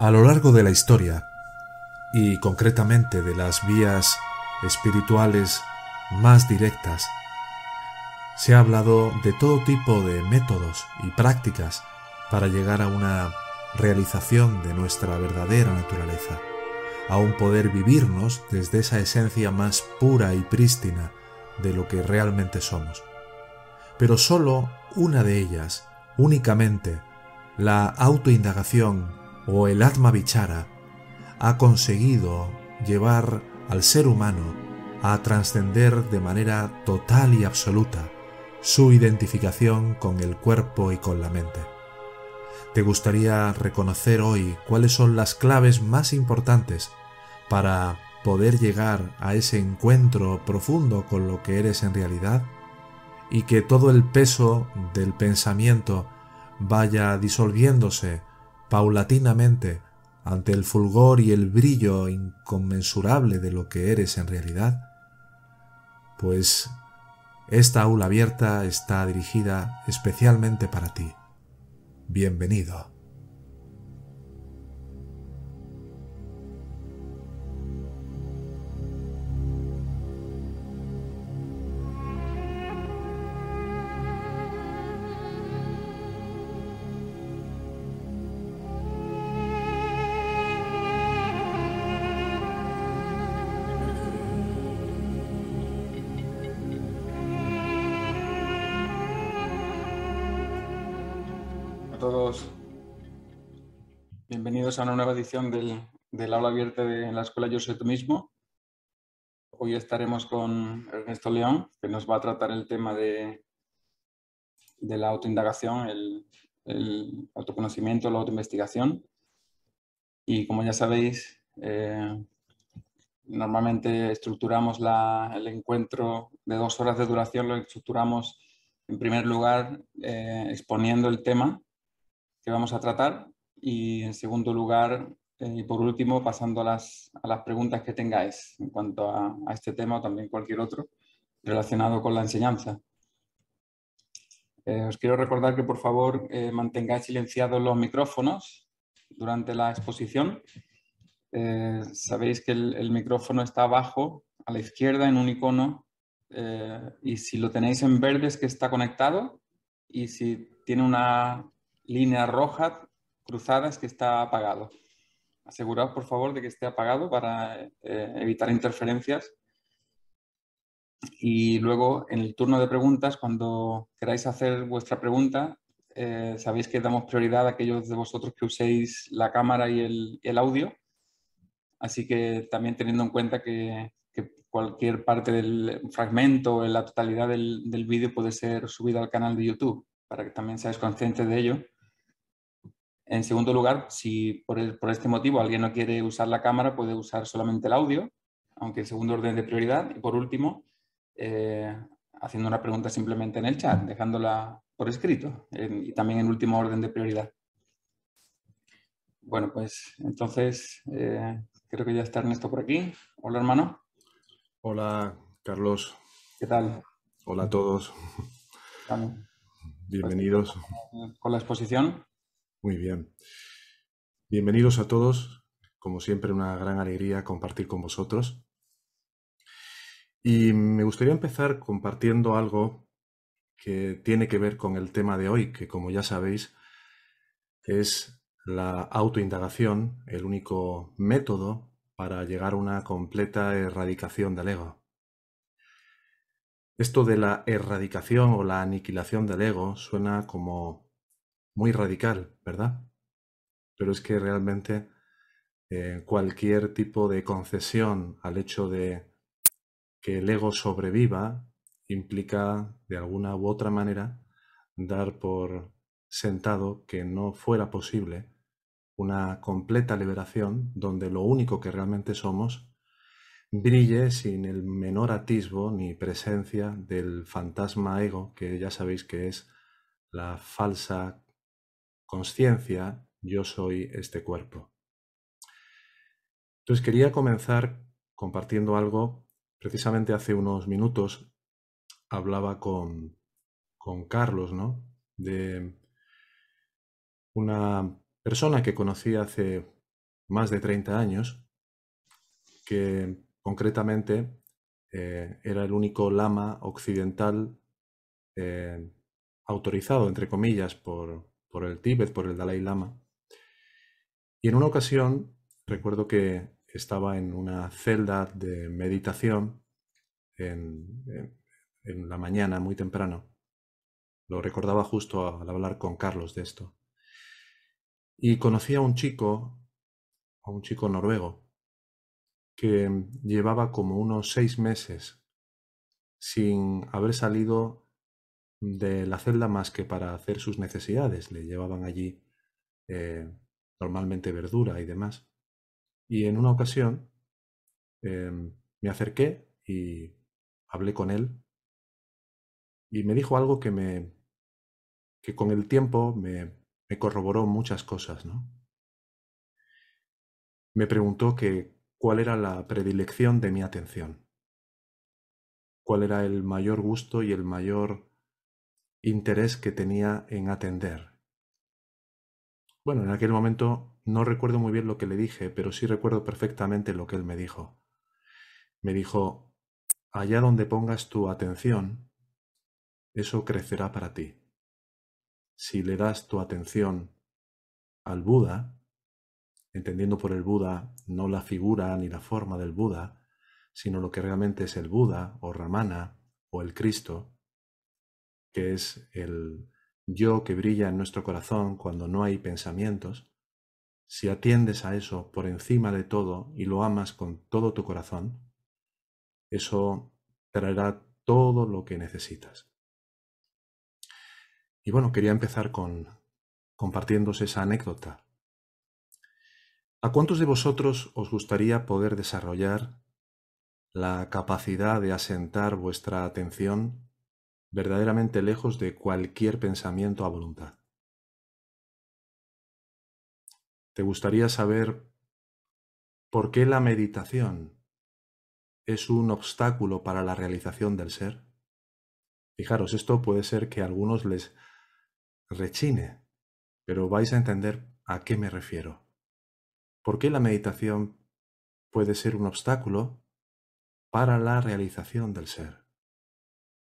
A lo largo de la historia, y concretamente de las vías espirituales más directas, se ha hablado de todo tipo de métodos y prácticas para llegar a una realización de nuestra verdadera naturaleza, a un poder vivirnos desde esa esencia más pura y prístina de lo que realmente somos. Pero sólo una de ellas, únicamente, la autoindagación o el Atma Vichara ha conseguido llevar al ser humano a trascender de manera total y absoluta su identificación con el cuerpo y con la mente. ¿Te gustaría reconocer hoy cuáles son las claves más importantes para poder llegar a ese encuentro profundo con lo que eres en realidad? Y que todo el peso del pensamiento vaya disolviéndose paulatinamente ante el fulgor y el brillo inconmensurable de lo que eres en realidad? Pues esta aula abierta está dirigida especialmente para ti. Bienvenido. A una nueva edición del, del aula abierta de la Escuela Yo Soy Tú Mismo. Hoy estaremos con Ernesto León, que nos va a tratar el tema de, de la autoindagación, el, el autoconocimiento, la autoinvestigación. Y como ya sabéis, eh, normalmente estructuramos la, el encuentro de dos horas de duración, lo estructuramos en primer lugar eh, exponiendo el tema que vamos a tratar y en segundo lugar, eh, y por último, pasando a las, a las, preguntas que tengáis en cuanto a, a, este tema o también cualquier otro relacionado con la enseñanza. Eh, os quiero recordar que por favor eh, mantengáis silenciados los micrófonos durante la exposición. Eh, sabéis que el, el, micrófono está abajo, a la izquierda, en un icono, eh, y si lo tenéis en verde es que está conectado, y si tiene una línea roja cruzadas que está apagado. Aseguraos, por favor, de que esté apagado para eh, evitar interferencias. Y luego, en el turno de preguntas, cuando queráis hacer vuestra pregunta, eh, sabéis que damos prioridad a aquellos de vosotros que uséis la cámara y el, el audio. Así que también teniendo en cuenta que, que, cualquier parte del fragmento o en la totalidad del, del vídeo puede ser subido al canal de YouTube, para que también seáis conscientes de ello. En segundo lugar, si por, el, por, este motivo alguien no quiere usar la cámara, puede usar solamente el audio, aunque en segundo orden de prioridad. Y por último, eh, haciendo una pregunta simplemente en el chat, dejándola por escrito y también en último orden de prioridad. Bueno, pues entonces eh, creo que ya está Ernesto por aquí. Hola, hermano. Hola, Carlos. ¿Qué tal? Hola a todos. Bienvenidos. Pues, con la exposición. Muy bien. Bienvenidos a todos. Como siempre, una gran alegría compartir con vosotros. Y me gustaría empezar compartiendo algo que tiene que ver con el tema de hoy, que como ya sabéis, es la autoindagación, el único método para llegar a una completa erradicación del ego. Esto de la erradicación o la aniquilación del ego suena como muy radical, ¿verdad? Pero es que realmente eh, cualquier tipo de concesión al hecho de que el ego sobreviva implica de alguna u otra manera dar por sentado que no fuera posible una completa liberación donde lo único que realmente somos brille sin el menor atisbo ni presencia del fantasma ego, que ya sabéis que es la falsa conciencia, yo soy este cuerpo. Entonces quería comenzar compartiendo algo. Precisamente hace unos minutos hablaba con, con Carlos, ¿no? De una persona que conocí hace más de 30 años, que concretamente eh, era el único lama occidental eh, autorizado, entre comillas, por, por el Tíbet, por el Dalai Lama. Y en una ocasión, recuerdo que estaba en una celda de meditación en, la mañana, muy temprano. Lo recordaba justo al hablar con Carlos de esto. Y conocí a un chico, a un chico noruego, que llevaba como unos seis meses sin haber salido de la celda más que para hacer sus necesidades. Le llevaban allí eh, normalmente verdura y demás. Y en una ocasión em, me acerqué y hablé con él y me dijo algo que me que con el tiempo me, me corroboró muchas cosas, ¿no? Me preguntó que cuál era la predilección de mi atención, cuál era el mayor gusto y el mayor interés que tenía en atender. Bueno, en aquel momento no recuerdo muy bien lo que le dije, pero sí recuerdo perfectamente lo que él me dijo. Me dijo, allá donde pongas tu atención, eso crecerá para ti. Si le das tu atención al Buda, entendiendo por el Buda no la figura ni la forma del Buda, sino lo que realmente es el Buda o Ramana o el Cristo, que es el yo que brilla en nuestro corazón cuando no hay pensamientos, si atiendes a eso por encima de todo y lo amas con todo tu corazón, eso traerá todo lo que necesitas. Y bueno, quería empezar con compartiéndose esa anécdota. ¿A cuántos de vosotros os gustaría poder desarrollar la capacidad de asentar vuestra atención verdaderamente lejos de cualquier pensamiento a voluntad. ¿Te gustaría saber por qué la meditación es un obstáculo para la realización del ser? Fijaros, esto puede ser que a algunos les rechine, pero vais a entender a qué me refiero. ¿Por qué la meditación puede ser un obstáculo para la realización del ser?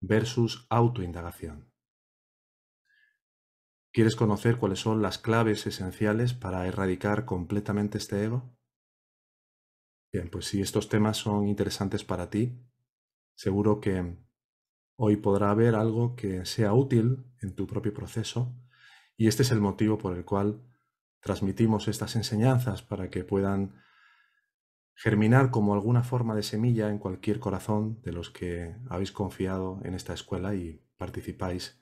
Versus autoindagación. ¿Quieres conocer cuáles son las claves esenciales para erradicar completamente este ego? Bien, pues si estos temas son interesantes para ti, seguro que hoy podrá haber algo que sea útil en tu propio proceso y este es el motivo por el cual transmitimos estas enseñanzas para que puedan germinar como alguna forma de semilla en cualquier corazón de los que habéis confiado en esta escuela y participáis,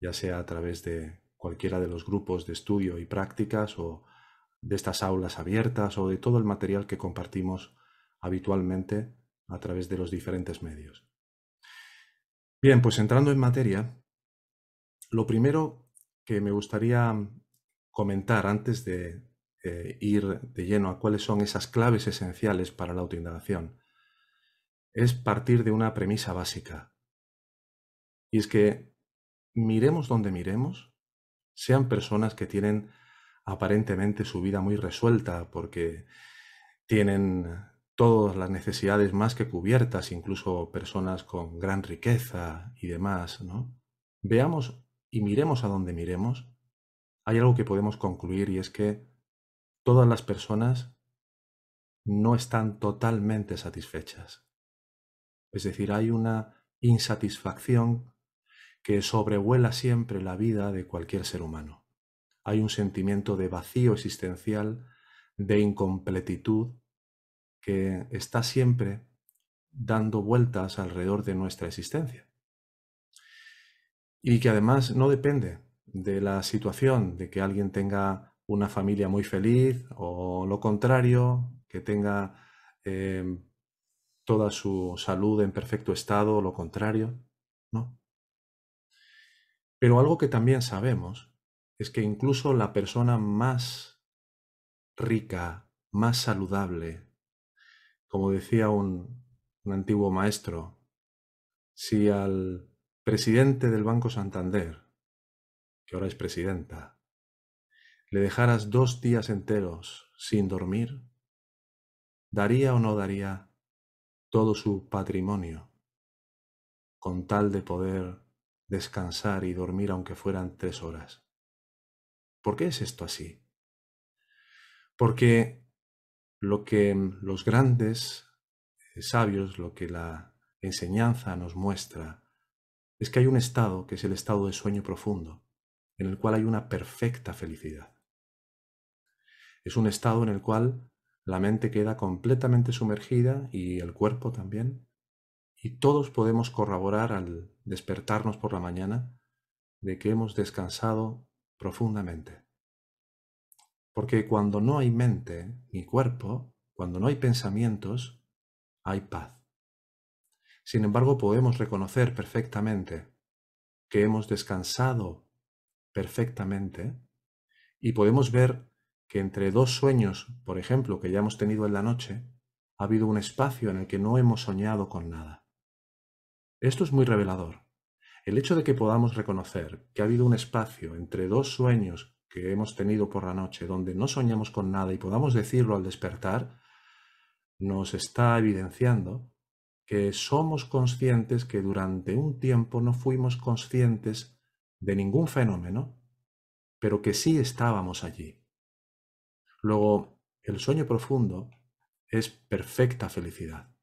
ya sea a través de cualquiera de los grupos de estudio y prácticas o de estas aulas abiertas o de todo el material que compartimos habitualmente a través de los diferentes medios. Bien, pues entrando en materia, lo primero que me gustaría comentar antes de eh, ir de lleno a cuáles son esas claves esenciales para la autoindagación, es partir de una premisa básica. Y es que miremos donde miremos, sean personas que tienen aparentemente su vida muy resuelta porque tienen todas las necesidades más que cubiertas, incluso personas con gran riqueza y demás, ¿no? Veamos y miremos a donde miremos, hay algo que podemos concluir y es que todas las personas no están totalmente satisfechas. Es decir, hay una insatisfacción que sobrevuela siempre la vida de cualquier ser humano. Hay un sentimiento de vacío existencial, de incompletitud, que está siempre dando vueltas alrededor de nuestra existencia. Y que además no depende de la situación de que alguien tenga una familia muy feliz o lo contrario, que tenga em, toda su salud en perfecto estado o lo contrario, ¿no? Pero algo que también sabemos es que incluso la persona más rica, más saludable, como decía un, un antiguo maestro, si al presidente del Banco Santander, que ahora es presidenta, le dejaras dos días enteros sin dormir, daría o no daría todo su patrimonio con tal de poder descansar y dormir aunque fueran tres horas. ¿Por qué es esto así? Porque lo que los grandes eh, sabios, lo que la enseñanza nos muestra, es que hay un estado que es el estado de sueño profundo, en el cual hay una perfecta felicidad. Es un estado en el cual la mente queda completamente sumergida y el cuerpo también, y todos podemos corroborar al despertarnos por la mañana de que hemos descansado profundamente. Porque cuando no hay mente ni cuerpo, cuando no hay pensamientos, hay paz. Sin embargo, podemos reconocer perfectamente que hemos descansado perfectamente y podemos ver que entre dos sueños, por ejemplo, que ya hemos tenido en la noche, ha habido un espacio en el que no hemos soñado con nada. Esto es muy revelador. El hecho de que podamos reconocer que ha habido un espacio entre dos sueños que hemos tenido por la noche donde no soñamos con nada y podamos decirlo al despertar, nos está evidenciando que somos conscientes que durante un tiempo no fuimos conscientes de ningún fenómeno, pero que sí estábamos allí. Luego, el sueño profundo es perfecta felicidad.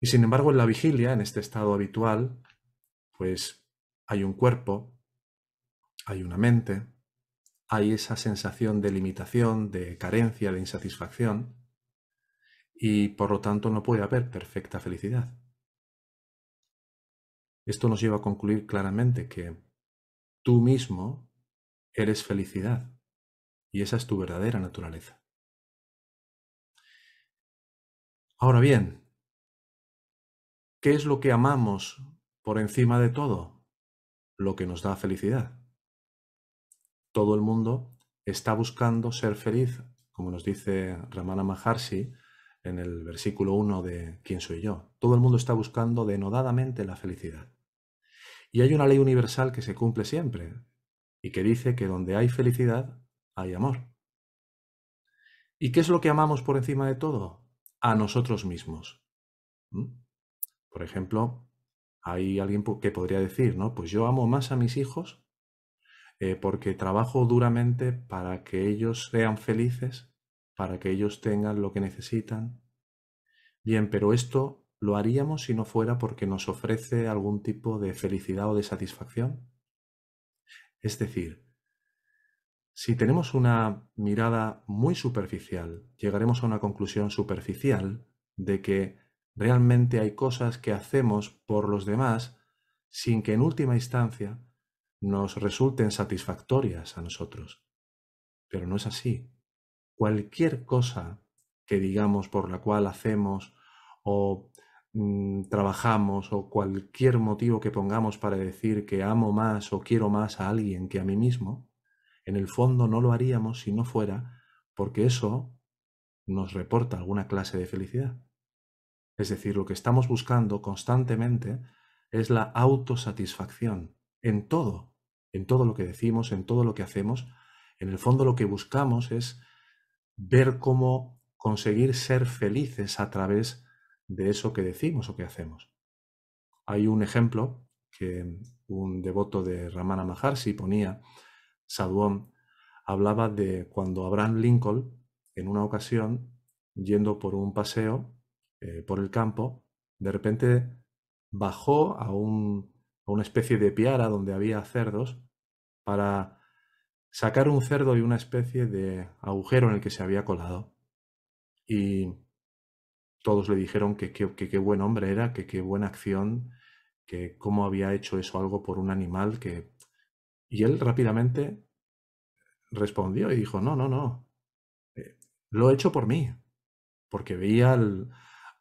Y sin embargo, en la vigilia, en este estado habitual, pues hay un cuerpo, hay una mente, hay esa sensación de limitación, de carencia, de insatisfacción, y por lo tanto no puede haber perfecta felicidad. Esto nos lleva a concluir claramente que tú mismo eres felicidad y esa es tu verdadera naturaleza. Ahora bien, ¿Qué es lo que amamos por encima de todo? Lo que nos da felicidad. Todo el mundo está buscando ser feliz, como nos dice Ramana Maharshi en el versículo 1 de ¿Quién soy yo? Todo el mundo está buscando denodadamente la felicidad. Y hay una ley universal que se cumple siempre y que dice que donde hay felicidad hay amor. ¿Y qué es lo que amamos por encima de todo? A nosotros mismos. Por ejemplo, hay alguien que podría decir, ¿no? Pues yo amo más a mis hijos eh, porque trabajo duramente para que ellos sean felices, para que ellos tengan lo que necesitan. Bien, pero esto lo haríamos si no fuera porque nos ofrece algún tipo de felicidad o de satisfacción. Es decir, si tenemos una mirada muy superficial, llegaremos a una conclusión superficial de que Realmente hay cosas que hacemos por los demás sin que en última instancia nos resulten satisfactorias a nosotros. Pero no es así. Cualquier cosa que digamos por la cual hacemos o mm, trabajamos o cualquier motivo que pongamos para decir que amo más o quiero más a alguien que a mí mismo, en el fondo no lo haríamos si no fuera porque eso nos reporta alguna clase de felicidad. Es decir, lo que estamos buscando constantemente es la autosatisfacción en todo, en todo lo que decimos, en todo lo que hacemos. En el fondo lo que buscamos es ver cómo conseguir ser felices a través de eso que decimos o que hacemos. Hay un ejemplo que un devoto de Ramana Maharshi ponía, Sadhuam, hablaba de cuando Abraham Lincoln, en una ocasión, yendo por un paseo, eh, por el campo, de repente bajó a, una especie de piara donde había cerdos para sacar un cerdo de una especie de agujero en el que se había colado. Y todos le dijeron que qué buen hombre era, que qué buena acción, que cómo había hecho eso algo por un animal que... Y él rápidamente respondió y dijo, no, no, no, eh, lo he hecho por mí, porque veía al,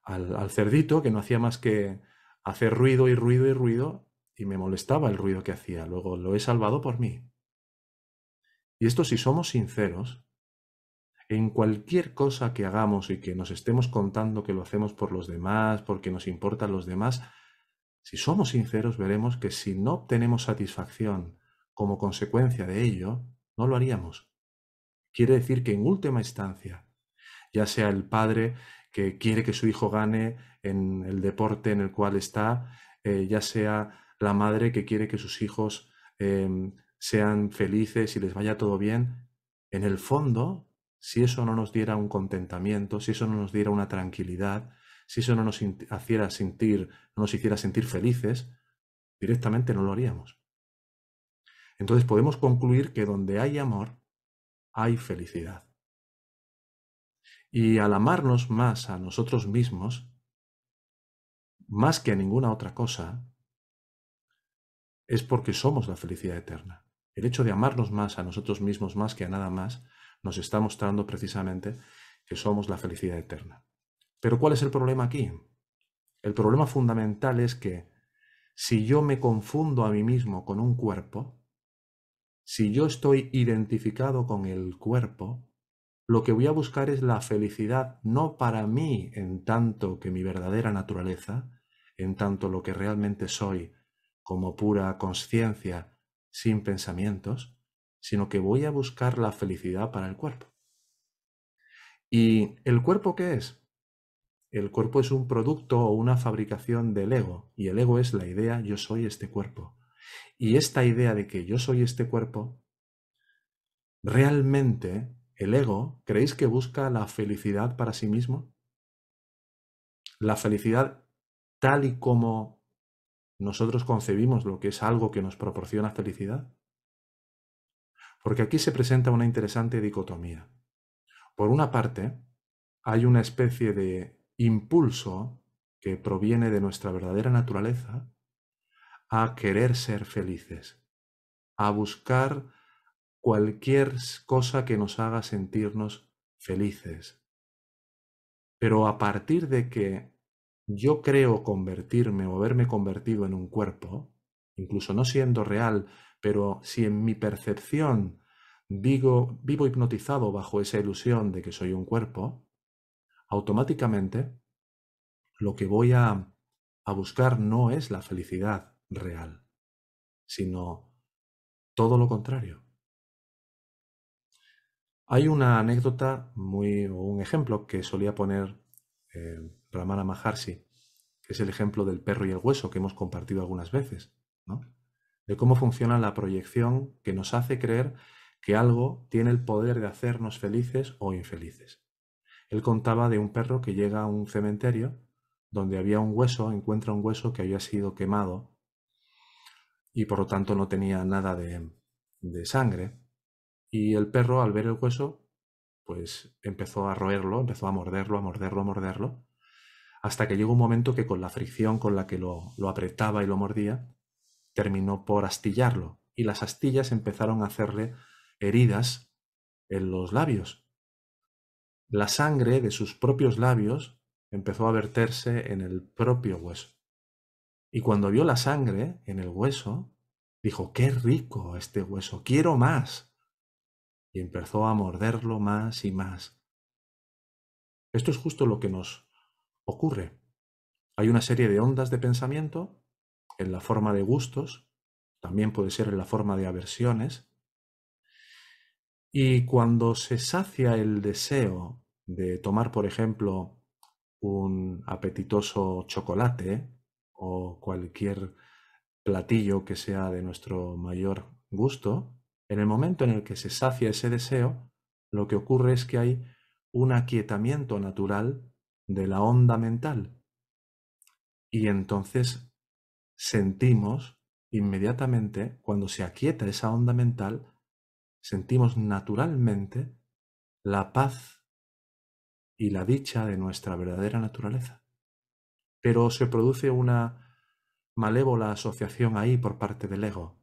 al, cerdito que no hacía más que hacer ruido y ruido y ruido y me molestaba el ruido que hacía. Luego lo he salvado por mí. Y esto si somos sinceros, en cualquier cosa que hagamos y que nos estemos contando que lo hacemos por los demás, porque nos importan los demás, si somos sinceros veremos que si no obtenemos satisfacción como consecuencia de ello, no lo haríamos. quiere decir que en última instancia, ya sea el padre que quiere que su hijo gane en el deporte en el cual está, eh, ya sea la madre que quiere que sus hijos em, sean felices y les vaya todo bien, en el fondo, si eso no nos diera un contentamiento, si eso no nos diera una tranquilidad, si eso no nos sentir, no nos hiciera sentir felices, directamente no lo haríamos. Entonces podemos concluir que donde hay amor, hay felicidad. Y al amarnos más a nosotros mismos, más que a ninguna otra cosa, es porque somos la felicidad eterna. El hecho de amarnos más a nosotros mismos más que a nada más nos está mostrando precisamente que somos la felicidad eterna. Pero ¿cuál es el problema aquí? El problema fundamental es que si yo me confundo a mí mismo con un cuerpo, si yo estoy identificado con el cuerpo, lo que voy a buscar es la felicidad no para mí en tanto que mi verdadera naturaleza, en tanto lo que realmente soy como pura conciencia sin pensamientos, sino que voy a buscar la felicidad para el cuerpo. ¿Y el cuerpo qué es? El cuerpo es un producto o una fabricación del ego, y el ego es la idea yo soy este cuerpo. Y esta idea de que yo soy este cuerpo, realmente el ego, ¿creéis que busca la felicidad para sí mismo? La felicidad tal y como nosotros concebimos lo que es algo que nos proporciona felicidad? Porque aquí se presenta una interesante dicotomía. Por una parte, hay una especie de impulso que proviene de nuestra verdadera naturaleza a querer ser felices, a buscar cualquier cosa que nos haga sentirnos felices. Pero a partir de que yo creo convertirme o haberme convertido en un cuerpo, incluso no siendo real, pero si en mi percepción vivo, vivo hipnotizado bajo esa ilusión de que soy un cuerpo, automáticamente lo que voy a, a buscar no es la felicidad real, sino todo lo contrario. Hay una anécdota muy, o un ejemplo que solía poner eh, Ramana Maharshi, que es el ejemplo del perro y el hueso que hemos compartido algunas veces, ¿no? de cómo funciona la proyección que nos hace creer que algo tiene el poder de hacernos felices o infelices. Él contaba de un perro que llega a un cementerio donde había un hueso, encuentra un hueso que había sido quemado y por lo tanto no tenía nada de, de sangre. Y el perro, al ver el hueso, pues empezó a roerlo, empezó a morderlo, a morderlo, a morderlo, hasta que llegó un momento que con la fricción con la que lo, apretaba y lo mordía, terminó por astillarlo, y las astillas empezaron a hacerle heridas en los labios. La sangre de sus propios labios empezó a verterse en el propio hueso. Y cuando vio la sangre en el hueso, dijo, qué rico este hueso, quiero más. Y empezó a morderlo más y más. Esto es justo lo que nos ocurre. Hay una serie de ondas de pensamiento en la forma de gustos, también puede ser en la forma de aversiones, y cuando se sacia el deseo de tomar, por ejemplo, un apetitoso chocolate o cualquier platillo que sea de nuestro mayor gusto, en el momento en el que se sacia ese deseo, lo que ocurre es que hay un aquietamiento natural de la onda mental. Y entonces sentimos inmediatamente, cuando se aquieta esa onda mental, sentimos naturalmente la paz y la dicha de nuestra verdadera naturaleza. Pero se produce una malévola asociación ahí por parte del ego.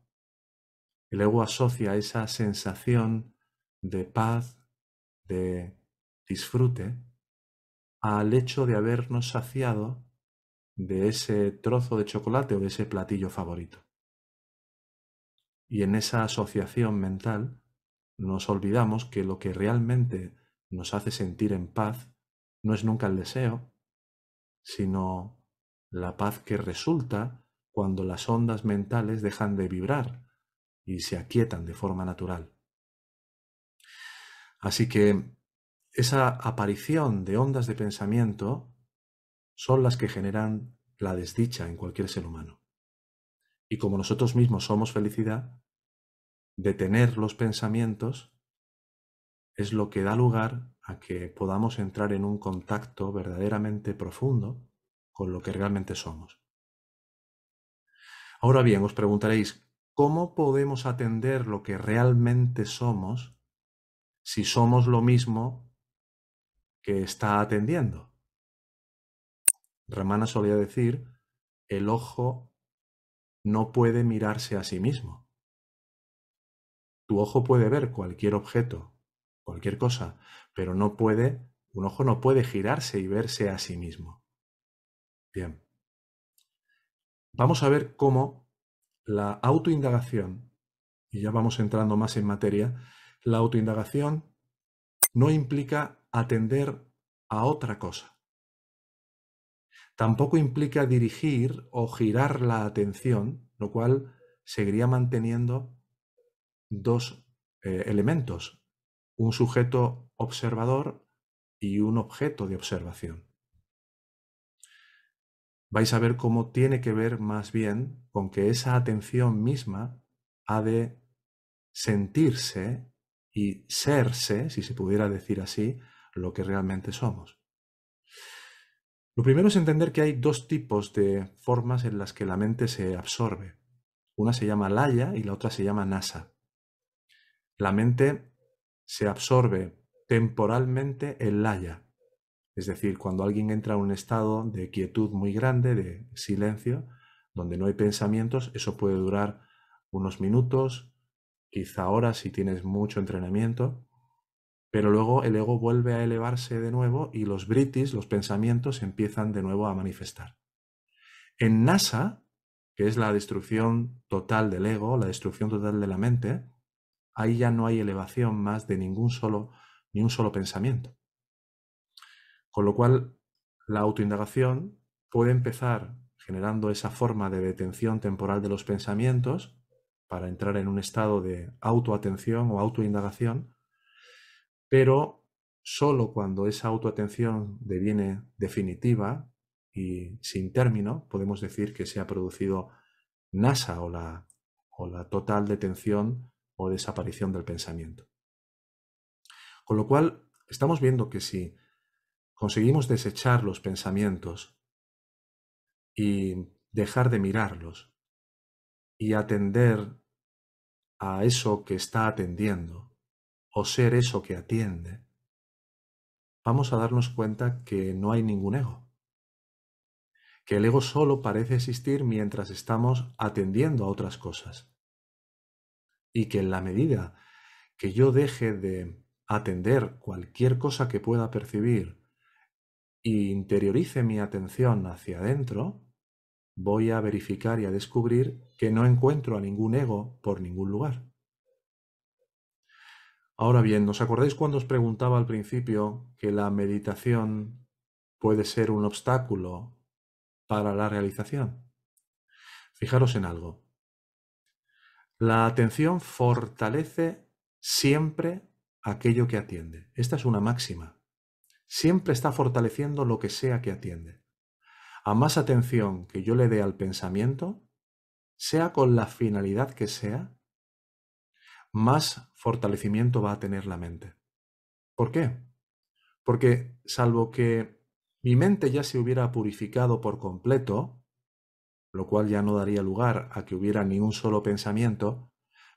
El ego asocia esa sensación de paz, de disfrute, al hecho de habernos saciado de ese trozo de chocolate o de ese platillo favorito. Y en esa asociación mental nos olvidamos que lo que realmente nos hace sentir en paz no es nunca el deseo, sino la paz que resulta cuando las ondas mentales dejan de vibrar y se aquietan de forma natural. Así que esa aparición de ondas de pensamiento son las que generan la desdicha en cualquier ser humano. Y como nosotros mismos somos felicidad, detener los pensamientos es lo que da lugar a que podamos entrar en un contacto verdaderamente profundo con lo que realmente somos. Ahora bien, os preguntaréis, ¿cómo podemos atender lo que realmente somos si somos lo mismo que está atendiendo? Ramana solía decir, el ojo no puede mirarse a sí mismo. Tu ojo puede ver cualquier objeto, cualquier cosa, pero no puede, un ojo no puede girarse y verse a sí mismo. Bien. Vamos a ver cómo la autoindagación, y ya vamos entrando más en materia, la autoindagación no implica atender a otra cosa. Tampoco implica dirigir o girar la atención, lo cual seguiría manteniendo dos eh, elementos, un sujeto observador y un objeto de observación. Vais a ver cómo tiene que ver más bien con que esa atención misma ha de sentirse y serse, si se pudiera decir así, lo que realmente somos. Lo primero es entender que hay dos tipos de formas en las que la mente se absorbe. Una se llama laya y la otra se llama nasa. La mente se absorbe temporalmente en laya, es decir, cuando alguien entra en un estado de quietud muy grande, de silencio, donde no hay pensamientos, eso puede durar unos minutos, quizá horas si tienes mucho entrenamiento, pero luego el ego vuelve a elevarse de nuevo y los britis, los pensamientos, empiezan de nuevo a manifestar. En NASA, que es la destrucción total del ego, la destrucción total de la mente, ahí ya no hay elevación más de ningún solo, ni un solo pensamiento. Con lo cual, la autoindagación puede empezar generando esa forma de detención temporal de los pensamientos para entrar en un estado de autoatención o autoindagación, pero solo cuando esa autoatención deviene definitiva y sin término, podemos decir que se ha producido NASA o la, o la total detención o desaparición del pensamiento. Con lo cual, estamos viendo que si conseguimos desechar los pensamientos y dejar de mirarlos y atender a eso que está atendiendo, o ser eso que atiende, vamos a darnos cuenta que no hay ningún ego. Que el ego solo parece existir mientras estamos atendiendo a otras cosas. Y que en la medida que yo deje de atender cualquier cosa que pueda percibir e interiorice mi atención hacia adentro, voy a verificar y a descubrir que no encuentro a ningún ego por ningún lugar. Ahora bien, ¿os acordáis cuando os preguntaba al principio que la meditación puede ser un obstáculo para la realización? Fijaros en algo. La atención fortalece siempre aquello que atiende. Esta es una máxima. Siempre está fortaleciendo lo que sea que atiende. A más atención que yo le dé al pensamiento, sea con la finalidad que sea, más fortalecimiento va a tener la mente. ¿Por qué? Porque salvo que mi mente ya se hubiera purificado por completo, lo cual ya no daría lugar a que hubiera ni un solo pensamiento,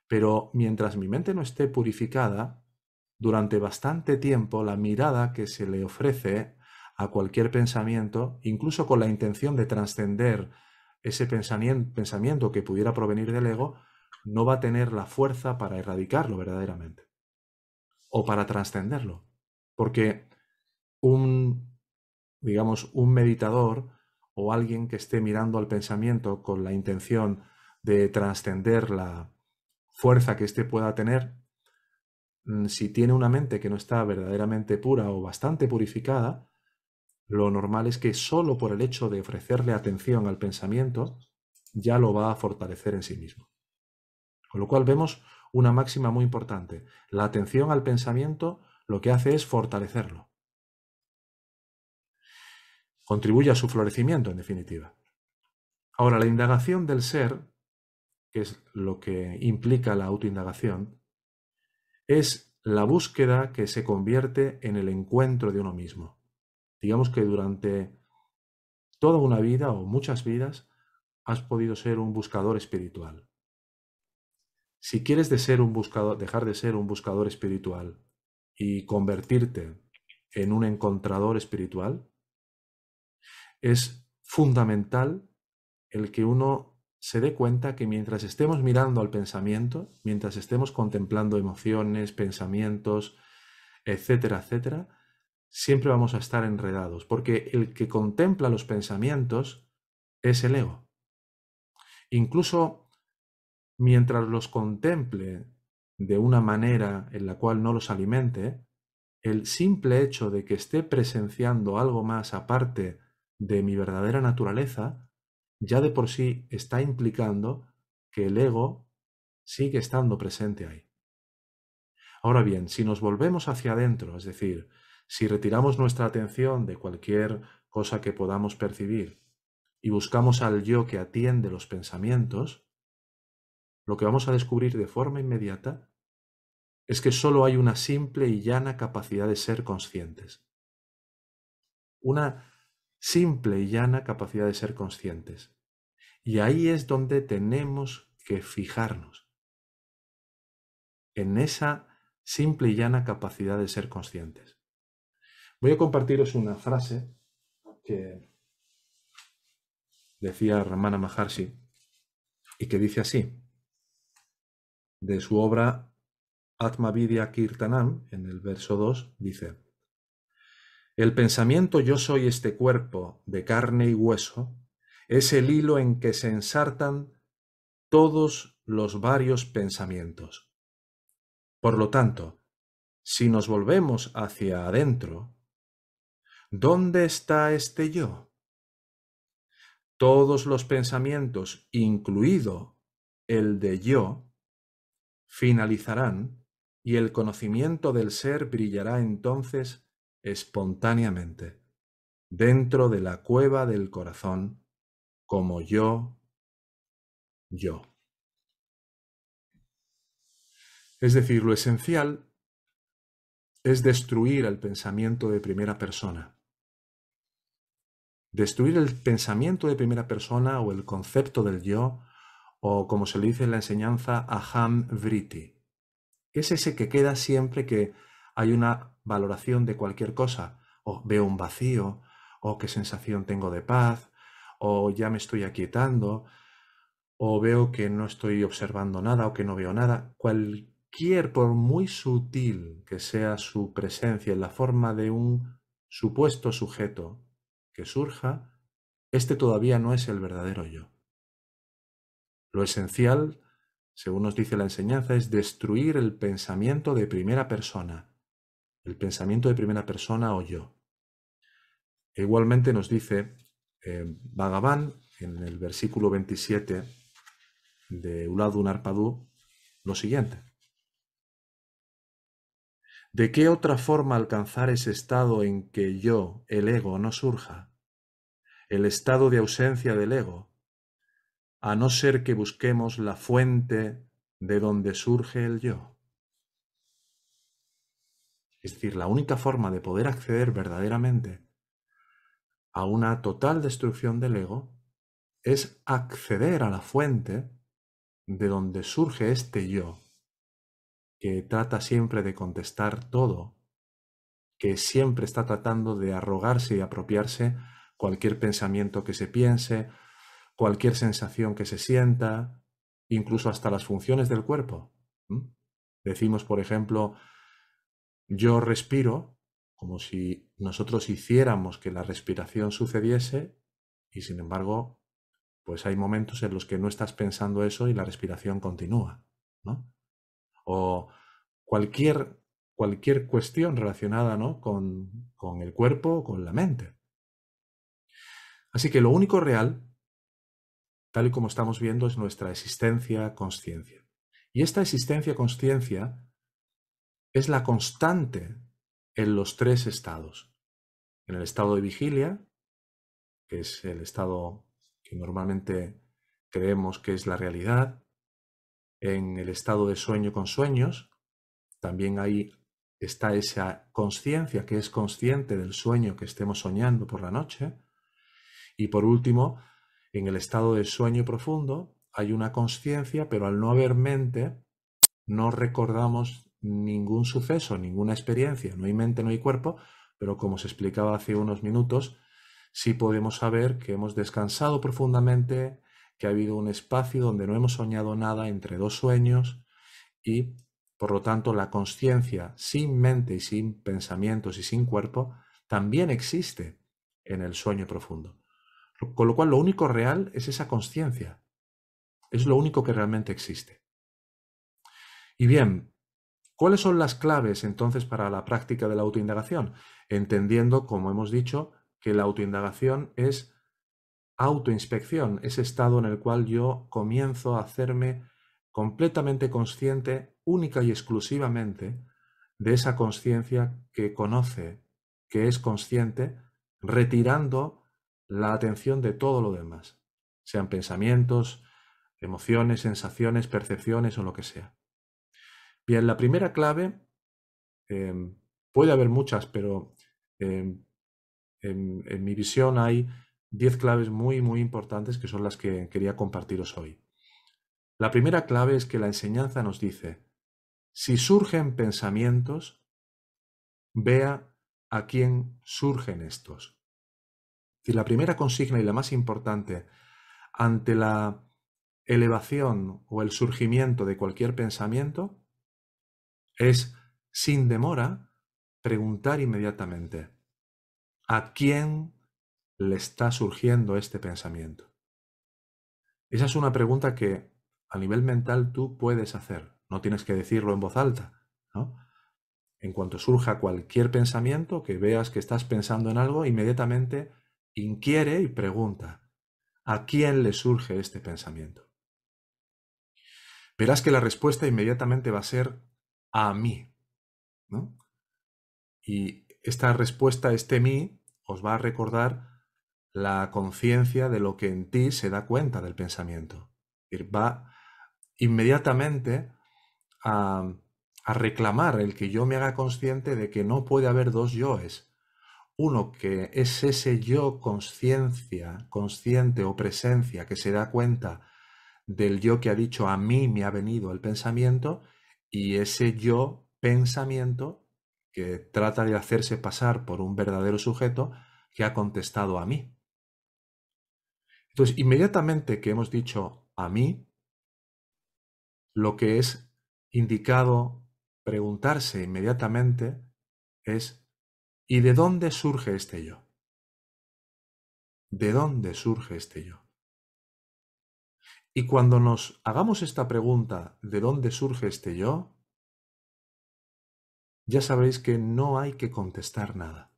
pero mientras mi mente no esté purificada, durante bastante tiempo la mirada que se le ofrece a cualquier pensamiento, incluso con la intención de trascender ese pensamiento que pudiera provenir del ego, no va a tener la fuerza para erradicarlo verdaderamente o para trascenderlo. Porque un, digamos, un meditador o alguien que esté mirando al pensamiento con la intención de trascender la fuerza que éste pueda tener, mm, si tiene una mente que no está verdaderamente pura o bastante purificada, lo normal es que solo por el hecho de ofrecerle atención al pensamiento ya lo va a fortalecer en sí mismo. Con lo cual vemos una máxima muy importante. La atención al pensamiento lo que hace es fortalecerlo. Contribuye a su florecimiento, en definitiva. Ahora, la indagación del ser, que es lo que implica la autoindagación, es la búsqueda que se convierte en el encuentro de uno mismo. Digamos que durante toda una vida o muchas vidas has podido ser un buscador espiritual. Si quieres dejar de ser un buscador espiritual y convertirte en un encontrador espiritual, es fundamental el que uno se dé cuenta que mientras estemos mirando al pensamiento, mientras estemos contemplando emociones, pensamientos, etcétera, etcétera, siempre vamos a estar enredados, porque el que contempla los pensamientos es el ego. Incluso mientras los contemple de una manera en la cual no los alimente, el simple hecho de que esté presenciando algo más aparte de mi verdadera naturaleza, ya de por sí está implicando que el ego sigue estando presente ahí. Ahora bien, si nos volvemos hacia adentro, es decir, si retiramos nuestra atención de cualquier cosa que podamos percibir y buscamos al yo que atiende los pensamientos, lo que vamos a descubrir de forma inmediata es que solo hay una simple y llana capacidad de ser conscientes. Una simple y llana capacidad de ser conscientes. Y ahí es donde tenemos que fijarnos, en esa simple y llana capacidad de ser conscientes. Voy a compartiros una frase que decía Ramana Maharshi y que dice así, de su obra Atmavidya Kirtanam, en el verso 2, dice, El pensamiento yo soy este cuerpo de carne y hueso, es el hilo en que se ensartan todos los varios pensamientos. Por lo tanto, si nos volvemos hacia adentro, ¿Dónde está este yo? Todos los pensamientos, incluido el de yo, finalizarán y el conocimiento del ser brillará entonces espontáneamente dentro de la cueva del corazón como yo, yo. Es decir, lo esencial es destruir el pensamiento de primera persona Destruir el pensamiento de primera persona o el concepto del yo, o como se le dice en la enseñanza, aham vritti. Es ese que queda siempre que hay una valoración de cualquier cosa, o veo un vacío, o qué sensación tengo de paz, o ya me estoy aquietando, o veo que no estoy observando nada o que no veo nada. Cualquier, por muy sutil que sea su presencia en la forma de un supuesto sujeto, que surja, este todavía no es el verdadero yo. Lo esencial, según nos dice la enseñanza, es destruir el pensamiento de primera persona, el pensamiento de primera persona o yo. E igualmente nos dice eh, Bhagavan en el versículo 27 de Uladun Arpadú lo siguiente. ¿De qué otra forma alcanzar ese estado en que yo, el ego, no surja? El estado de ausencia del ego, a no ser que busquemos la fuente de donde surge el yo. Es decir, la única forma de poder acceder verdaderamente a una total destrucción del ego es acceder a la fuente de donde surge este yo que trata siempre de contestar todo, que siempre está tratando de arrogarse y apropiarse cualquier pensamiento que se piense, cualquier sensación que se sienta, incluso hasta las funciones del cuerpo. Decimos, por ejemplo, yo respiro, como si nosotros hiciéramos que la respiración sucediese, y sin embargo, pues hay momentos en los que no estás pensando eso y la respiración continúa, ¿no? o cualquier, cualquier cuestión relacionada ¿no? con, con el cuerpo o con la mente. Así que lo único real, tal y como estamos viendo, es nuestra existencia conciencia. Y esta existencia conciencia es la constante en los tres estados. En el estado de vigilia, que es el estado que normalmente creemos que es la realidad, en el estado de sueño con sueños, también ahí está esa conciencia que es consciente del sueño que estemos soñando por la noche. Y por último, en el estado de sueño profundo hay una conciencia, pero al no haber mente, no recordamos ningún suceso, ninguna experiencia, no hay mente, no hay cuerpo, pero como se explicaba hace unos minutos, sí podemos saber que hemos descansado profundamente, que ha habido un espacio donde no hemos soñado nada entre dos sueños y, por lo tanto, la conciencia sin mente y sin pensamientos y sin cuerpo también existe en el sueño profundo. Con lo cual, lo único real es esa conciencia. Es lo único que realmente existe. Y bien, ¿cuáles son las claves entonces para la práctica de la autoindagación? Entendiendo, como hemos dicho, que la autoindagación es autoinspección, ese estado en el cual yo comienzo a hacerme completamente consciente, única y exclusivamente, de esa conciencia que conoce, que es consciente, retirando la atención de todo lo demás, sean pensamientos, emociones, sensaciones, percepciones o lo que sea. Bien, la primera clave, em, puede haber muchas, pero em, en, mi visión hay diez claves muy, muy importantes que son las que quería compartiros hoy. La primera clave es que la enseñanza nos dice, si surgen pensamientos, vea a quién surgen estos. Y la primera consigna y la más importante ante la elevación o el surgimiento de cualquier pensamiento es, sin demora, preguntar inmediatamente, ¿a quién le está surgiendo este pensamiento? Esa es una pregunta que a nivel mental tú puedes hacer, no tienes que decirlo en voz alta, ¿no? En cuanto surja cualquier pensamiento, que veas que estás pensando en algo, inmediatamente inquiere y pregunta, ¿a quién le surge este pensamiento? Verás que la respuesta inmediatamente va a ser a mí, ¿no? Y esta respuesta, este mí, os va a recordar la conciencia de lo que en ti se da cuenta del pensamiento. Va inmediatamente a, a reclamar el que yo me haga consciente de que no puede haber dos yoes. Uno que es ese yo conciencia, consciente o presencia que se da cuenta del yo que ha dicho a mí me ha venido el pensamiento y ese yo pensamiento que trata de hacerse pasar por un verdadero sujeto que ha contestado a mí. Entonces, inmediatamente que hemos dicho a mí, lo que es indicado preguntarse inmediatamente es, ¿y de dónde surge este yo? ¿De dónde surge este yo? Y cuando nos hagamos esta pregunta, ¿de dónde surge este yo? Ya sabéis que no hay que contestar nada.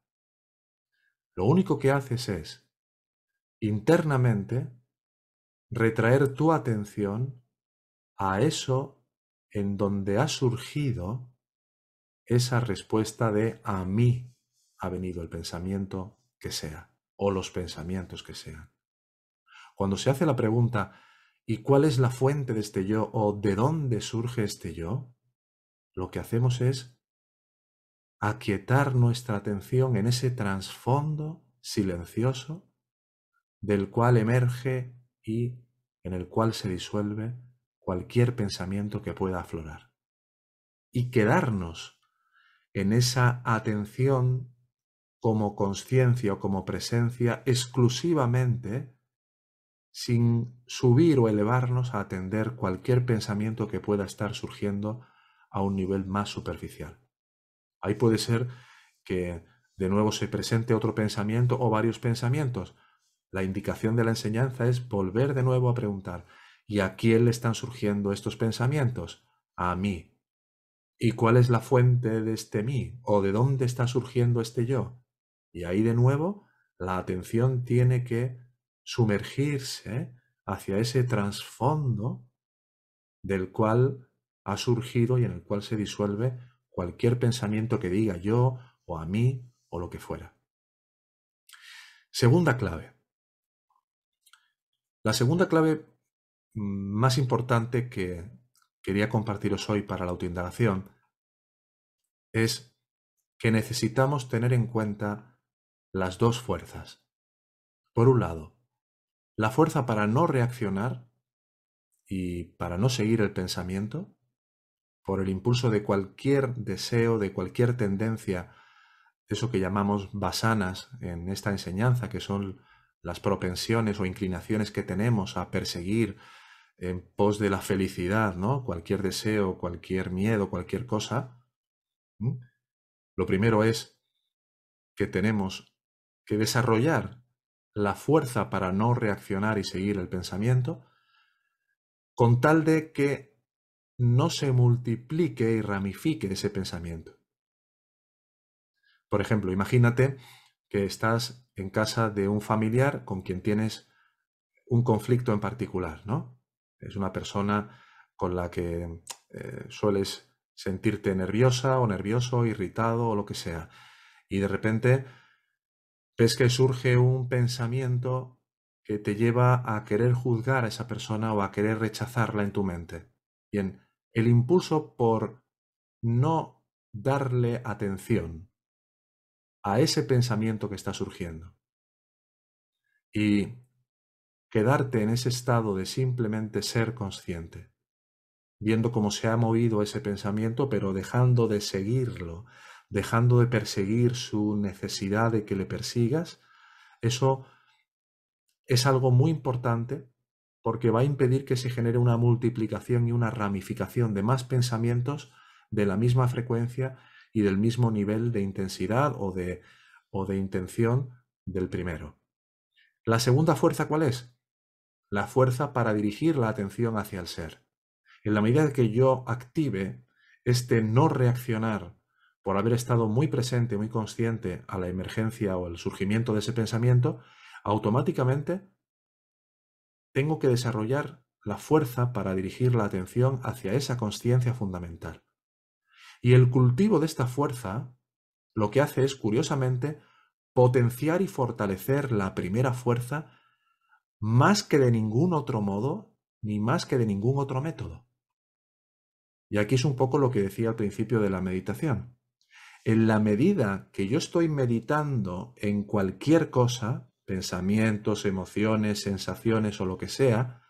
Lo único que haces es internamente retraer tu atención a eso en donde ha surgido esa respuesta de a mí ha venido el pensamiento que sea o los pensamientos que sean. Cuando se hace la pregunta ¿y cuál es la fuente de este yo o de dónde surge este yo? Lo que hacemos es aquietar nuestra atención en ese trasfondo silencioso del cual emerge y en el cual se disuelve cualquier pensamiento que pueda aflorar. Y quedarnos en esa atención como conciencia o como presencia exclusivamente sin subir o elevarnos a atender cualquier pensamiento que pueda estar surgiendo a un nivel más superficial. Ahí puede ser que de nuevo se presente otro pensamiento o varios pensamientos, la indicación de la enseñanza es volver de nuevo a preguntar, ¿y a quién le están surgiendo estos pensamientos? A mí. ¿Y cuál es la fuente de este mí? ¿O de dónde está surgiendo este yo? Y ahí de nuevo la atención tiene que sumergirse hacia ese trasfondo del cual ha surgido y en el cual se disuelve cualquier pensamiento que diga yo o a mí o lo que fuera. Segunda clave. La segunda clave más importante que quería compartiros hoy para la autoindagación es que necesitamos tener en cuenta las dos fuerzas. Por un lado, la fuerza para no reaccionar y para no seguir el pensamiento, por el impulso de cualquier deseo, de cualquier tendencia, eso que llamamos basanas en esta enseñanza, que son las propensiones o inclinaciones que tenemos a perseguir en pos de la felicidad, ¿no? Cualquier deseo, cualquier miedo, cualquier cosa. Lo primero es que tenemos que desarrollar la fuerza para no reaccionar y seguir el pensamiento, con tal de que no se multiplique y ramifique ese pensamiento. Por ejemplo, imagínate que estás en casa de un familiar con quien tienes un conflicto en particular, ¿no? Es una persona con la que eh, sueles sentirte nerviosa o nervioso, irritado o lo que sea. Y de repente ves que surge un pensamiento que te lleva a querer juzgar a esa persona o a querer rechazarla en tu mente. Bien, el impulso por no darle atención a ese pensamiento que está surgiendo y quedarte en ese estado de simplemente ser consciente, viendo cómo se ha movido ese pensamiento, pero dejando de seguirlo, dejando de perseguir su necesidad de que le persigas, eso es algo muy importante porque va a impedir que se genere una multiplicación y una ramificación de más pensamientos de la misma frecuencia y del mismo nivel de intensidad o de, o de intención del primero. La segunda fuerza, ¿cuál es? La fuerza para dirigir la atención hacia el ser. En la medida que yo active este no reaccionar por haber estado muy presente, muy consciente a la emergencia o el surgimiento de ese pensamiento, automáticamente tengo que desarrollar la fuerza para dirigir la atención hacia esa conciencia fundamental. Y el cultivo de esta fuerza lo que hace es, curiosamente, potenciar y fortalecer la primera fuerza más que de ningún otro modo, ni más que de ningún otro método. Y aquí es un poco lo que decía al principio de la meditación. En la medida que yo estoy meditando en cualquier cosa, pensamientos, emociones, sensaciones o lo que sea,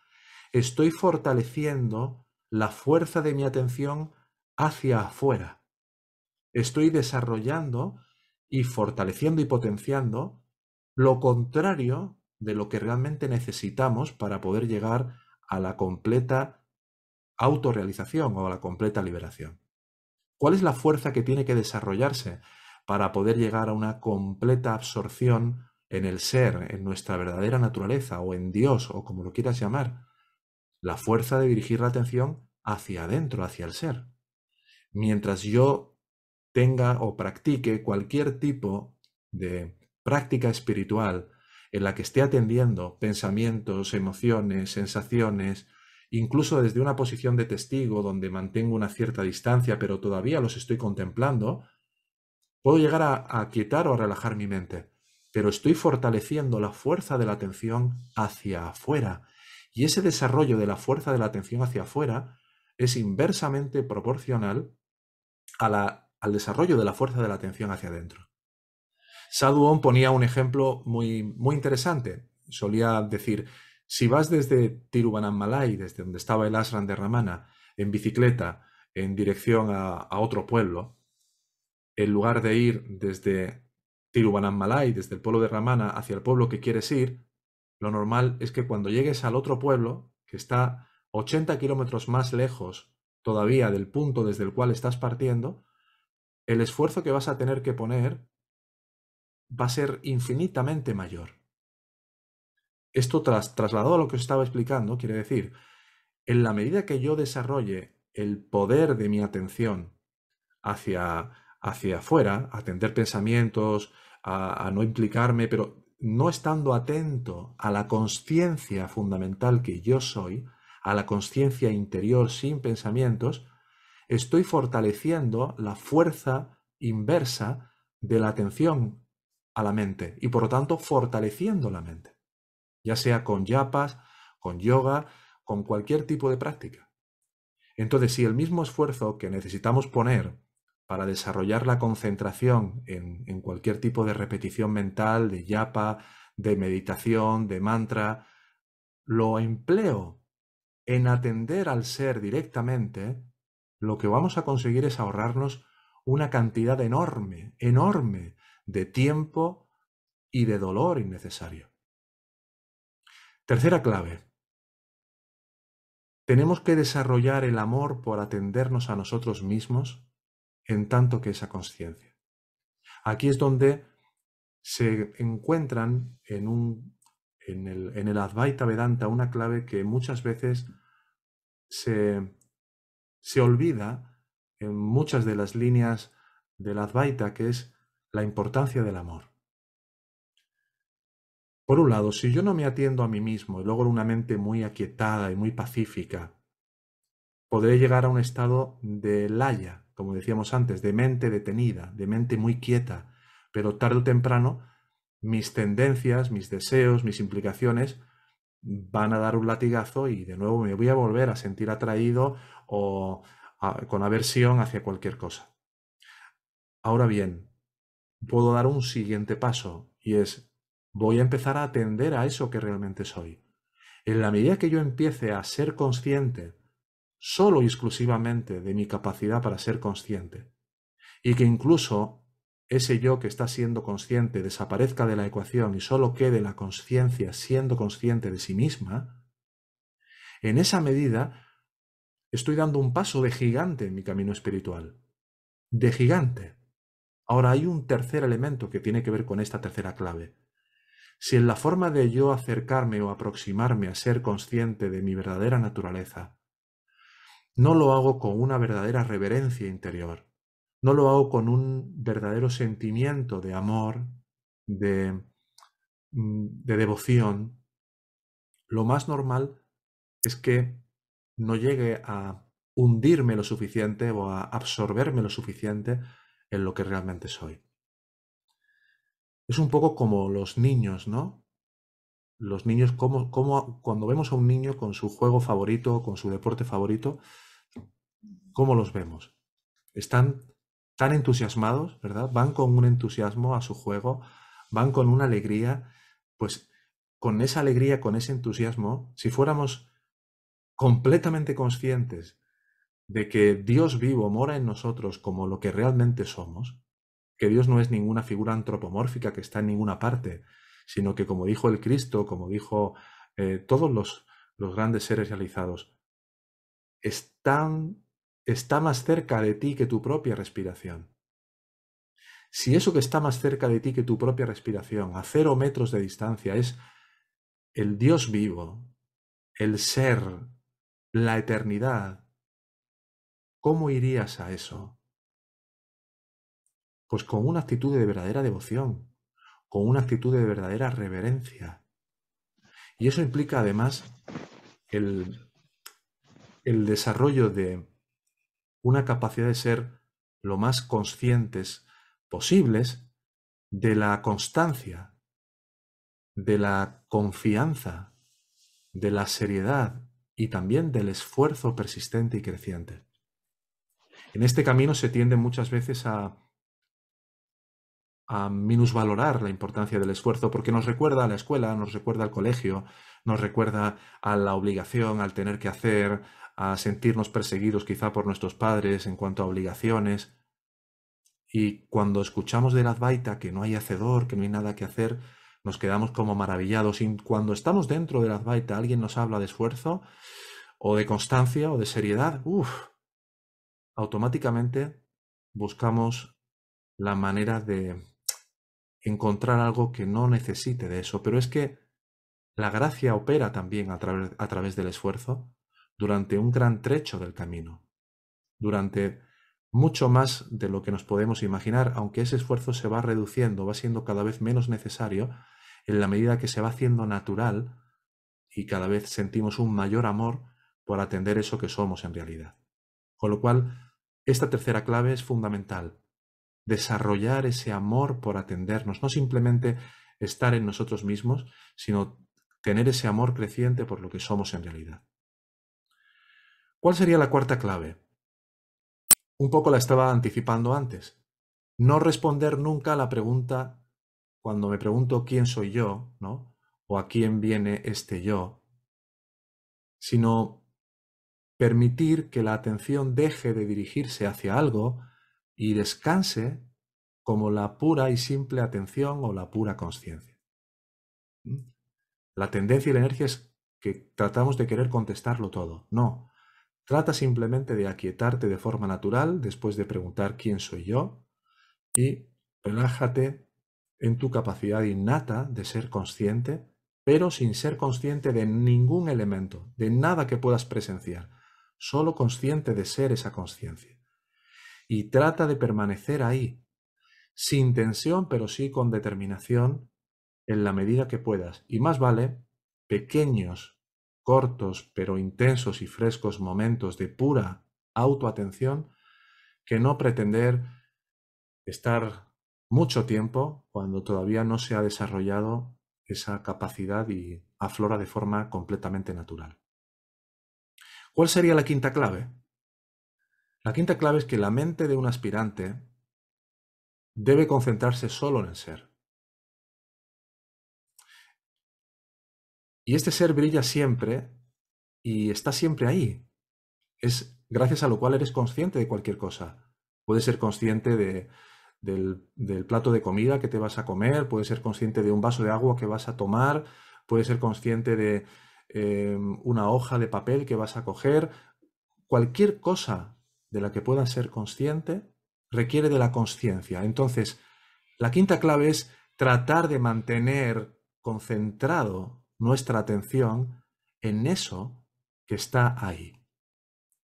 estoy fortaleciendo la fuerza de mi atención hacia afuera. Estoy desarrollando y fortaleciendo y potenciando lo contrario de lo que realmente necesitamos para poder llegar a la completa autorrealización o a la completa liberación. ¿Cuál es la fuerza que tiene que desarrollarse para poder llegar a una completa absorción en el ser, en nuestra verdadera naturaleza o en Dios o como lo quieras llamar? La fuerza de dirigir la atención hacia adentro, hacia el ser. Mientras yo tenga o practique cualquier tipo de práctica espiritual en la que esté atendiendo pensamientos, emociones, sensaciones, incluso desde una posición de testigo donde mantengo una cierta distancia, pero todavía los estoy contemplando, puedo llegar a, aquietar o a relajar mi mente, pero estoy fortaleciendo la fuerza de la atención hacia afuera. Y ese desarrollo de la fuerza de la atención hacia afuera es inversamente proporcional al desarrollo de la fuerza de la atención hacia adentro. Sadhuon ponía un ejemplo muy, muy interesante. Solía decir, si vas desde Tiruvannamalai, desde donde estaba el ashram de Ramana, en bicicleta en dirección a, otro pueblo, en lugar de ir desde Tiruvannamalai, desde el pueblo de Ramana, hacia el pueblo que quieres ir, lo normal es que cuando llegues al otro pueblo, que está 80 kilómetros más lejos todavía del punto desde el cual estás partiendo, el esfuerzo que vas a tener que poner va a ser infinitamente mayor. Esto trasladado a lo que os estaba explicando, quiere decir, en la medida que yo desarrolle el poder de mi atención hacia, hacia afuera, atender pensamientos, a, a no implicarme, pero no estando atento a la conciencia fundamental que yo soy, a la conciencia interior sin pensamientos, estoy fortaleciendo la fuerza inversa de la atención a la mente y por lo tanto fortaleciendo la mente, ya sea con yapas, con yoga, con cualquier tipo de práctica. Entonces, si el mismo esfuerzo que necesitamos poner para desarrollar la concentración en, en cualquier tipo de repetición mental, de yapa, de meditación, de mantra, lo empleo en atender al ser directamente, lo que vamos a conseguir es ahorrarnos una cantidad enorme, enorme de tiempo y de dolor innecesario. Tercera clave. Tenemos que desarrollar el amor por atendernos a nosotros mismos en tanto que esa conciencia. Aquí es donde se encuentran en, el, en el Advaita Vedanta una clave que muchas veces se, se olvida en muchas de las líneas del Advaita, que es la importancia del amor. Por un lado, si yo no me atiendo a mí mismo y logro una mente muy aquietada y muy pacífica, podré llegar a un estado de laya, como decíamos antes, de mente detenida, de mente muy quieta, pero tarde o temprano mis tendencias, mis deseos, mis implicaciones van a dar un latigazo y de nuevo me voy a volver a sentir atraído o con aversión hacia cualquier cosa. Ahora bien, puedo dar un siguiente paso y es voy a empezar a atender a eso que realmente soy. En la medida que yo empiece a ser consciente solo y exclusivamente de mi capacidad para ser consciente, y que incluso ese yo que está siendo consciente desaparezca de la ecuación y solo quede la conciencia siendo consciente de sí misma, en esa medida estoy dando un paso de gigante en mi camino espiritual. De gigante. Ahora hay un tercer elemento que tiene que ver con esta tercera clave. Si en la forma de yo acercarme o aproximarme a ser consciente de mi verdadera naturaleza, no lo hago con una verdadera reverencia interior, no lo hago con un verdadero sentimiento de amor, de, mm, de devoción, lo más normal es que no llegue a hundirme lo suficiente o a absorberme lo suficiente en lo que realmente soy. Es un poco como los niños, ¿no? Los niños, cuando vemos a un niño con su juego favorito, con su deporte favorito, ¿cómo los vemos? Están tan entusiasmados, ¿verdad? Van con un entusiasmo a su juego, van con una alegría, pues con esa alegría, con ese entusiasmo, si fuéramos completamente conscientes de que Dios vivo mora en nosotros como lo que realmente somos, que Dios no es ninguna figura antropomórfica que está en ninguna parte, sino que como dijo el Cristo, como dijo eh, todos los, los grandes seres realizados, está más cerca de ti que tu propia respiración. Si eso que está más cerca de ti que tu propia respiración, a cero metros de distancia, es el Dios vivo, el ser, la eternidad, ¿cómo irías a eso? Pues con una actitud de verdadera devoción, con una actitud de verdadera reverencia. Y eso implica además el, el desarrollo de una capacidad de ser lo más conscientes posibles de la constancia, de la confianza, de la seriedad y también del esfuerzo persistente y creciente. En este camino se tiende muchas veces a, a minusvalorar la importancia del esfuerzo porque nos recuerda a la escuela, nos recuerda al colegio, nos recuerda a la obligación, al tener que hacer, a sentirnos perseguidos quizá por nuestros padres en cuanto a obligaciones. Y cuando escuchamos de la Advaita que no hay hacedor, que no hay nada que hacer, nos quedamos como maravillados. Y cuando estamos dentro de la Advaita, alguien nos habla de esfuerzo, o de constancia, o de seriedad, uff, automáticamente buscamos la manera de encontrar algo que no necesite de eso. Pero es que la gracia opera también a, través, a través del esfuerzo durante un gran trecho del camino, durante mucho más de lo que nos podemos imaginar, aunque ese esfuerzo se va reduciendo, va siendo cada vez menos necesario, en la medida que se va haciendo natural y cada vez sentimos un mayor amor por atender eso que somos en realidad. Con lo cual, esta tercera clave es fundamental. Desarrollar ese amor por atendernos, no simplemente estar en nosotros mismos, sino tener ese amor creciente por lo que somos en realidad. ¿Cuál sería la cuarta clave? Un poco la estaba anticipando antes. No responder nunca a la pregunta cuando me pregunto quién soy yo, ¿no? O a quién viene este yo, sino permitir que la atención deje de dirigirse hacia algo y descanse como la pura y simple atención o la pura conciencia. ¿Mm? La tendencia y la inercia es que tratamos de querer contestarlo todo. No. Trata simplemente de aquietarte de forma natural después de preguntar quién soy yo y relájate en tu capacidad innata de ser consciente, pero sin ser consciente de ningún elemento, de nada que puedas presenciar, solo consciente de ser esa conciencia. Y trata de permanecer ahí, sin tensión, pero sí con determinación, en la medida que puedas. Y más vale pequeños, cortos, pero intensos y frescos momentos de pura autoatención que no pretender estar mucho tiempo cuando todavía no se ha desarrollado esa capacidad y aflora de forma completamente natural. ¿Cuál sería la quinta clave? La quinta clave es que la mente de un aspirante debe concentrarse solo en el ser. Y este ser brilla siempre y está siempre ahí. Es gracias a lo cual eres consciente de cualquier cosa. Puedes ser consciente de, del, plato de comida que te vas a comer, puedes ser consciente de un vaso de agua que vas a tomar, puedes ser consciente de Em, una hoja de papel que vas a coger, cualquier cosa de la que puedas ser consciente requiere de la conciencia. Entonces, la quinta clave es tratar de mantener concentrado nuestra atención en eso que está ahí.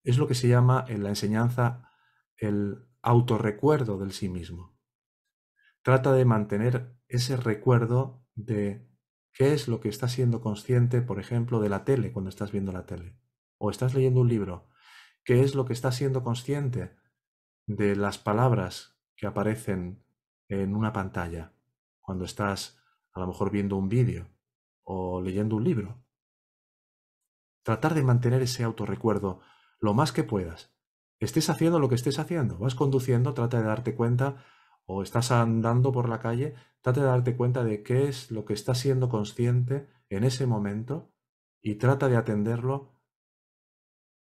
Es lo que se llama en la enseñanza el autorrecuerdo del sí mismo. Trata de mantener ese recuerdo de ¿Qué es lo que estás siendo consciente, por ejemplo, de la tele cuando estás viendo la tele? ¿O estás leyendo un libro? ¿Qué es lo que estás siendo consciente de las palabras que aparecen en una pantalla cuando estás a lo mejor viendo un vídeo o leyendo un libro? Tratar de mantener ese autorrecuerdo lo más que puedas. Estés haciendo lo que estés haciendo, vas conduciendo, trata de darte cuenta o estás andando por la calle, trata de darte cuenta de qué es lo que estás siendo consciente en ese momento y trata de atenderlo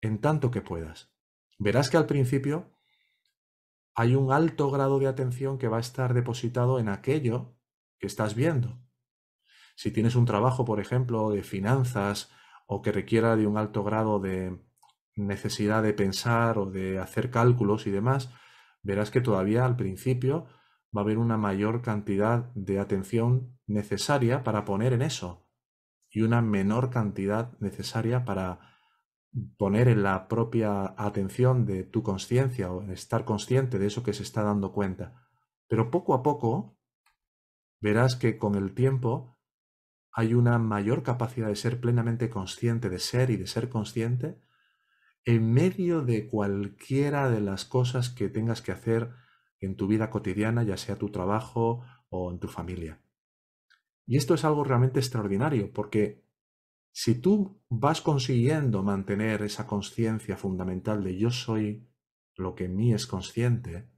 en tanto que puedas. Verás que al principio hay un alto grado de atención que va a estar depositado en aquello que estás viendo. Si tienes un trabajo, por ejemplo, de finanzas o que requiera de un alto grado de necesidad de pensar o de hacer cálculos y demás, verás que todavía al principio va a haber una mayor cantidad de atención necesaria para poner en eso y una menor cantidad necesaria para poner en la propia atención de tu conciencia o estar consciente de eso que se está dando cuenta. Pero poco a poco verás que con el tiempo hay una mayor capacidad de ser plenamente consciente de ser y de ser consciente en medio de cualquiera de las cosas que tengas que hacer en tu vida cotidiana, ya sea tu trabajo o en tu familia. Y esto es algo realmente extraordinario, porque si tú vas consiguiendo mantener esa conciencia fundamental de yo soy lo que en mí es consciente,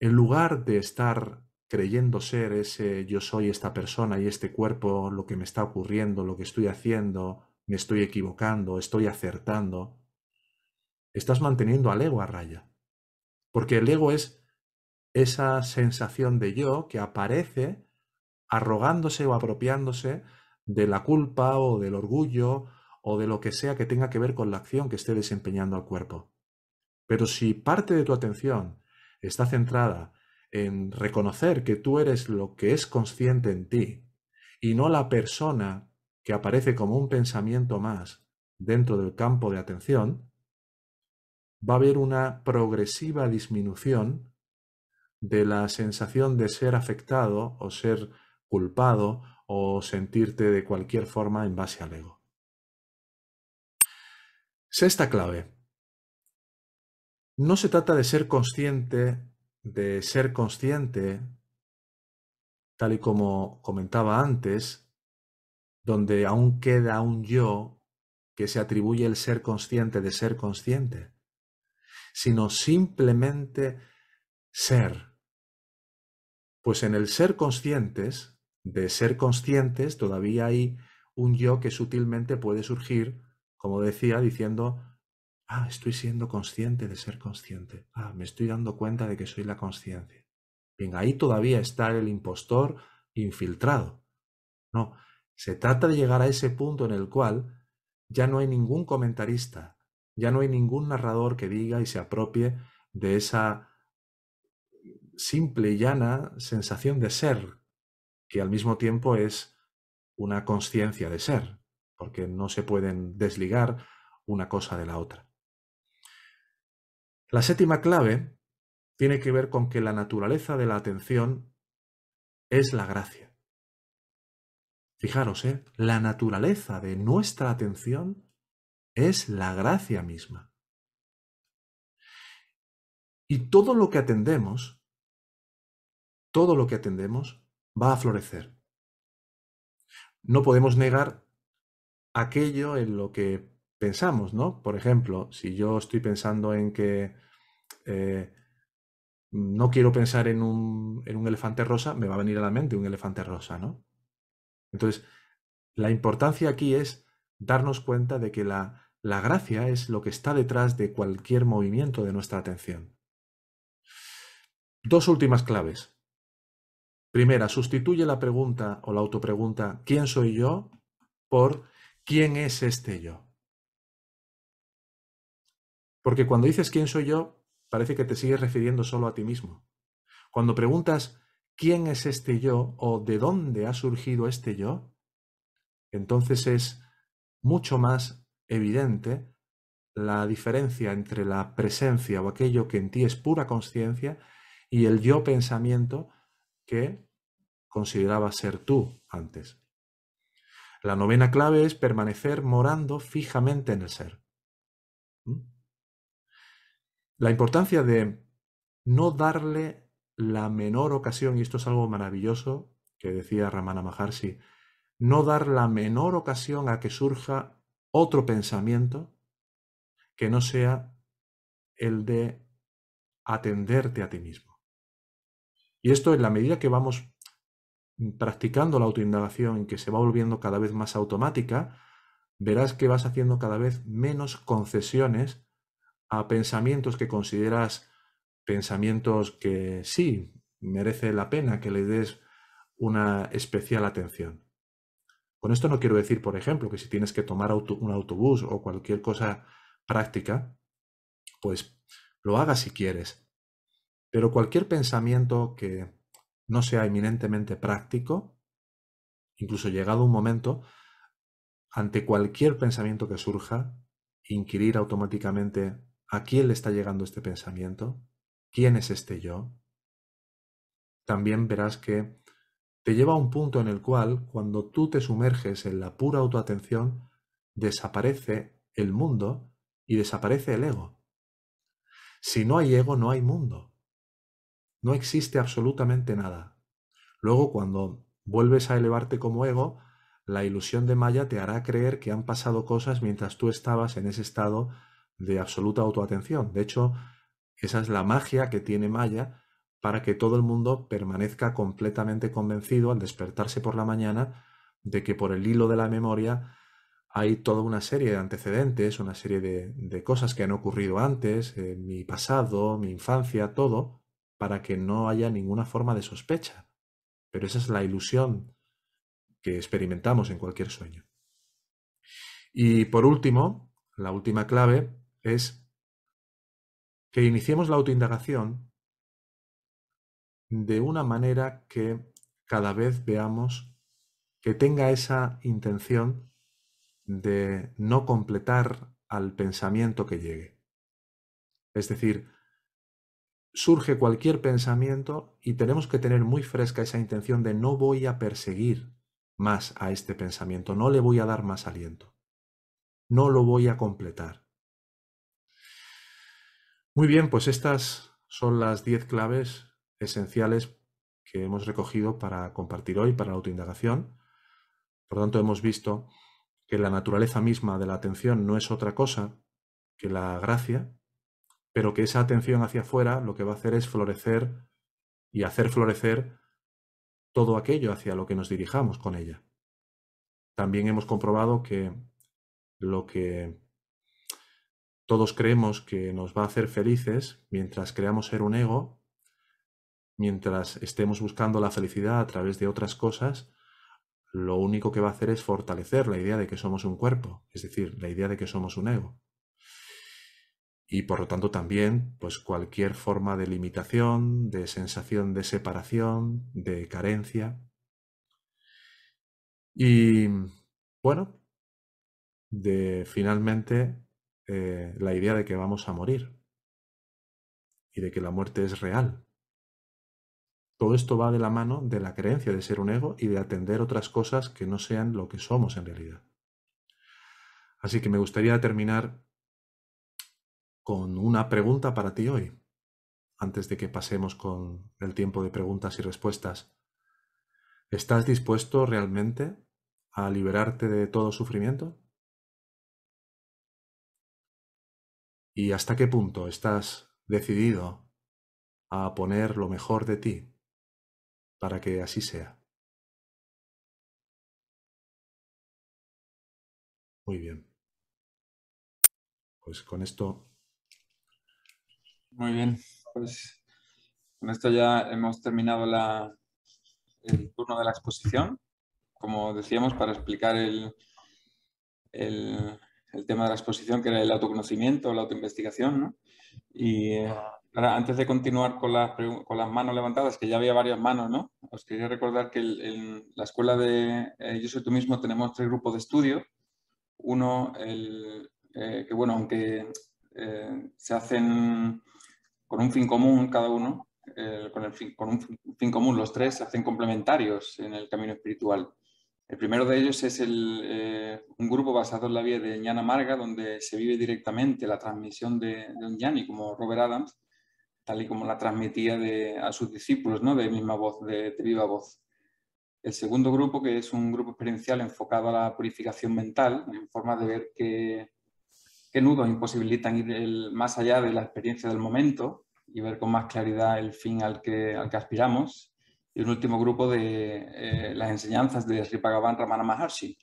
en lugar de estar creyendo ser ese yo soy esta persona y este cuerpo, lo que me está ocurriendo, lo que estoy haciendo, me estoy equivocando, estoy acertando, estás manteniendo al ego a raya. Porque el ego es esa sensación de yo que aparece arrogándose o apropiándose de la culpa o del orgullo o de lo que sea que tenga que ver con la acción que esté desempeñando al cuerpo. Pero si parte de tu atención está centrada en reconocer que tú eres lo que es consciente en ti y no la persona que aparece como un pensamiento más dentro del campo de atención, va a haber una progresiva disminución de la sensación de ser afectado o ser culpado o sentirte de cualquier forma en base al ego. Sexta clave. No se trata de ser consciente de ser consciente, tal y como comentaba antes, donde aún queda un yo que se atribuye el ser consciente de ser consciente, sino simplemente ser. Pues en el ser conscientes, de ser conscientes, todavía hay un yo que sutilmente puede surgir, como decía, diciendo, ah, estoy siendo consciente de ser consciente, ah, me estoy dando cuenta de que soy la conciencia. Bien, ahí todavía está el impostor infiltrado. No, se trata de llegar a ese punto en el cual ya no hay ningún comentarista, ya no hay ningún narrador que diga y se apropie de esa simple y llana sensación de ser, que al mismo tiempo es una conciencia de ser, porque no se pueden desligar una cosa de la otra. La séptima clave tiene que ver con que la naturaleza de la atención es la gracia. Fijaros, ¿eh? la naturaleza de nuestra atención es la gracia misma. Y todo lo que atendemos, todo lo que atendemos va a florecer. No podemos negar aquello en lo que pensamos, ¿no? Por ejemplo, si yo estoy pensando en que eh, no quiero pensar en un, elefante rosa, me va a venir a la mente un elefante rosa, ¿no? Entonces, la importancia aquí es darnos cuenta de que la gracia es lo que está detrás de cualquier movimiento de nuestra atención. Dos últimas claves. Primera, sustituye la pregunta o la autopregunta ¿quién soy yo? por ¿quién es este yo? Porque cuando dices quién soy yo, parece que te sigues refiriendo solo a ti mismo. Cuando preguntas quién es este yo o de dónde ha surgido este yo, entonces es mucho más evidente la diferencia entre la presencia o aquello que en ti es pura conciencia y el yo pensamiento que consideraba ser tú antes. La novena clave es permanecer morando fijamente en el ser. ¿Mm? La importancia de no darle la menor ocasión, y esto es algo maravilloso que decía Ramana Maharshi, no dar la menor ocasión a que surja otro pensamiento que no sea el de atenderte a ti mismo. Y esto en la medida que vamos practicando la autoindagación, que se va volviendo cada vez más automática, verás que vas haciendo cada vez menos concesiones a pensamientos que consideras pensamientos que sí merece la pena que le des una especial atención. Con esto no quiero decir, por ejemplo, que si tienes que tomar un autobús o cualquier cosa práctica, pues lo hagas si quieres. Pero cualquier pensamiento que no sea eminentemente práctico, incluso llegado un momento, ante cualquier pensamiento que surja, inquirir automáticamente a quién le está llegando este pensamiento, quién es este yo, también verás que te lleva a un punto en el cual, cuando tú te sumerges en la pura autoatención, desaparece el mundo y desaparece el ego. Si no hay ego, no hay mundo. No existe absolutamente nada. Luego, cuando vuelves a elevarte como ego, la ilusión de Maya te hará creer que han pasado cosas mientras tú estabas en ese estado de absoluta autoatención. De hecho, esa es la magia que tiene Maya para que todo el mundo permanezca completamente convencido al despertarse por la mañana de que por el hilo de la memoria hay toda una serie de antecedentes, una serie de, cosas que han ocurrido antes, mi pasado, mi infancia, todo, para que no haya ninguna forma de sospecha. Pero esa es la ilusión que experimentamos en cualquier sueño. Y por último, la última clave es que iniciemos la autoindagación de una manera que cada vez veamos que tenga esa intención de no completar al pensamiento que llegue. Es decir, surge cualquier pensamiento y tenemos que tener muy fresca esa intención de no voy a perseguir más a este pensamiento, no le voy a dar más aliento, no lo voy a completar. Muy bien, pues estas son las diez claves esenciales que hemos recogido para compartir hoy para la autoindagación. Por tanto, hemos visto que la naturaleza misma de la atención no es otra cosa que la gracia, pero que esa atención hacia afuera lo que va a hacer es florecer y hacer florecer todo aquello hacia lo que nos dirijamos con ella. También hemos comprobado que lo que todos creemos que nos va a hacer felices mientras creamos ser un ego, mientras estemos buscando la felicidad a través de otras cosas, lo único que va a hacer es fortalecer la idea de que somos un cuerpo, es decir, la idea de que somos un ego. Y por lo tanto también, pues cualquier forma de limitación, de sensación de separación, de carencia. Y bueno, de finalmente eh, la idea de que vamos a morir y de que la muerte es real. Todo esto va de la mano de la creencia de ser un ego y de atender otras cosas que no sean lo que somos en realidad. Así que me gustaría terminar con una pregunta para ti hoy, antes de que pasemos con el tiempo de preguntas y respuestas. ¿Estás dispuesto realmente a liberarte de todo sufrimiento? ¿Y hasta qué punto estás decidido a poner lo mejor de ti para que así sea. Muy bien. Pues con esto. Muy bien. Pues con esto ya hemos terminado la, el turno de la exposición. Como decíamos, para explicar el, el, tema de la exposición, que era el autoconocimiento, la autoinvestigación. ¿no? Y eh, Ahora, antes de continuar con las, con las manos levantadas, que ya había varias manos, ¿no? Os quería recordar que en la escuela de eh, Yo soy tú mismo tenemos tres grupos de estudio. Uno, el, eh, que bueno, aunque se hacen con un fin común cada uno, con, el fin, con, un fin común los tres, se hacen complementarios en el camino espiritual. El primero de ellos es el, un grupo basado en la vida de Ñana Marga, donde se vive directamente la transmisión de, de un Yani como Robert Adams tal y como la transmitía a sus discípulos, ¿no? de misma voz, de, viva voz. El segundo grupo, que es un grupo experiencial enfocado a la purificación mental, en forma de ver qué, qué nudos imposibilitan ir más allá de la experiencia del momento y ver con más claridad el fin al que, al que aspiramos. Y un último grupo de eh, las enseñanzas de Sri Bhagavan Ramana Maharshi,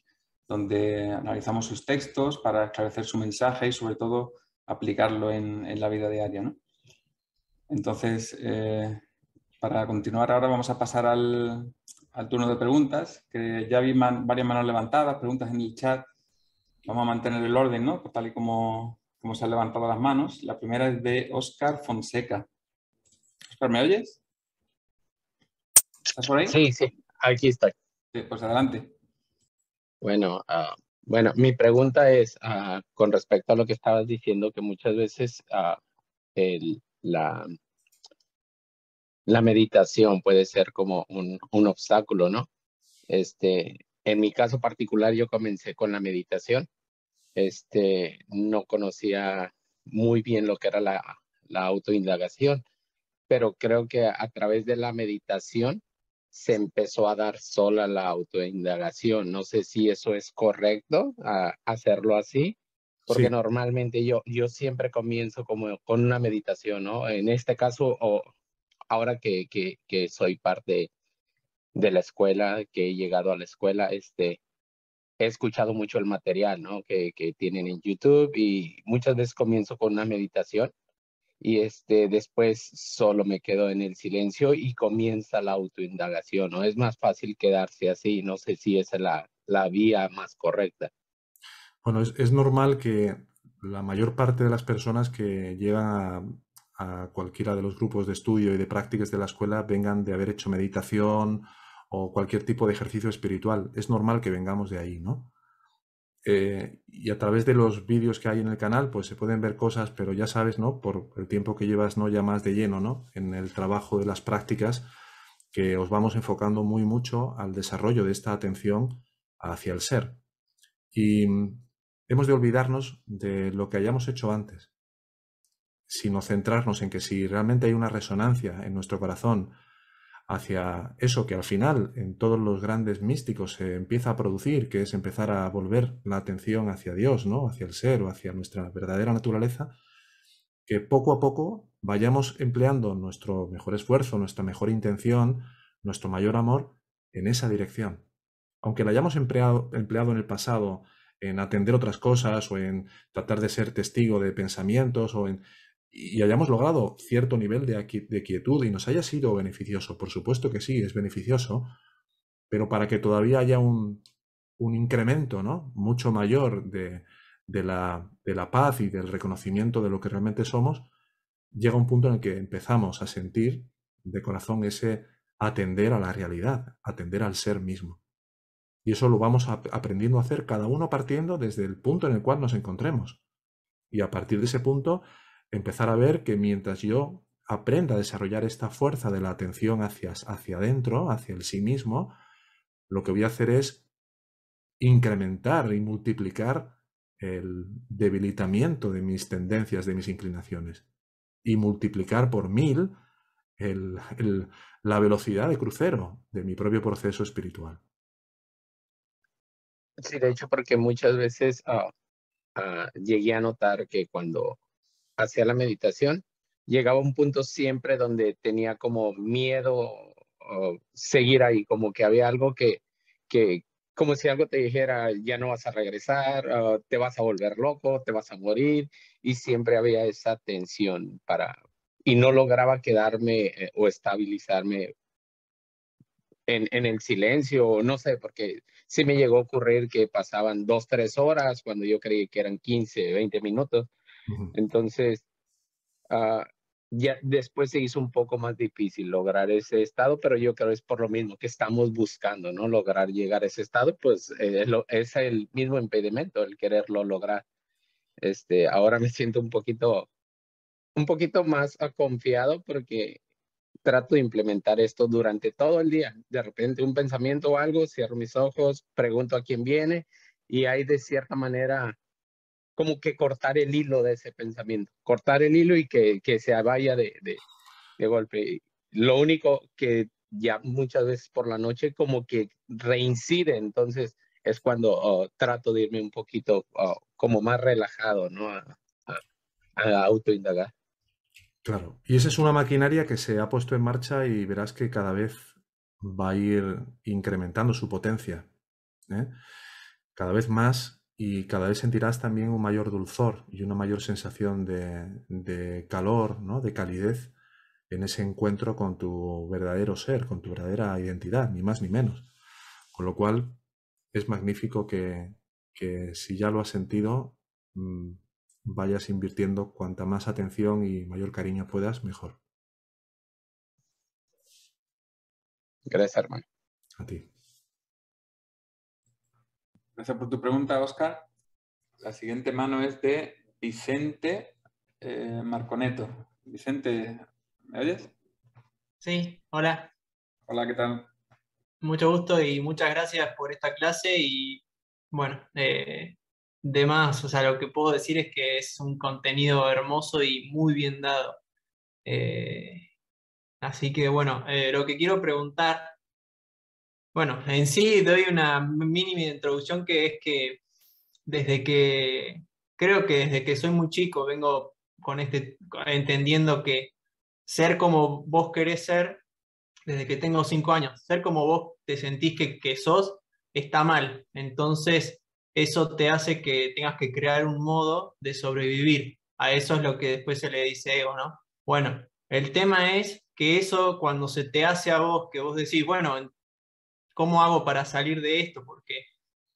donde analizamos sus textos para esclarecer su mensaje y sobre todo aplicarlo en, en la vida diaria. ¿no? Entonces, eh, para continuar ahora vamos a pasar al, turno de preguntas, que ya vi varias manos levantadas, preguntas en el chat. Vamos a mantener el orden, ¿no? Tal y como, como se han levantado las manos. La primera es de Oscar Fonseca. Oscar, ¿me oyes? ¿Estás por ahí? Sí, sí, aquí estoy. pues adelante. Bueno, ah, bueno, mi pregunta es ah, con respecto a lo que estabas diciendo, que muchas veces uh, el, la, la meditación puede ser como un, un obstáculo, ¿no? Este, en mi caso particular, yo comencé con la meditación. Este, no conocía muy bien lo que era la, la autoindagación, pero creo que a, través de la meditación se empezó a dar sola la autoindagación. No sé si eso es correcto, a, hacerlo así, porque normalmente yo, yo siempre comienzo como con una meditación, ¿no? En este caso, o ahora que, que, que, soy parte de la escuela, que he llegado a la escuela, este, he escuchado mucho el material, ¿no? Que, tienen en YouTube y muchas veces comienzo con una meditación y este, después solo me quedo en el silencio y comienza la autoindagación, ¿no? Es más fácil quedarse así, no sé si es la, la vía más correcta. Bueno, es, normal que la mayor parte de las personas que llegan a, cualquiera de los grupos de estudio y de prácticas de la escuela vengan de haber hecho meditación o cualquier tipo de ejercicio espiritual. Es normal que vengamos de ahí, ¿no? Eh, y a través de los vídeos que hay en el canal, pues se pueden ver cosas, pero ya sabes, ¿no? Por el tiempo que llevas, ¿no? Ya más de lleno, ¿no? En el trabajo de las prácticas, que os vamos enfocando muy mucho al desarrollo de esta atención hacia el ser. Y hemos de olvidarnos de lo que hayamos hecho antes. sino centrarnos en que si realmente hay una resonancia en nuestro corazón hacia eso que al final en todos los grandes místicos se empieza a producir, que es empezar a volver la atención hacia Dios, ¿no? hacia el ser o hacia nuestra verdadera naturaleza, que poco a poco vayamos empleando nuestro mejor esfuerzo, nuestra mejor intención, nuestro mayor amor en esa dirección. Aunque la hayamos empleado, empleado en el pasado en atender otras cosas o en tratar de ser testigo de pensamientos o en y hayamos logrado cierto nivel de, quietud y nos haya sido beneficioso, por supuesto que sí, es beneficioso, pero para que todavía haya un, incremento ¿no? mucho mayor de, la, de la paz y del reconocimiento de lo que realmente somos, llega un punto en el que empezamos a sentir de corazón ese atender a la realidad, atender al ser mismo. Y eso lo vamos aprendiendo a hacer cada uno partiendo desde el punto en el cual nos encontremos. Y a partir de ese punto empezar a ver que mientras yo aprenda a desarrollar esta fuerza de la atención hacia, hacia adentro, hacia el sí mismo, lo que voy a hacer es incrementar y multiplicar el debilitamiento de mis tendencias, de mis inclinaciones, y multiplicar por mil la velocidad de crucero de mi propio proceso espiritual. Sí, de hecho, porque muchas veces ah, ah, llegué a notar que cuando hacia la meditación, llegaba a un punto siempre donde tenía como miedo seguir ahí, como que había algo que, que, como si algo te dijera, ya no vas a regresar, te vas a volver loco, te vas a morir, y siempre había esa tensión para, y no lograba quedarme eh, o estabilizarme en, en, el silencio, no sé, porque sí me llegó a ocurrir que pasaban dos, tres horas cuando yo creí que eran 15, 20 minutos, entonces, ah, ya después se hizo un poco más difícil lograr ese estado, pero yo creo que es por lo mismo que estamos buscando, ¿no? Lograr llegar a ese estado, pues eh, es el mismo impedimento, el quererlo lograr. Este, ahora me siento un poquito, un poquito más confiado porque trato de implementar esto durante todo el día. De repente un pensamiento o algo, cierro mis ojos, pregunto a quién viene y hay de cierta manera como que cortar el hilo de ese pensamiento, cortar el hilo y que, que se vaya de, de, golpe. Lo único que ya muchas veces por la noche como que reincide, entonces es cuando oh, trato de irme un poquito oh, como más relajado, ¿no? A, a, a autoindagar. Claro, y esa es una maquinaria que se ha puesto en marcha y verás que cada vez va a ir incrementando su potencia. ¿eh? Cada vez más y cada vez sentirás también un mayor dulzor y una mayor sensación de, calor, ¿no? de calidez en ese encuentro con tu verdadero ser, con tu verdadera identidad, ni más ni menos. Con lo cual es magnífico que, si ya lo has sentido, mm, vayas invirtiendo cuanta más atención y mayor cariño puedas, mejor. Gracias, hermano. A ti. Gracias por tu pregunta, Oscar. La siguiente mano es de Vicente eh, Marconeto. Vicente, ¿me oyes? Sí, hola. Hola, ¿qué tal? Mucho gusto y muchas gracias por esta clase y bueno, eh, de más, o sea, lo que puedo decir es que es un contenido hermoso y muy bien dado. Eh, así que bueno, lo que quiero preguntar bueno, en sí doy una mínima introducción que es que desde que, creo que desde que soy muy chico vengo con este, entendiendo que ser como vos querés ser, desde que tengo cinco años, ser como vos te sentís que, que sos, está mal. Entonces, eso te hace que tengas que crear un modo de sobrevivir. A eso es lo que después se le dice ego, ¿no? Bueno, el tema es que eso cuando se te hace a vos, que vos decís, bueno, ¿cómo hago para salir de esto? Porque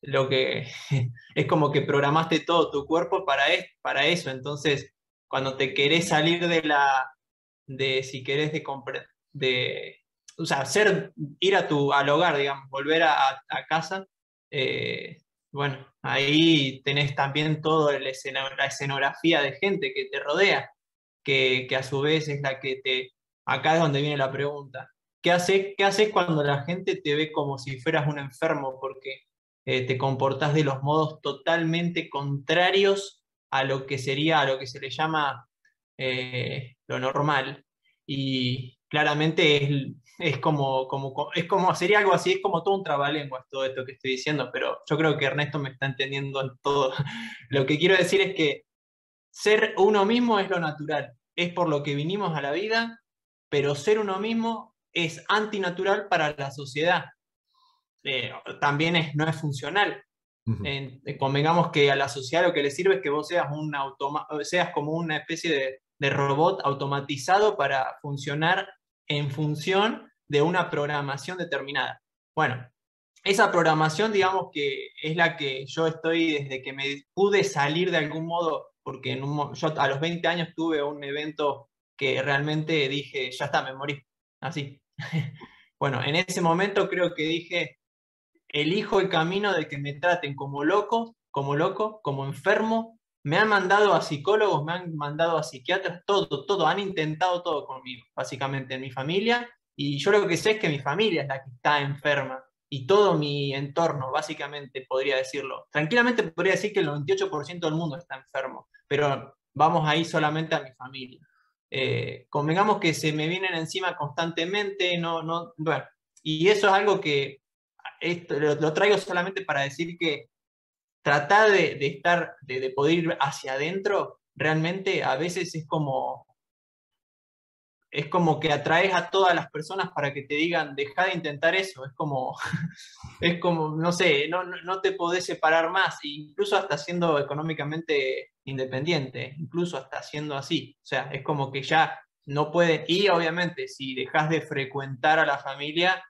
lo que es como que programaste todo tu cuerpo para, para eso. Entonces, cuando te querés salir de la, de si querés de, de o sea, hacer, ir a tu, al hogar, digamos, volver a, casa, eh, bueno, ahí tenés también toda la escenografía de gente que te rodea, que, que a su vez es la que te, acá es donde viene la pregunta, ¿Qué haces, ¿Qué cuando la gente te ve como si fueras un enfermo? Porque eh, te comportas de los modos totalmente contrarios a lo que sería, a lo que se le llama eh, lo normal. Y claramente es, como, como, es como, sería algo así, es como todo un trabalenguas todo esto que estoy diciendo, pero yo creo que Ernesto me está entendiendo en todo. Lo que quiero decir es que ser uno mismo es lo natural, es por lo que vinimos a la vida, pero ser uno mismo es antinatural para la sociedad. Eh, también es, no es funcional. Eh, convengamos que a la sociedad lo que le sirve es que vos seas, un seas como una especie de, de, robot automatizado para funcionar en función de una programación determinada. Bueno, esa programación, digamos que es la que yo estoy desde que me pude salir de algún modo, porque en un, yo a los 20 años tuve un evento que realmente dije, ya está, me morí, así. bueno, en ese momento creo que dije, elijo el camino de que me traten como loco, como loco, como enfermo. Me han mandado a psicólogos, me han mandado a psiquiatras, todo, todo, han intentado todo conmigo, básicamente en mi familia. Y yo lo que sé es que mi familia es la que está enferma y todo mi entorno, básicamente, podría decirlo. Tranquilamente podría decir que el 98% del mundo está enfermo, pero vamos ahí solamente a mi familia. Eh, convengamos que se me vienen encima constantemente, no, no, bueno, y eso es algo que esto, lo, traigo solamente para decir que tratar de, estar, de, poder ir hacia adentro, realmente a veces es como, es como que atraes a todas las personas para que te digan, deja de intentar eso, es como, es como, no sé, no, no te podés separar más, incluso hasta siendo económicamente independiente, incluso hasta siendo así, o sea, es como que ya no puede, y obviamente si dejas de frecuentar a la familia,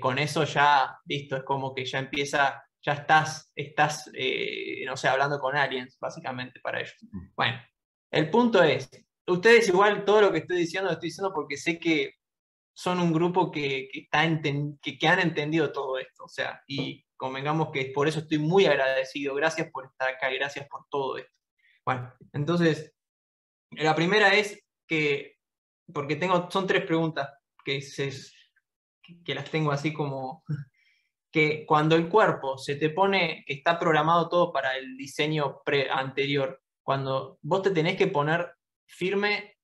con eso ya, listo, es como que ya empieza, ya estás, estás eh, no sé, hablando con aliens, básicamente, para ellos. Mm. Bueno, el punto es, ustedes igual todo lo que estoy diciendo lo estoy diciendo porque sé que son un grupo que, que, han entendido todo esto, o sea, y convengamos que por eso estoy muy agradecido, gracias por estar acá gracias por todo esto. Bueno, entonces, la primera es que, porque tengo, son tres preguntas que se, que las tengo así como que cuando el cuerpo se te pone, está programado todo para el diseño pre anterior, cuando vos te tenés que poner firme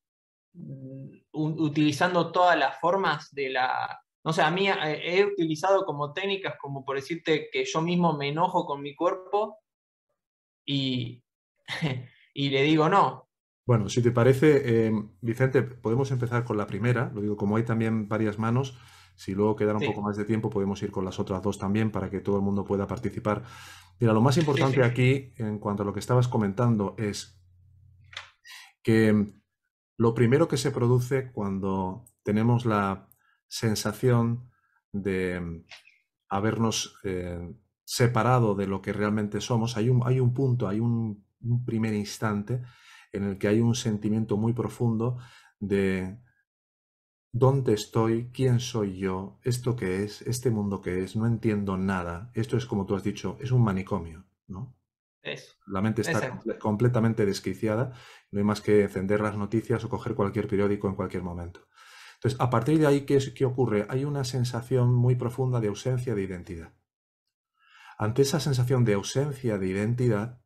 mm, utilizando todas las formas de la... No sé, a mí eh, he utilizado como técnicas como por decirte que yo mismo me enojo con mi cuerpo y, y le digo no. Bueno, si te parece, eh, Vicente, podemos empezar con la primera, lo digo, como hay también varias manos, si luego queda un poco más de tiempo, podemos ir con las otras dos también para que todo el mundo pueda participar. Mira, lo más importante aquí, en cuanto a lo que estabas comentando, es que lo primero que se produce cuando tenemos la sensación de habernos eh, separado de lo que realmente somos, hay un, hay un punto, hay un primer instante en el que hay un sentimiento muy profundo de ¿Dónde estoy? ¿Quién soy yo? ¿Esto qué es? ¿Este mundo qué es? No entiendo nada. Esto es como tú has dicho, es un manicomio, ¿no? La mente está completamente desquiciada. No hay más que encender las noticias o coger cualquier periódico en cualquier momento. Entonces, a partir de ahí, ¿qué, ¿qué ocurre? Hay una sensación muy profunda de ausencia de identidad. Ante esa sensación de ausencia de identidad,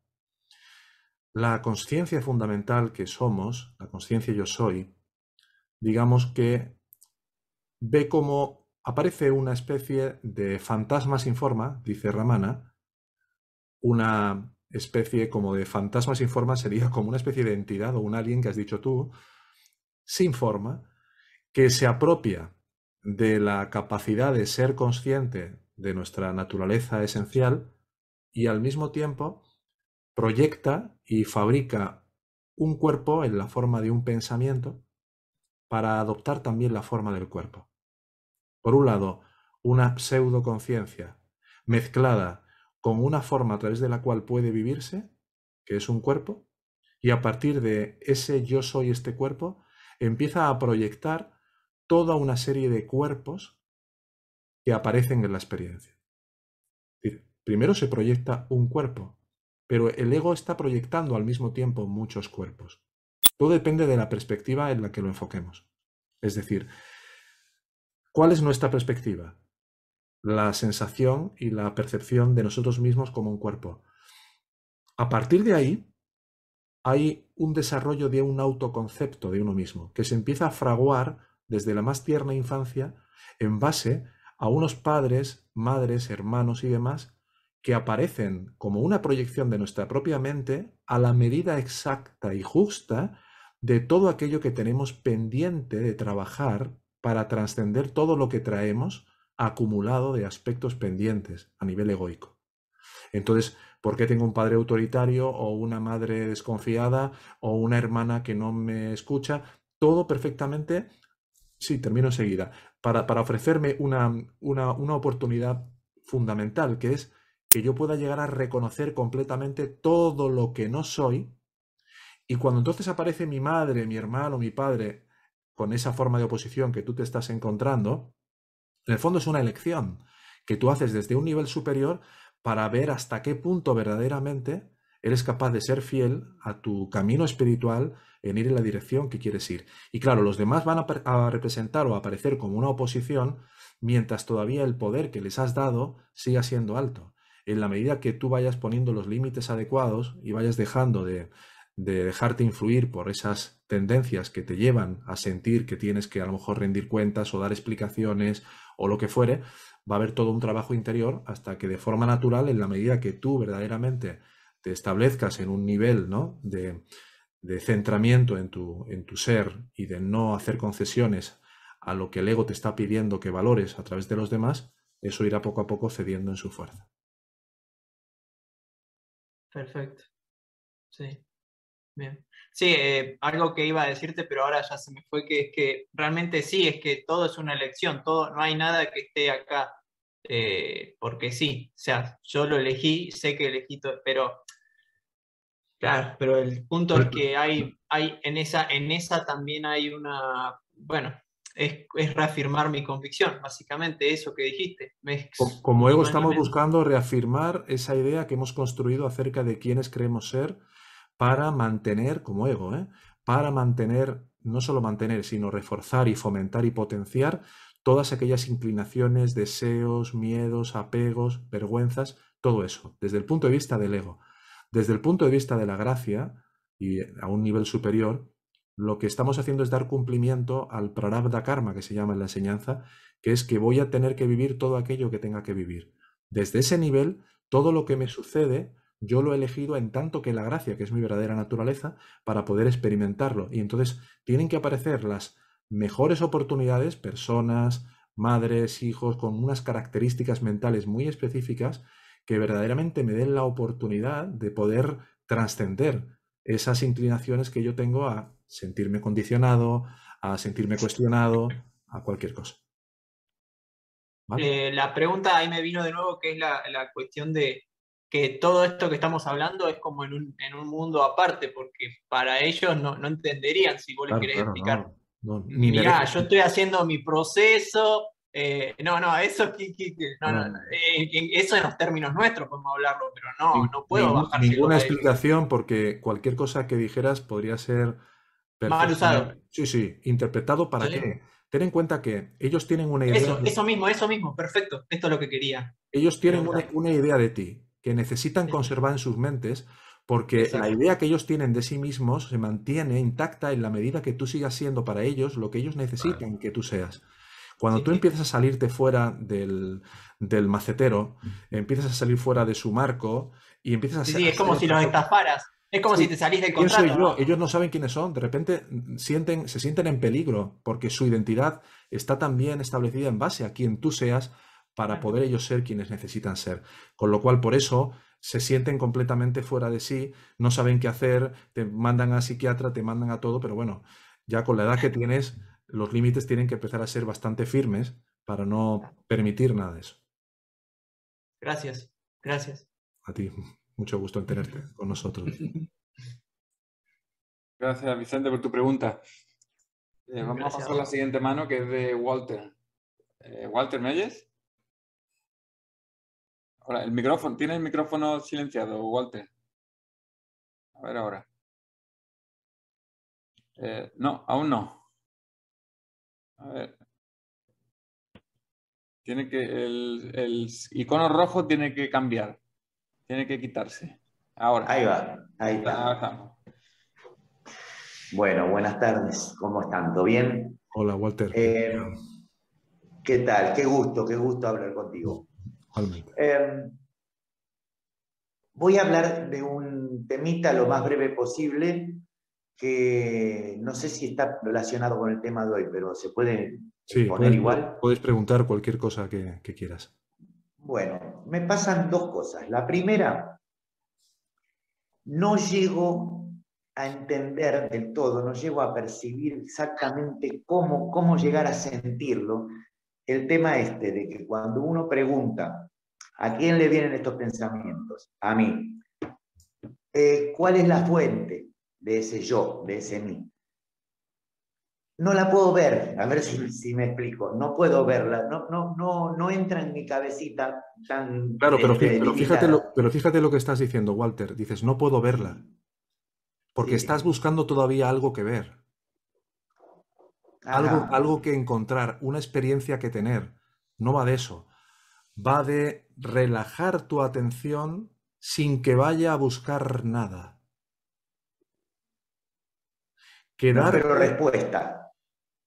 la conciencia fundamental que somos, la conciencia yo soy, digamos que ve cómo aparece una especie de fantasma sin forma, dice Ramana, una especie como de fantasma sin forma sería como una especie de entidad o un alien que has dicho tú, sin forma, que se apropia de la capacidad de ser consciente de nuestra naturaleza esencial y al mismo tiempo proyecta y fabrica un cuerpo en la forma de un pensamiento para adoptar también la forma del cuerpo. Por un lado, una pseudoconciencia mezclada con una forma a través de la cual puede vivirse, que es un cuerpo, y a partir de ese yo soy este cuerpo, empieza a proyectar toda una serie de cuerpos que aparecen en la experiencia. Primero se proyecta un cuerpo, pero el ego está proyectando al mismo tiempo muchos cuerpos. Todo depende de la perspectiva en la que lo enfoquemos. Es decir, ¿cuál es nuestra perspectiva? La sensación y la percepción de nosotros mismos como un cuerpo. A partir de ahí, hay un desarrollo de un autoconcepto de uno mismo, que se empieza a fraguar desde la más tierna infancia en base a unos padres, madres, hermanos y demás que aparecen como una proyección de nuestra propia mente a la medida exacta y justa de todo aquello que tenemos pendiente de trabajar para trascender todo lo que traemos acumulado de aspectos pendientes a nivel egoico. Entonces, ¿por qué tengo un padre autoritario o una madre desconfiada o una hermana que no me escucha? Todo perfectamente, sí, termino enseguida, para, para ofrecerme una, una, una oportunidad fundamental, que es que yo pueda llegar a reconocer completamente todo lo que no soy. Y cuando entonces aparece mi madre, mi hermano, mi padre, con esa forma de oposición que tú te estás encontrando, en el fondo es una elección que tú haces desde un nivel superior para ver hasta qué punto verdaderamente eres capaz de ser fiel a tu camino espiritual en ir en la dirección que quieres ir. Y claro, los demás van a, representar o aparecer como una oposición mientras todavía el poder que les has dado siga siendo alto en la medida que tú vayas poniendo los límites adecuados y vayas dejando de, dejarte influir por esas tendencias que te llevan a sentir que tienes que a lo mejor rendir cuentas o dar explicaciones o lo que fuere, va a haber todo un trabajo interior hasta que de forma natural, en la medida que tú verdaderamente te establezcas en un nivel ¿no? de, de, centramiento en tu, en tu ser y de no hacer concesiones a lo que el ego te está pidiendo que valores a través de los demás, eso irá poco a poco cediendo en su fuerza. Perfecto. Sí. Bien. Sí, eh, algo que iba a decirte, pero ahora ya se me fue, que es que realmente sí, es que todo es una elección, todo, no hay nada que esté acá, eh, porque sí, o sea, yo lo elegí, sé que elegí todo, pero claro, pero el punto es que hay, hay en esa, en esa también hay una, bueno, es, reafirmar mi convicción, básicamente eso que dijiste. Como ego estamos buscando reafirmar esa idea que hemos construido acerca de quiénes creemos ser para mantener, como ego, ¿eh? para mantener, no solo mantener, sino reforzar y fomentar y potenciar todas aquellas inclinaciones, deseos, miedos, apegos, vergüenzas, todo eso, desde el punto de vista del ego. Desde el punto de vista de la gracia, y a un nivel superior, lo que estamos haciendo es dar cumplimiento al prarabdha karma que se llama en la enseñanza, que es que voy a tener que vivir todo aquello que tenga que vivir. Desde ese nivel, todo lo que me sucede, yo lo he elegido en tanto que la gracia, que es mi verdadera naturaleza, para poder experimentarlo. Y entonces tienen que aparecer las mejores oportunidades, personas, madres, hijos, con unas características mentales muy específicas que verdaderamente me den la oportunidad de poder trascender esas inclinaciones que yo tengo a sentirme condicionado, a sentirme cuestionado, a cualquier cosa. Eh, la pregunta ahí me vino de nuevo, que es la, cuestión de que todo esto que estamos hablando es como en un, mundo aparte, porque para ellos no, entenderían si vos les querés explicar. No, Mirá, yo estoy haciendo mi proceso, eh, no, no, eso, eh, eso en los términos nuestros podemos hablarlo, pero no, no puedo bajar. Ninguna explicación porque cualquier cosa que dijeras podría ser Mal usado. Sí, sí, interpretado para qué. Ten en cuenta que ellos tienen una idea. Eso, eso mismo, eso mismo, perfecto. Esto es lo que quería. Ellos tienen una, idea de ti que necesitan conservar en sus mentes porque la idea que ellos tienen de sí mismos se mantiene intacta en la medida que tú sigas siendo para ellos lo que ellos necesitan que tú seas. Cuando tú empiezas a salirte fuera del, del, macetero, empiezas a salir fuera de su marco y empiezas a... Sí, es como si los estafaras. Es como si te salís del contrato. Ellos no saben quiénes son, de repente sienten, se sienten en peligro porque su identidad está tan bien establecida en base a quien tú seas para poder ellos ser quienes necesitan ser. Con lo cual, por eso se sienten completamente fuera de sí, no saben qué hacer, te mandan a psiquiatra, te mandan a todo, pero bueno, ya con la edad que tienes, los límites tienen que empezar a ser bastante firmes para no permitir nada de eso. Gracias, gracias. A ti. Mucho gusto en tenerte con nosotros. Gracias, Vicente, por tu pregunta. Eh, vamos a pasar a la siguiente mano, que es de Walter. Eh, Walter, ¿me oyes? Ahora, el micrófono, ¿tienes el micrófono silenciado, Walter? A ver ahora. Eh, no, aún no. A ver. Tiene que, el, el icono rojo tiene que cambiar. Tiene que quitarse. Ahora. Ahí va, ahí está. Bueno, buenas tardes. ¿Cómo están? ¿Todo bien? Hola, Walter. Eh, ¿Qué tal? Qué gusto, qué gusto hablar contigo. Eh, voy a hablar de un temita lo más breve posible que no sé si está relacionado con el tema de hoy, pero se puede poner igual. Puedes preguntar cualquier cosa que quieras. Bueno, me pasan dos cosas. La primera, no llego a entender del todo, no llego a percibir exactamente cómo, cómo llegar a sentirlo, el tema este de que cuando uno pregunta a quién le vienen estos pensamientos, a mí, eh, ¿cuál es la fuente de ese yo, de ese mí? no la puedo ver, a ver si, me explico, no puedo verla, no, no, no, no entra en mi cabecita tan... Claro, pero, este, fíjate lo, pero fíjate lo que estás diciendo, Walter, dices, no puedo verla, porque estás buscando todavía algo que ver, algo, algo que encontrar, una experiencia que tener, no va de eso, va de relajar tu atención sin que vaya a buscar nada. Quedar... pero respuesta.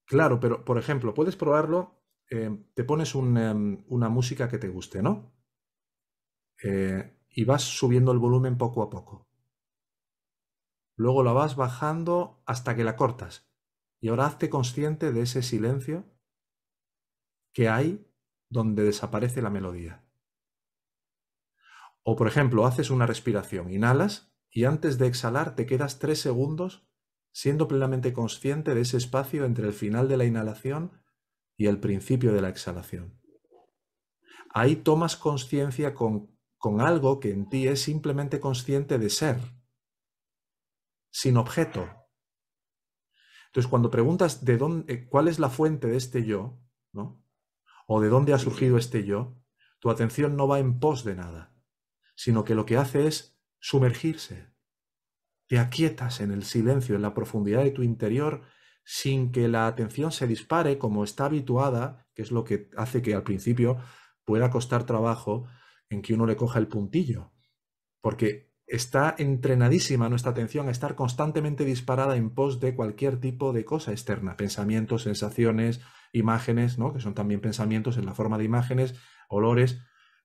Claro, pero por ejemplo, puedes probarlo, eh, te pones em, una música que te guste, ¿no? Eh, y vas subiendo el volumen poco a poco. Luego la vas bajando hasta que la cortas. Y ahora hazte consciente de ese silencio que hay donde desaparece la melodía. O por ejemplo, haces una respiración, inhalas y antes de exhalar te quedas tres segundos siendo plenamente consciente de ese espacio entre el final de la inhalación y el principio de la exhalación. Ahí tomas conciencia con, con, algo que en ti es simplemente consciente de ser, sin objeto. Entonces, cuando preguntas de dónde, eh, cuál es la fuente de este yo, ¿no? o de dónde ha surgido este yo, tu atención no va en pos de nada, sino que lo que hace es sumergirse, te aquietas en el silencio, en la profundidad de tu interior, sin que la atención se dispare como está habituada, que es lo que hace que al principio pueda costar trabajo en que uno le coja el puntillo, porque está entrenadísima nuestra atención a estar constantemente disparada en pos de cualquier tipo de cosa externa, pensamientos, sensaciones, imágenes, ¿no? que son también pensamientos en la forma de imágenes, olores,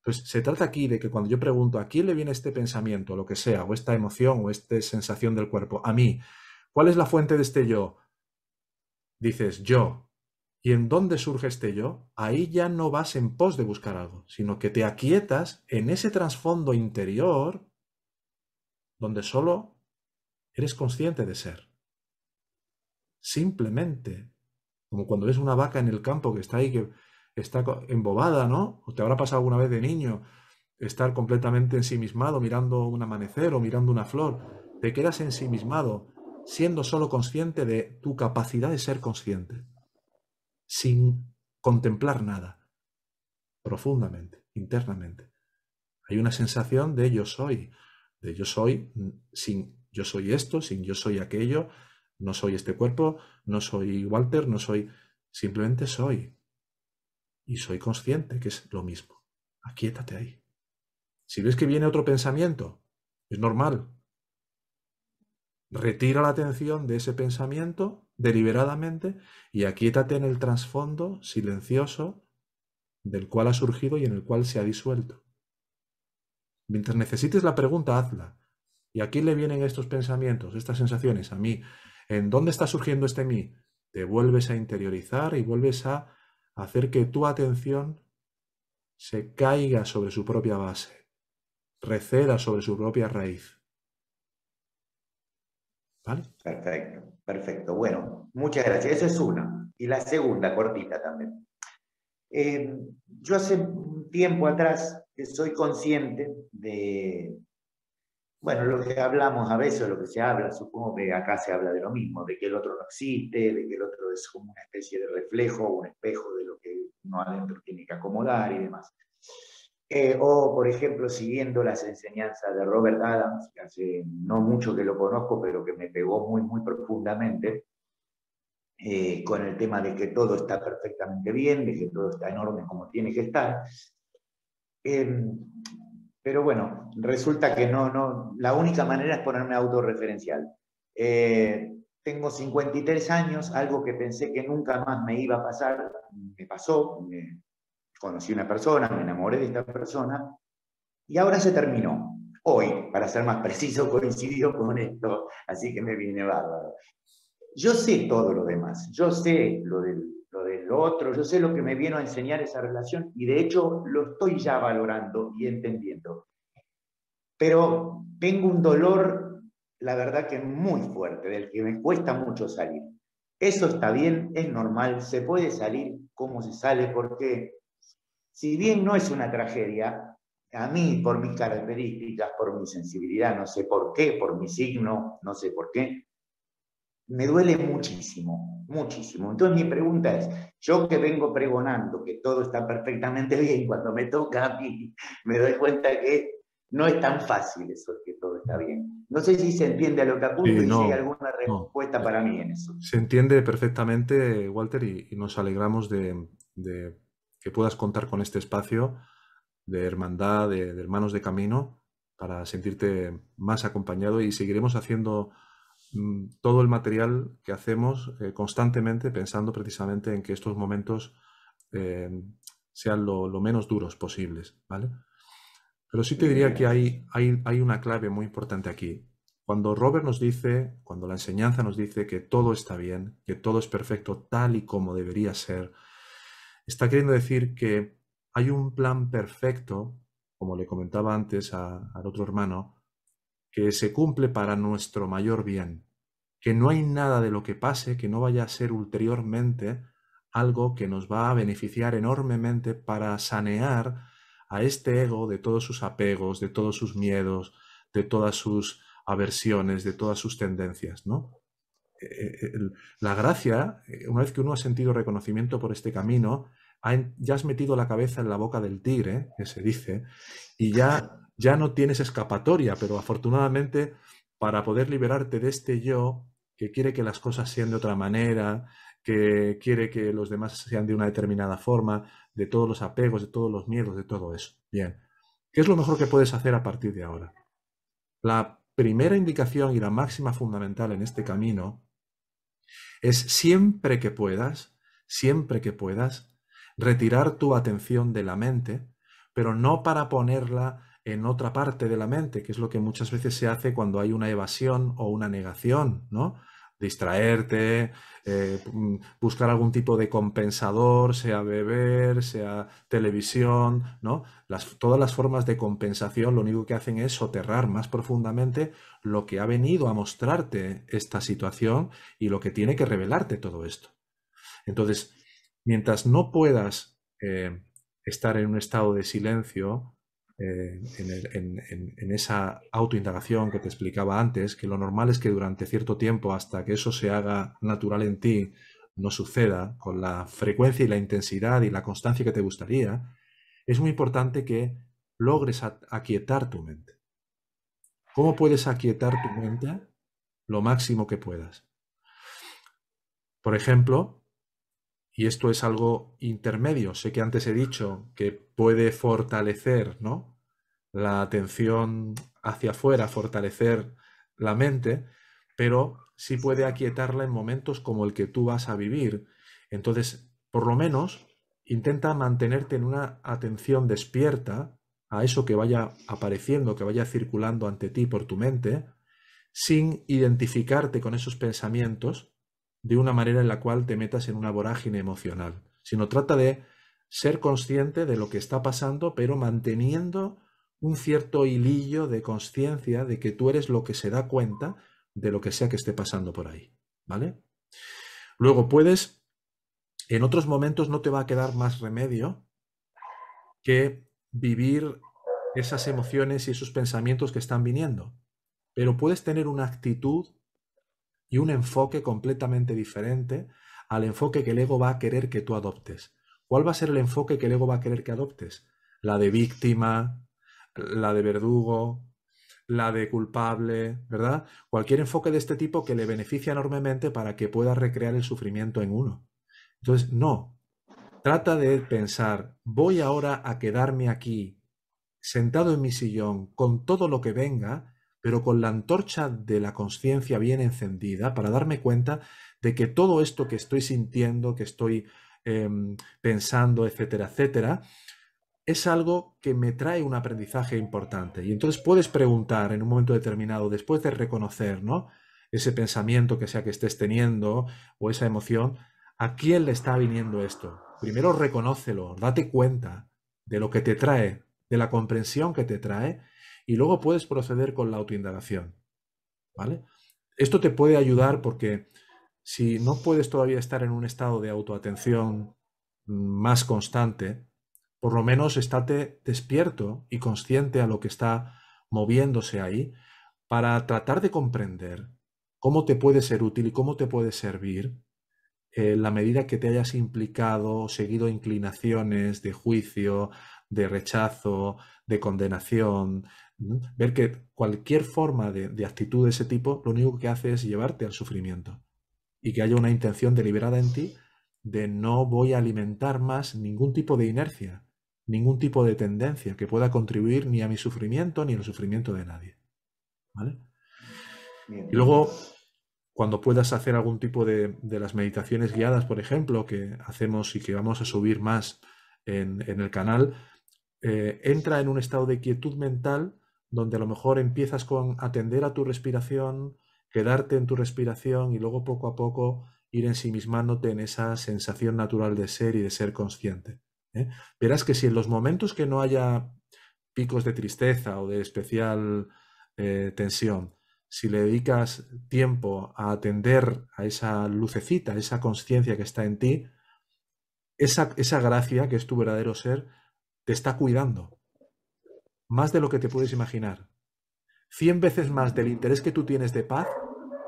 entonces, se trata aquí de que cuando yo pregunto a quién le viene este pensamiento, lo que sea, o esta emoción, o esta sensación del cuerpo, a mí, ¿cuál es la fuente de este yo? Dices yo. ¿Y en dónde surge este yo? Ahí ya no vas en pos de buscar algo, sino que te aquietas en ese trasfondo interior donde solo eres consciente de ser. Simplemente, como cuando ves una vaca en el campo que está ahí, que está embobada, ¿no? ¿O te habrá pasado alguna vez de niño estar completamente ensimismado mirando un amanecer o mirando una flor? Te quedas ensimismado, siendo solo consciente de tu capacidad de ser consciente, sin contemplar nada, profundamente, internamente. Hay una sensación de yo soy, de yo soy sin yo soy esto, sin yo soy aquello, no soy este cuerpo, no soy Walter, no soy, simplemente soy y soy consciente que es lo mismo. Aquíétate ahí. Si ves que viene otro pensamiento, es normal. Retira la atención de ese pensamiento deliberadamente y aquíétate en el trasfondo silencioso del cual ha surgido y en el cual se ha disuelto. Mientras necesites la pregunta, hazla. ¿Y a quién le vienen estos pensamientos, estas sensaciones? A mí. ¿En dónde está surgiendo este mí? Te vuelves a interiorizar y vuelves a hacer que tu atención se caiga sobre su propia base, receda sobre su propia raíz. ¿Vale? Perfecto, perfecto. Bueno, muchas gracias. Esa es una. Y la segunda, cortita también. Eh, yo hace tiempo atrás soy consciente de, bueno, lo que hablamos a veces, lo que se habla, supongo que acá se habla de lo mismo, de que el otro no existe, de que el otro es como una especie de reflejo, un espejo de lo que uno adentro tiene que acomodar y demás. Eh, o, por ejemplo, siguiendo las enseñanzas de Robert Adams, que hace no mucho que lo conozco, pero que me pegó muy, muy profundamente, eh, con el tema de que todo está perfectamente bien, de que todo está en orden como tiene que estar. Eh, pero bueno, resulta que no, no, la única manera es ponerme autorreferencial. Eh, tengo 53 años, algo que pensé que nunca más me iba a pasar, me pasó, me, conocí una persona, me enamoré de esta persona, y ahora se terminó. Hoy, para ser más preciso, coincidió con esto, así que me viene bárbaro. Yo sé todo lo demás, yo sé lo del, lo del otro, yo sé lo que me vino a enseñar esa relación y de hecho lo estoy ya valorando y entendiendo. Pero tengo un dolor, la verdad que muy fuerte, del que me cuesta mucho salir. Eso está bien, es normal, se puede salir como se sale, porque si bien no es una tragedia, a mí, por mis características, por mi sensibilidad, no sé por qué, por mi signo, no sé por qué, me duele muchísimo, muchísimo. Entonces mi pregunta es, yo que vengo pregonando que todo está perfectamente bien, cuando me toca a mí, me doy cuenta que no es tan fácil eso, que todo está bien. No sé si se entiende a lo que apunto y si hay alguna respuesta para mí en eso. Se entiende perfectamente, Walter, y, nos alegramos de, que puedas contar con este espacio de hermandad, de hermanos de camino, para sentirte más acompañado y seguiremos haciendo todo el material que hacemos eh, constantemente pensando precisamente en que estos momentos eh, sean lo, menos duros posibles, ¿vale? Pero sí te diría que hay, hay, hay una clave muy importante aquí. Cuando Robert nos dice, cuando la enseñanza nos dice que todo está bien, que todo es perfecto tal y como debería ser, está queriendo decir que hay un plan perfecto, como le comentaba antes al otro hermano, que se cumple para nuestro mayor bien, que no hay nada de lo que pase que no vaya a ser ulteriormente algo que nos va a beneficiar enormemente para sanear a este ego de todos sus apegos, de todos sus miedos, de todas sus aversiones, de todas sus tendencias, ¿no? Eh, eh, la gracia, eh, una vez que uno ha sentido reconocimiento por este camino, ya has metido la cabeza en la boca del tigre, que se dice, y ya ya no tienes escapatoria, pero afortunadamente para poder liberarte de este yo que quiere que las cosas sean de otra manera, que quiere que los demás sean de una determinada forma, de todos los apegos, de todos los miedos, de todo eso. Bien, ¿qué es lo mejor que puedes hacer a partir de ahora? La primera indicación y la máxima fundamental en este camino es siempre que puedas, siempre que puedas, retirar tu atención de la mente, pero no para ponerla en otra parte de la mente, que es lo que muchas veces se hace cuando hay una evasión o una negación, ¿no? Distraerte, eh, mm, buscar algún tipo de compensador, sea beber, sea televisión, ¿no? Las, todas las formas de compensación lo único que hacen es soterrar más profundamente lo que ha venido a mostrarte esta situación y lo que tiene que revelarte todo esto. Entonces, mientras no puedas eh, estar en un estado de silencio, eh, en, esa autoindagación que te explicaba antes, que lo normal es que durante cierto tiempo, hasta que eso se haga natural en ti, no suceda con la frecuencia y la intensidad y la constancia que te gustaría, es muy importante que logres aquietar tu mente. ¿Cómo puedes aquietar tu mente? Lo máximo que puedas. Por ejemplo, y esto es algo intermedio. Sé que antes he dicho que puede fortalecer ¿no? la atención hacia afuera, fortalecer la mente, pero sí puede aquietarla en momentos como el que tú vas a vivir. Entonces, por lo menos, intenta mantenerte en una atención despierta a eso que vaya apareciendo, que vaya circulando ante ti por tu mente, sin identificarte con esos pensamientos, de una manera en la cual te metas en una vorágine emocional, sino trata de ser consciente de lo que está pasando, pero manteniendo un cierto hilillo de conciencia de que tú eres lo que se da cuenta de lo que sea que esté pasando por ahí, ¿vale? Luego puedes, en otros momentos no te va a quedar más remedio que vivir esas emociones y esos pensamientos que están viniendo, pero puedes tener una actitud y un enfoque completamente diferente al enfoque que el ego va a querer que tú adoptes. ¿Cuál va a ser el enfoque que el ego va a querer que adoptes? La de víctima, la de verdugo, la de culpable, ¿verdad? Cualquier enfoque de este tipo que le beneficia enormemente para que pueda recrear el sufrimiento en uno. Entonces, no. Trata de pensar, voy ahora a quedarme aquí, sentado en mi sillón, con todo lo que venga, pero con la antorcha de la conciencia bien encendida para darme cuenta de que todo esto que estoy sintiendo, que estoy em, pensando, etcétera, etcétera, es algo que me trae un aprendizaje importante. Y entonces puedes preguntar en un momento determinado, después de reconocer ¿no? ese pensamiento que sea que estés teniendo o esa emoción, ¿a quién le está viniendo esto? Primero reconócelo, date cuenta de lo que te trae, de la comprensión que te trae, y luego puedes proceder con la autoindagación. ¿Vale? Esto te puede ayudar porque si no puedes todavía estar en un estado de autoatención más constante, por lo menos estate despierto y consciente a lo que está moviéndose ahí para tratar de comprender cómo te puede ser útil y cómo te puede servir en la medida que te hayas implicado, seguido inclinaciones de juicio, de rechazo, de condenación, ver que cualquier forma de, de, actitud de ese tipo lo único que hace es llevarte al sufrimiento y que haya una intención deliberada en ti de no voy a alimentar más ningún tipo de inercia, ningún tipo de tendencia que pueda contribuir ni a mi sufrimiento ni al sufrimiento de nadie. ¿Vale? Y luego, cuando puedas hacer algún tipo de, de, las meditaciones guiadas, por ejemplo, que hacemos y que vamos a subir más en, en el canal, eh, entra en un estado de quietud mental donde a lo mejor empiezas con atender a tu respiración, quedarte en tu respiración y luego poco a poco ir ensimismándote en esa sensación natural de ser y de ser consciente. ¿eh? Verás que si en los momentos que no haya picos de tristeza o de especial eh, tensión, si le dedicas tiempo a atender a esa lucecita, a esa conciencia que está en ti, esa, esa gracia que es tu verdadero ser, te está cuidando. Más de lo que te puedes imaginar. Cien veces más del interés que tú tienes de paz,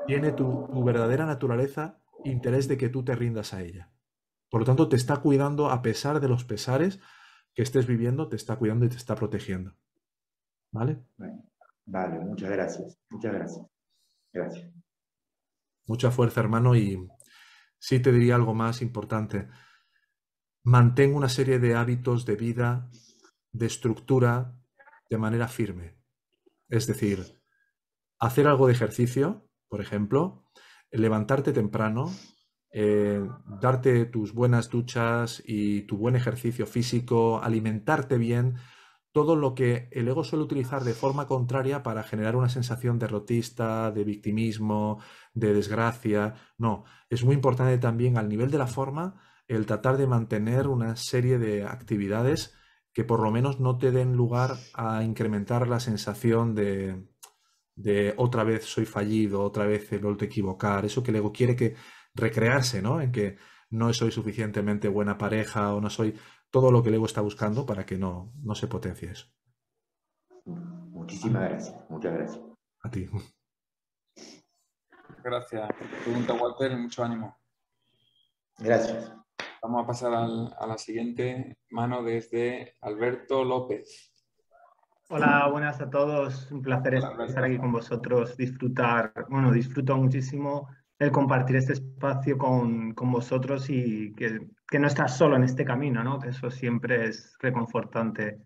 tiene tu, tu verdadera naturaleza interés de que tú te rindas a ella. Por lo tanto, te está cuidando a pesar de los pesares que estés viviendo, te está cuidando y te está protegiendo. ¿Vale? Vale, muchas gracias. Muchas gracias. Gracias. Mucha fuerza, hermano, y sí te diría algo más importante. Mantén una serie de hábitos de vida, de estructura, de manera firme. Es decir, hacer algo de ejercicio, por ejemplo, levantarte temprano, eh, darte tus buenas duchas y tu buen ejercicio físico, alimentarte bien, todo lo que el ego suele utilizar de forma contraria para generar una sensación derrotista, de victimismo, de desgracia. No, es muy importante también al nivel de la forma el tratar de mantener una serie de actividades que por lo menos no te den lugar a incrementar la sensación de, de otra vez soy fallido, otra vez he vuelto a equivocar, eso que el ego quiere que recrearse, ¿no? En que no soy suficientemente buena pareja o no soy todo lo que el ego está buscando para que no, no se potencie eso. Muchísimas gracias, muchas gracias. A ti. Gracias. Pregunta Walter, mucho ánimo. Gracias. Vamos a pasar al, a la siguiente mano desde Alberto López. Hola, buenas a todos. Un placer Hola, estar aquí con vosotros, disfrutar, bueno, disfruto muchísimo el compartir este espacio con, con vosotros y que, que, no estás solo en este camino, ¿no? Que eso siempre es reconfortante.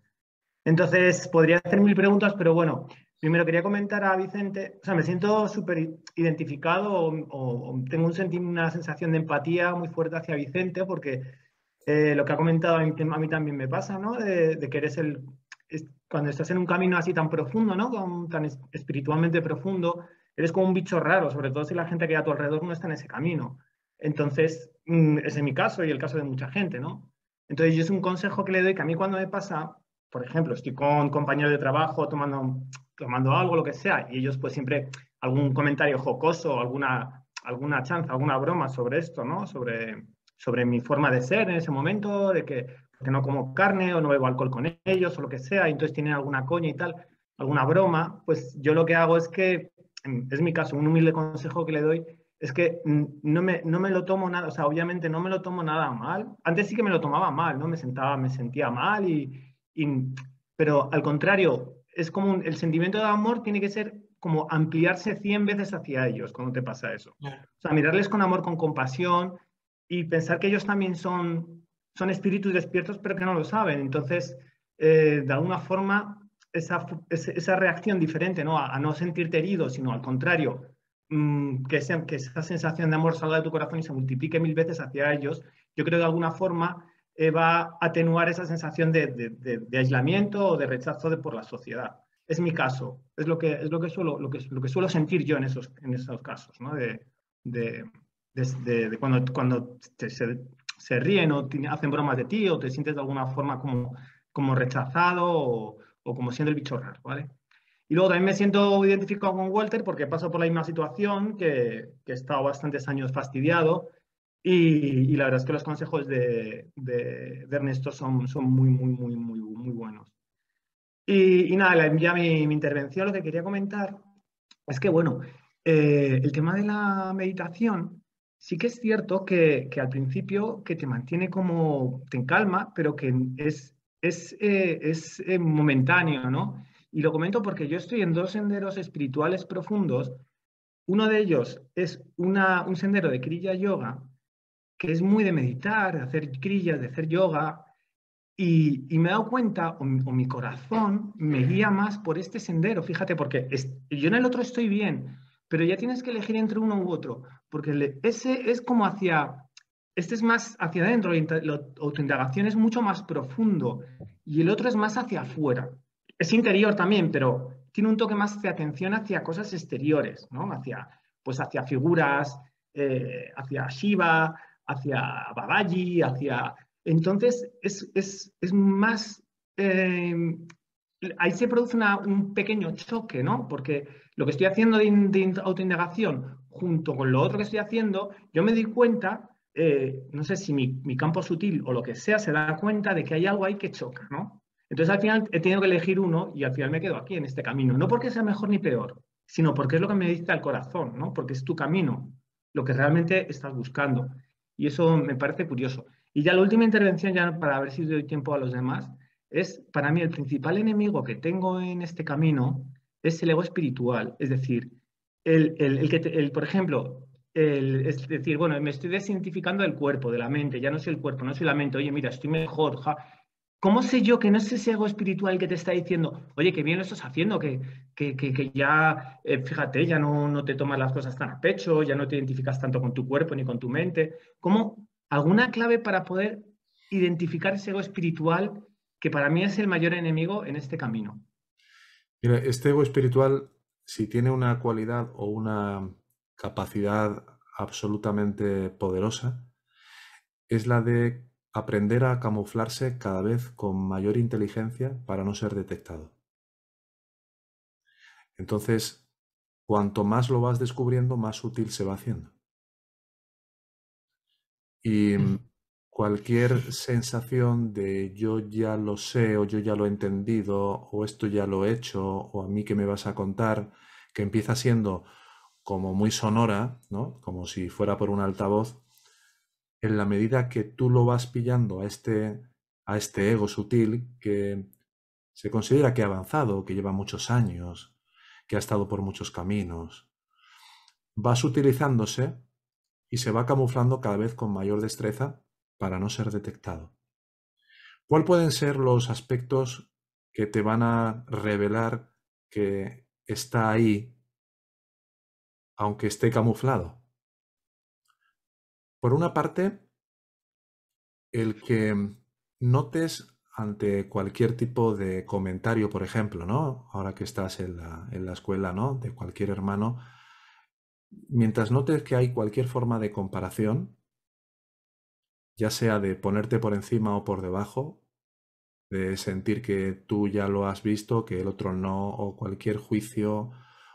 Entonces, podría hacer mil preguntas, pero bueno, primero quería comentar a Vicente, o sea, me siento súper identificado o, tengo un una sensación de empatía muy fuerte hacia Vicente porque eh, lo que ha comentado a mí, también me pasa, ¿no? De, que eres el, cuando estás en un camino así tan profundo, ¿no? Tan espiritualmente profundo, eres como un bicho raro, sobre todo si la gente que hay a tu alrededor no está en ese camino. Entonces, mm, ese es mi caso y el caso de mucha gente, ¿no? Entonces, yo es un consejo que le doy que a mí cuando me pasa, por ejemplo, estoy con compañeros de trabajo tomando, tomando algo, lo que sea, y ellos pues siempre algún comentario jocoso, alguna, alguna chanza, alguna broma sobre esto, ¿no? Sobre, sobre mi forma de ser en ese momento, de que, que no como carne o no bebo alcohol con ellos o lo que sea, y entonces tienen alguna coña y tal, alguna broma, pues yo lo que hago es que es mi caso, un humilde consejo que le doy es que no me, no me lo tomo nada, o sea, obviamente no me lo tomo nada mal. Antes sí que me lo tomaba mal, ¿no? Me sentaba, me sentía mal y, pero al contrario, es como un, el sentimiento de amor tiene que ser como ampliarse 100 veces hacia ellos cuando te pasa eso. Yeah. O sea, mirarles con amor, con compasión y pensar que ellos también son, son espíritus despiertos, pero que no lo saben. Entonces, eh, de alguna forma, esa, esa reacción diferente, ¿no? A, no sentirte herido, sino al contrario, mm, que, que esa sensación de amor salga de tu corazón y se multiplique mil veces hacia ellos, yo creo que de alguna forma eh, va a atenuar esa sensación de, aislamiento o de rechazo por la sociedad. Es mi caso, es lo que, es lo que, suelo, lo que, lo suelo sentir yo en esos, en esos casos, ¿no? de, cuando, cuando se, se, ríen o hacen bromas de ti o te sientes de alguna forma como, como rechazado o, o como siendo el bicho raro, ¿vale? Y luego también me siento identificado con Walter porque paso por la misma situación, que, que he estado bastantes años fastidiado y, la verdad es que los consejos de, Ernesto son, son muy, muy, muy, muy, muy buenos. Y, y nada, ya mi, mi, intervención lo que quería comentar es que, bueno, eh, el tema de la meditación, sí que es cierto que, que, al principio que te mantiene como, te calma, pero que es, es, eh, es eh, momentáneo, ¿no? Y lo comento porque yo estoy en dos senderos espirituales profundos. Uno de ellos es una, un sendero de Kriya Yoga, que es muy de meditar, de hacer crillas, de hacer yoga, y, me he dado cuenta, o, mi corazón me guía más por este sendero, fíjate, porque yo en el otro estoy bien, pero ya tienes que elegir entre uno u otro, porque ese es como hacia, este es más hacia adentro, la autoindagación es mucho más profundo, y el otro es más hacia afuera. Es interior también, pero tiene un toque más de atención hacia cosas exteriores, ¿no? Hacia, pues hacia figuras, eh, hacia Shiva, hacia Babaji, hacia... Entonces, es, más... Eh, ahí se produce un pequeño choque, ¿no? Porque lo que estoy haciendo de, autoindagación junto con lo otro que estoy haciendo, yo me di cuenta, eh, no sé si mi, mi, campo sutil o lo que sea se da cuenta de que hay algo ahí que choca, ¿no? Entonces al final he tenido que elegir uno y al final me quedo aquí en este camino, no porque sea mejor ni peor, sino porque es lo que me dice al corazón, ¿no? Porque es tu camino, lo que realmente estás buscando. Y eso me parece curioso. Y ya la última intervención, ya para ver si doy tiempo a los demás, es para mí el principal enemigo que tengo en este camino es el ego espiritual. Es decir, el, el, que, el, por ejemplo, el, es decir, bueno, me estoy desidentificando del cuerpo, de la mente, ya no soy el cuerpo, no soy la mente, oye, mira, estoy mejor, ¿Cómo sé yo que no es ese ego espiritual que te está diciendo, oye, qué bien lo estás haciendo, que, que, ya, eh, fíjate, ya no, no, te tomas las cosas tan a pecho, ya no te identificas tanto con tu cuerpo ni con tu mente? ¿Cómo alguna clave para poder identificar ese ego espiritual que para mí es el mayor enemigo en este camino? Mira, este ego espiritual, si tiene una cualidad o una capacidad absolutamente poderosa, es la de aprender a camuflarse cada vez con mayor inteligencia para no ser detectado. Entonces, cuanto más lo vas descubriendo, más útil se va haciendo. Y mm, cualquier sensación de yo ya lo sé o yo ya lo he entendido o esto ya lo he hecho o a mí que me vas a contar, que empieza siendo como muy sonora, ¿no? Como si fuera por un altavoz, en la medida que tú lo vas pillando a este, a este ego sutil que se considera que ha avanzado, que lleva muchos años, que ha estado por muchos caminos, vas utilizándose y se va camuflando cada vez con mayor destreza para no ser detectado. ¿Cuáles pueden ser los aspectos que te van a revelar que está ahí, aunque esté camuflado? Por una parte, el que notes ante cualquier tipo de comentario, por ejemplo, ¿no? Ahora que estás en la, en la escuela, ¿no? De cualquier hermano, mientras notes que hay cualquier forma de comparación, ya sea de ponerte por encima o por debajo, de sentir que tú ya lo has visto, que el otro no, o cualquier juicio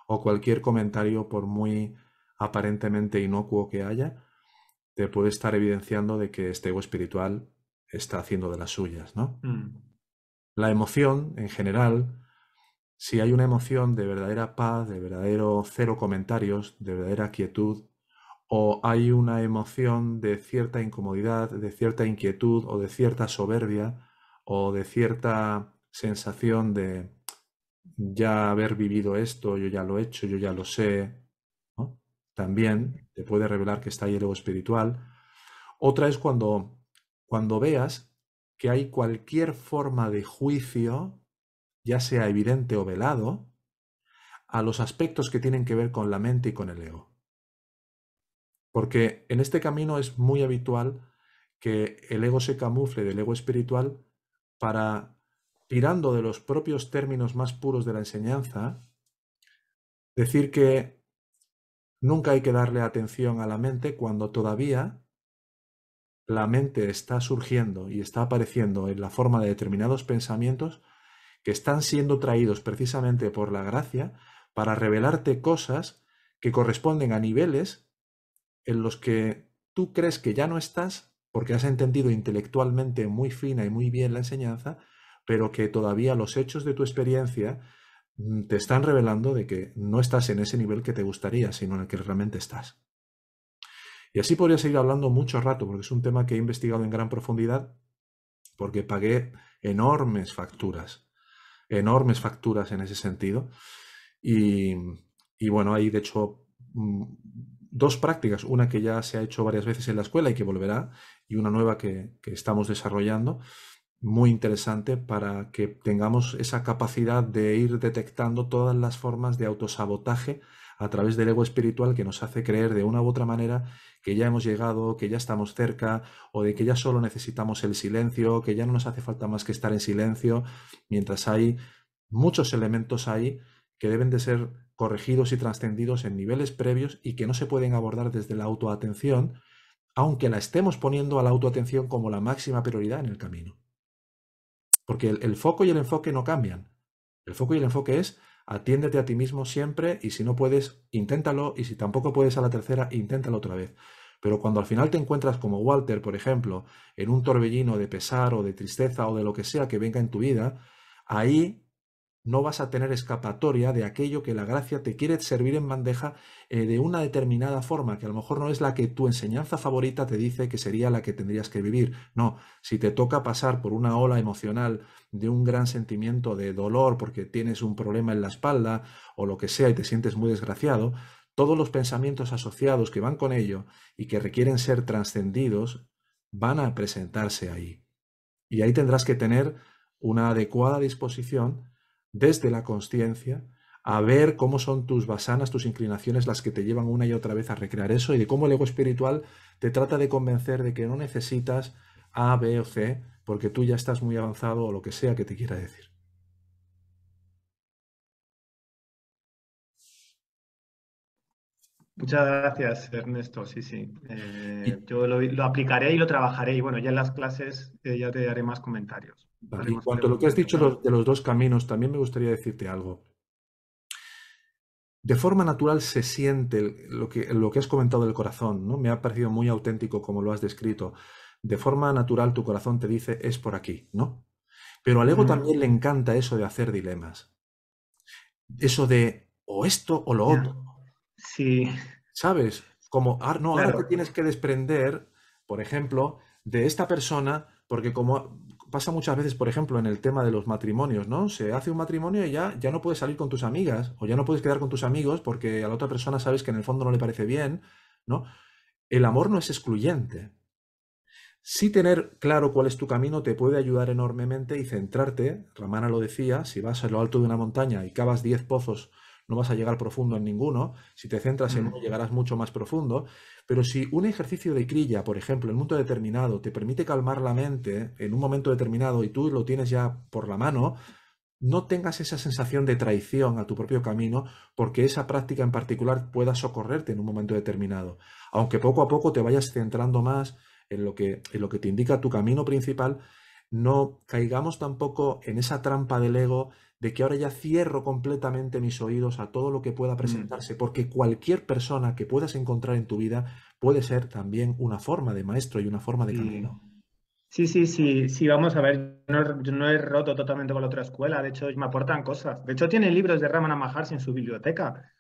o cualquier comentario, por muy aparentemente inocuo que haya, te puede estar evidenciando de que este ego espiritual está haciendo de las suyas, ¿no? Mm. La emoción, en general, si hay una emoción de verdadera paz, de verdadero cero comentarios, de verdadera quietud, o hay una emoción de cierta incomodidad, de cierta inquietud, o de cierta soberbia, o de cierta sensación de ya haber vivido esto, yo ya lo he hecho, yo ya lo sé, también te puede revelar que está ahí el ego espiritual. Otra es cuando, cuando veas que hay cualquier forma de juicio, ya sea evidente o velado, a los aspectos que tienen que ver con la mente y con el ego. Porque en este camino es muy habitual que el ego se camufle del ego espiritual para, tirando de los propios términos más puros de la enseñanza, decir que nunca hay que darle atención a la mente cuando todavía la mente está surgiendo y está apareciendo en la forma de determinados pensamientos que están siendo traídos precisamente por la gracia para revelarte cosas que corresponden a niveles en los que tú crees que ya no estás porque has entendido intelectualmente muy fina y muy bien la enseñanza, pero que todavía los hechos de tu experiencia te están revelando de que no estás en ese nivel que te gustaría, sino en el que realmente estás. Y así podría seguir hablando mucho rato, porque es un tema que he investigado en gran profundidad, porque pagué enormes facturas, enormes facturas en ese sentido. Y, bueno, hay de hecho mm, dos prácticas, una que ya se ha hecho varias veces en la escuela y que volverá, y una nueva que estamos desarrollando, muy interesante para que tengamos esa capacidad de ir detectando todas las formas de autosabotaje a través del ego espiritual que nos hace creer de una u otra manera que ya hemos llegado, que ya estamos cerca, o de que ya solo necesitamos el silencio, que ya no nos hace falta más que estar en silencio, mientras hay muchos elementos ahí que deben de ser corregidos y trascendidos en niveles previos y que no se pueden abordar desde la autoatención, aunque la estemos poniendo a la autoatención como la máxima prioridad en el camino. Porque el, el foco y el enfoque no cambian. El foco y el enfoque es atiéndete a ti mismo siempre y si no puedes, inténtalo y si tampoco puedes a la tercera, inténtalo otra vez. Pero cuando al final te encuentras como Walter, por ejemplo, en un torbellino de pesar o de tristeza o de lo que sea que venga en tu vida, ahí no vas a tener escapatoria de aquello que la gracia te quiere servir en bandeja eh, de una determinada forma, que a lo mejor no es la que tu enseñanza favorita te dice que sería la que tendrías que vivir. No, si te toca pasar por una ola emocional de un gran sentimiento de dolor porque tienes un problema en la espalda o lo que sea y te sientes muy desgraciado, todos los pensamientos asociados que van con ello y que requieren ser trascendidos van a presentarse ahí. Y ahí tendrás que tener una adecuada disposición desde la conciencia a ver cómo son tus basanas, tus inclinaciones las que te llevan una y otra vez a recrear eso y de cómo el ego espiritual te trata de convencer de que no necesitas A, B o C porque tú ya estás muy avanzado o lo que sea que te quiera decir. Muchas gracias, Ernesto. Sí, sí. Eh, yo lo, aplicaré y lo trabajaré. Y bueno, ya en las clases eh, ya te daré más comentarios. En cuanto a lo que has dicho de los dos caminos, también me gustaría decirte algo. De forma natural se siente lo que, lo que has comentado del corazón, ¿no? Me ha parecido muy auténtico como lo has descrito. De forma natural tu corazón te dice es por aquí, ¿no? Pero al ego también le encanta eso de hacer dilemas. Eso de o esto o lo otro. Sí. ¿Sabes? Como, ah, no, ahora te tienes que desprender, por ejemplo, de esta persona, porque como pasa muchas veces, por ejemplo, en el tema de los matrimonios, ¿no? Se hace un matrimonio y ya, ya no puedes salir con tus amigas o ya no puedes quedar con tus amigos porque a la otra persona sabes que en el fondo no le parece bien, ¿no? El amor no es excluyente. Sí tener claro cuál es tu camino te puede ayudar enormemente y centrarte, Ramana lo decía, si vas a lo alto de una montaña y cavas 10 pozos no vas a llegar profundo en ninguno. Si te centras en uno, llegarás mucho más profundo. Pero si un ejercicio de crilla, por ejemplo, en un momento determinado, te permite calmar la mente en un momento determinado y tú lo tienes ya por la mano, no tengas esa sensación de traición a tu propio camino porque esa práctica en particular pueda socorrerte en un momento determinado. Aunque poco a poco te vayas centrando más en lo que, en lo que te indica tu camino principal, no caigamos tampoco en esa trampa del ego de que ahora ya cierro completamente mis oídos a todo lo que pueda mm. presentarse, porque cualquier persona que puedas encontrar en tu vida puede ser también una forma de maestro y una forma de camino. Sí, sí, sí, sí, vamos a ver, yo no, he roto totalmente con la otra escuela, de hecho me aportan cosas. De hecho tiene libros de Ramana Maharshi en su biblioteca.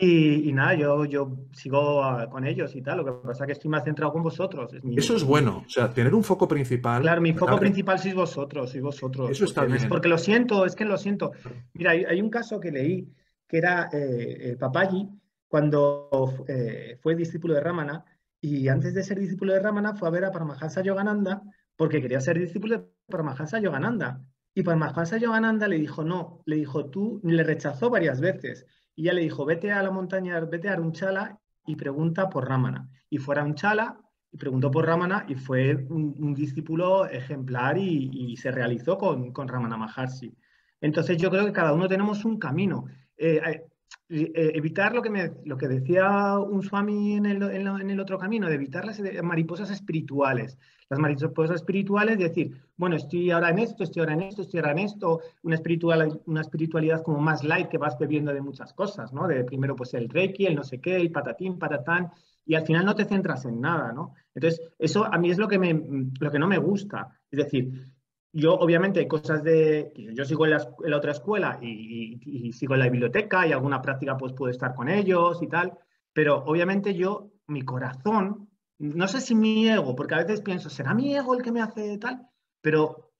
Mm. Y, nada, yo, yo sigo ah, con ellos y tal. Lo que pasa es que estoy más centrado con vosotros. Eso es bueno. O sea, tener un foco principal. Claro, mi foco principal sois vosotros, sois vosotros. Eso está bien. porque lo siento, es que lo siento. Mira, hay, un caso que leí que era eh, Papayi cuando eh, fue discípulo de Ramana y antes de ser discípulo de Ramana fue a ver a Paramahansa Yogananda porque quería ser discípulo de Paramahansa Yogananda. Y Paramahansa Yogananda le dijo, no, le dijo, tú, le rechazó varias veces. Y ya le dijo, vete a la montaña, vete a Arunchala y pregunta por Ramana. Y fue a Arunchala y preguntó por Ramana y fue un, discípulo ejemplar y, se realizó con, con Ramana Maharshi. Entonces yo creo que cada uno tenemos un camino. Eh, eh, evitar lo que, me, lo que decía un Swami en el, en, el, otro camino, de evitar las mariposas espirituales. Las mariposas espirituales, decir, bueno, estoy ahora en esto, estoy ahora en esto, estoy ahora en esto, una, espiritual, una espiritualidad como más light que vas bebiendo de muchas cosas, ¿no? De primero pues el reiki, el no sé qué, el patatín, patatán, y al final no te centras en nada, ¿no? Entonces, eso a mí es lo que, me, lo que no me gusta. Es decir, yo obviamente hay cosas de, yo sigo en la, otra escuela y, sigo en la biblioteca y alguna práctica pues puedo estar con ellos y tal, pero obviamente yo, mi corazón, no sé si mi ego, porque a veces pienso, ¿será mi ego el que me hace tal? Pero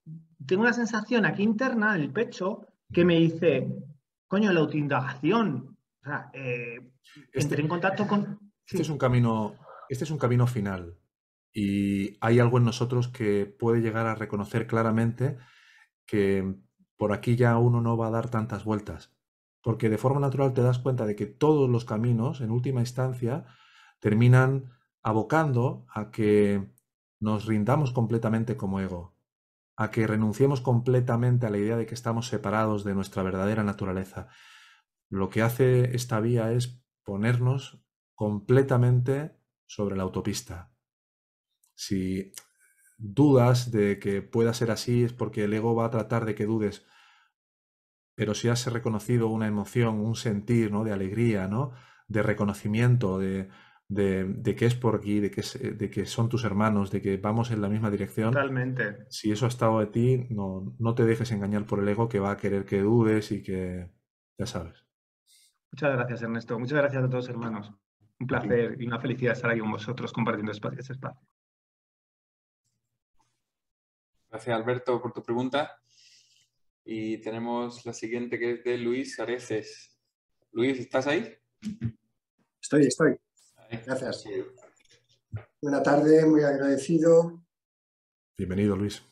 tengo una sensación aquí interna, en el pecho, que me dice, coño, la autoindagación, o sea, eh, este, en contacto con... Este es un camino, este es un camino final y hay algo en nosotros que puede llegar a reconocer claramente que por aquí ya uno no va a dar tantas vueltas, porque de forma natural te das cuenta de que todos los caminos, en última instancia, terminan abocando a que nos rindamos completamente como ego, a que renunciemos completamente a la idea de que estamos separados de nuestra verdadera naturaleza. Lo que hace esta vía es ponernos completamente sobre la autopista, si dudas de que pueda ser así es porque el ego va a tratar de que dudes. Pero si has reconocido una emoción, un sentir, ¿no? De alegría, ¿no? De reconocimiento, de, de, que es por aquí, de que, de que son tus hermanos, de que vamos en la misma dirección. Totalmente. Si eso ha estado de ti, no, no te dejes engañar por el ego que va a querer que dudes y que ya sabes. Muchas gracias, Ernesto. Muchas gracias a todos, hermanos. Un placer y una felicidad estar aquí con vosotros compartiendo espacio, ese espacio. Gracias, Alberto, por tu pregunta. Y tenemos la siguiente que es de Luis Areces. Luis, ¿estás ahí? Estoy, estoy. Gracias. Buena tarde, muy agradecido. Bienvenido, Luis.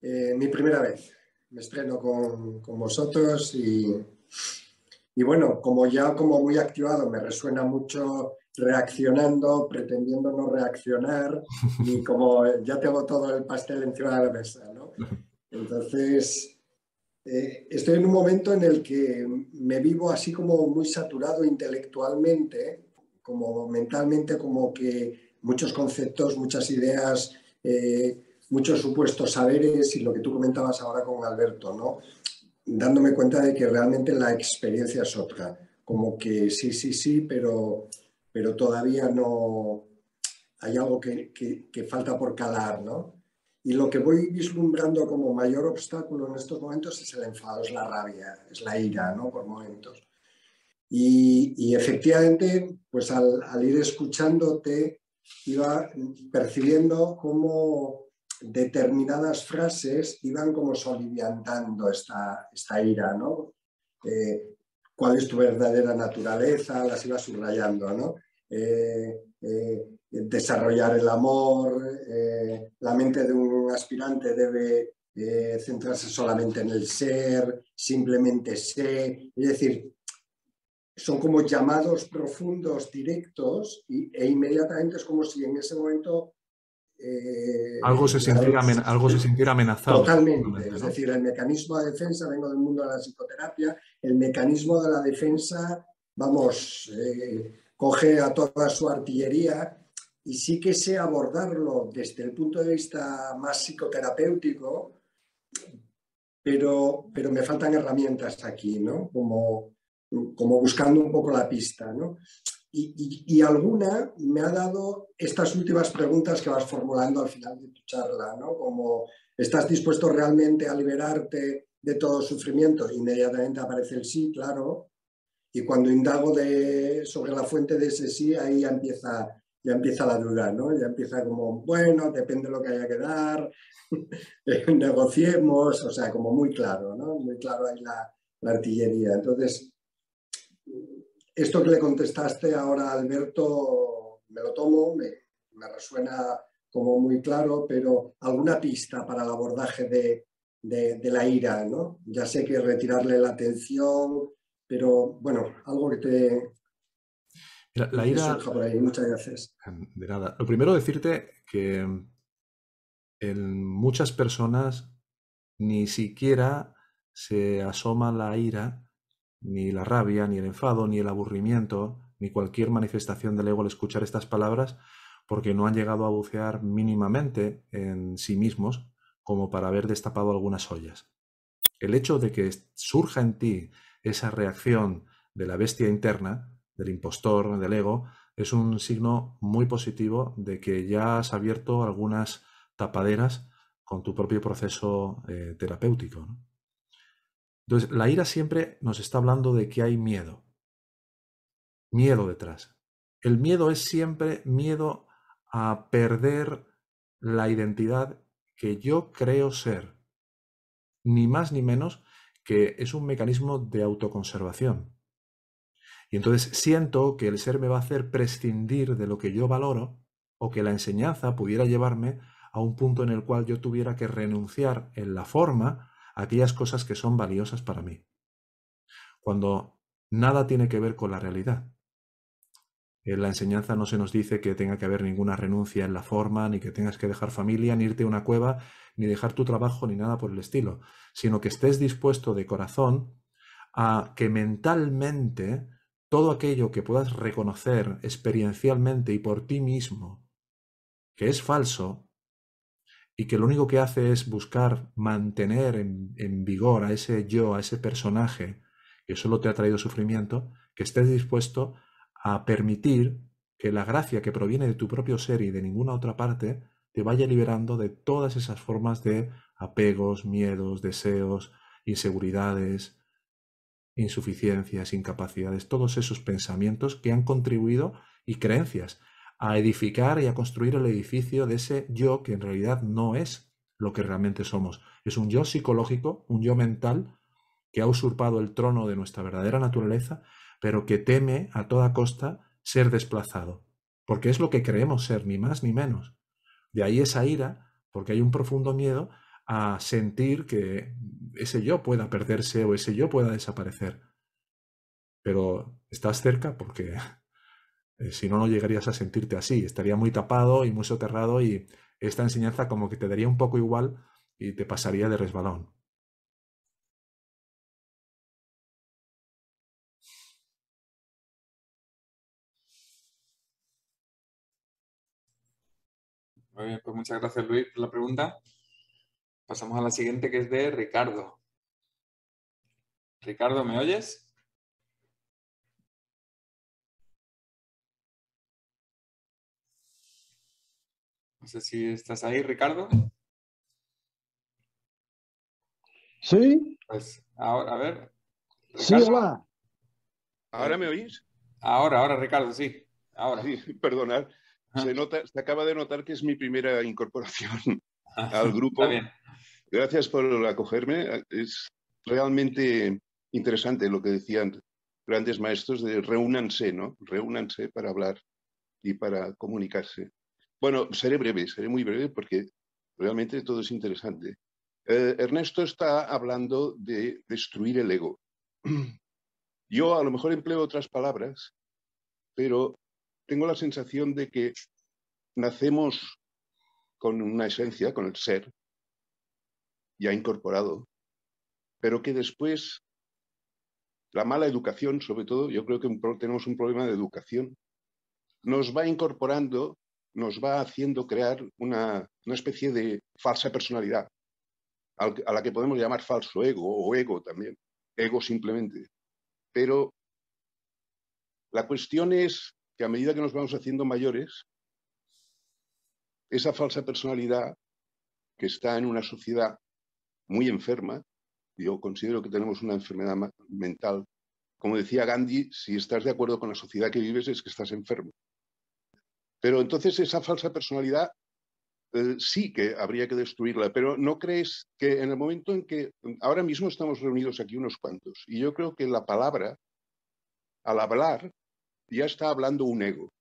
Eh, mi primera vez. Me estreno con, vosotros y, y, bueno, como ya como muy activado, me resuena mucho reaccionando, pretendiendo no reaccionar y como ya tengo todo el pastel encima de la mesa, ¿no? Entonces, eh, estoy en un momento en el que me vivo así como muy saturado intelectualmente, como mentalmente, como que muchos conceptos, muchas ideas, eh, muchos supuestos saberes y lo que tú comentabas ahora con Alberto, ¿no? Dándome cuenta de que realmente la experiencia es otra, como que sí, sí, sí, pero pero todavía no hay algo que, falta por calar, ¿no? Y lo que voy vislumbrando como mayor obstáculo en estos momentos es el enfado, es la rabia, es la ira, ¿no? Por momentos. Y, efectivamente, pues al, ir escuchándote, iba percibiendo cómo determinadas frases iban como soliviantando esta, esta ira, ¿no? Eh, cuál es tu verdadera naturaleza, las iba subrayando. Eh, eh, desarrollar el amor, eh, la mente de un aspirante debe centrarse solamente en el ser, simplemente ser, es decir, son como llamados profundos, directos, e inmediatamente es como si en ese momento eh, algo, se sintiera, algo se sintiera amenazado. Totalmente. Es decir, el mecanismo de defensa, vengo del mundo de la psicoterapia, el mecanismo de la defensa, vamos, eh, coge a toda su artillería y sí que sé abordarlo desde el punto de vista más psicoterapéutico, pero, pero me faltan herramientas aquí, ¿no? Como, como buscando un poco la pista, ¿no? Y, alguna me ha dado estas últimas preguntas que vas formulando al final de tu charla, ¿no? Como, ¿estás dispuesto realmente a liberarte de todo sufrimiento? Inmediatamente aparece el sí, claro. Y cuando indago de, sobre la fuente de ese sí, ahí ya empieza, ya empieza la duda, ¿no? Ya empieza como, bueno, depende de lo que haya que dar, negociemos, o sea, como muy claro, ¿no? Muy claro ahí la, la artillería. Entonces, esto que le contestaste ahora, Alberto, me lo tomo, me, resuena como muy claro, pero alguna pista para el abordaje de de, la ira, ¿no? Ya sé que retirarle la atención, pero bueno, algo que te... La, ira... Por ahí. Muchas gracias. De nada. Lo primero decirte que en muchas personas ni siquiera se asoma la ira, ni la rabia, ni el enfado, ni el aburrimiento, ni cualquier manifestación del ego al escuchar estas palabras, porque no han llegado a bucear mínimamente en sí mismos como para haber destapado algunas ollas. El hecho de que surja en ti esa reacción de la bestia interna, del impostor, del ego, es un signo muy positivo de que ya has abierto algunas tapaderas con tu propio proceso eh, terapéutico. Entonces, la ira siempre nos está hablando de que hay miedo. Miedo detrás. El miedo es siempre miedo a perder la identidad que yo creo ser, ni más ni menos que es un mecanismo de autoconservación. Y entonces siento que el ser me va a hacer prescindir de lo que yo valoro o que la enseñanza pudiera llevarme a un punto en el cual yo tuviera que renunciar en la forma aquellas cosas que son valiosas para mí. Cuando nada tiene que ver con la realidad. En la enseñanza no se nos dice que tenga que haber ninguna renuncia en la forma, ni que tengas que dejar familia, ni irte a una cueva, ni dejar tu trabajo, ni nada por el estilo, sino que estés dispuesto de corazón a que mentalmente todo aquello que puedas reconocer experiencialmente y por ti mismo que es falso y que lo único que hace es buscar mantener en, vigor a ese yo, a ese personaje que solo te ha traído sufrimiento, que estés dispuesto a permitir que la gracia que proviene de tu propio ser y de ninguna otra parte te vaya liberando de todas esas formas de apegos, miedos, deseos, inseguridades, insuficiencias, incapacidades, todos esos pensamientos que han contribuido y creencias a edificar y a construir el edificio de ese yo que en realidad no es lo que realmente somos. Es un yo psicológico, un yo mental que ha usurpado el trono de nuestra verdadera naturaleza pero que teme a toda costa ser desplazado, porque es lo que creemos ser, ni más ni menos. De ahí esa ira, porque hay un profundo miedo a sentir que ese yo pueda perderse o ese yo pueda desaparecer. Pero estás cerca porque eh, si no, no llegarías a sentirte así. Estaría muy tapado y muy soterrado y esta enseñanza como que te daría un poco igual y te pasaría de resbalón. Muy bien, pues muchas gracias Luis por la pregunta. Pasamos a la siguiente que es de Ricardo. Ricardo, ¿me oyes? No sé si estás ahí, Ricardo. Sí. Pues ahora, a ver. Sí, hola. ¿Ahora me oís? Ahora, ahora, Ricardo, sí. Ahora. Sí, perdonad. Se, nota, se acaba de notar que es mi primera incorporación al grupo. Gracias por acogerme. Es realmente interesante lo que decían grandes maestros de reúnanse, ¿no? Reúnanse para hablar y para comunicarse. Bueno, seré breve, seré muy breve porque realmente todo es interesante. Eh, Ernesto está hablando de destruir el ego. Yo a lo mejor empleo otras palabras, pero tengo la sensación de que nacemos con una esencia, con el ser, ya incorporado, pero que después la mala educación, sobre todo, yo creo que tenemos un problema de educación, nos va incorporando, nos va haciendo crear una, especie de falsa personalidad, a la que podemos llamar falso ego o ego también, ego simplemente. Pero la cuestión es que a medida que nos vamos haciendo mayores, esa falsa personalidad que está en una sociedad muy enferma, yo considero que tenemos una enfermedad mental, como decía Gandhi, si estás de acuerdo con la sociedad que vives es que estás enfermo. Pero entonces esa falsa personalidad eh, sí que habría que destruirla, pero ¿no crees que en el momento en que ahora mismo estamos reunidos aquí unos cuantos y yo creo que la palabra, al hablar, ya está hablando un ego,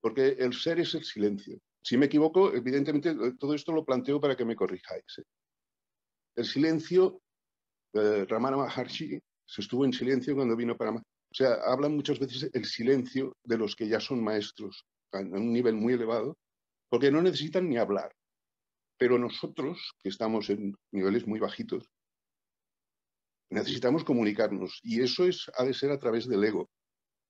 porque el ser es el silencio. Si me equivoco, evidentemente todo esto lo planteo para que me corrijáis. ¿eh? El silencio, eh, Ramana Maharshi se estuvo en silencio cuando vino para... O sea, hablan muchas veces el silencio de los que ya son maestros a un nivel muy elevado, porque no necesitan ni hablar. Pero nosotros, que estamos en niveles muy bajitos, necesitamos comunicarnos y eso es, ha de ser a través del ego.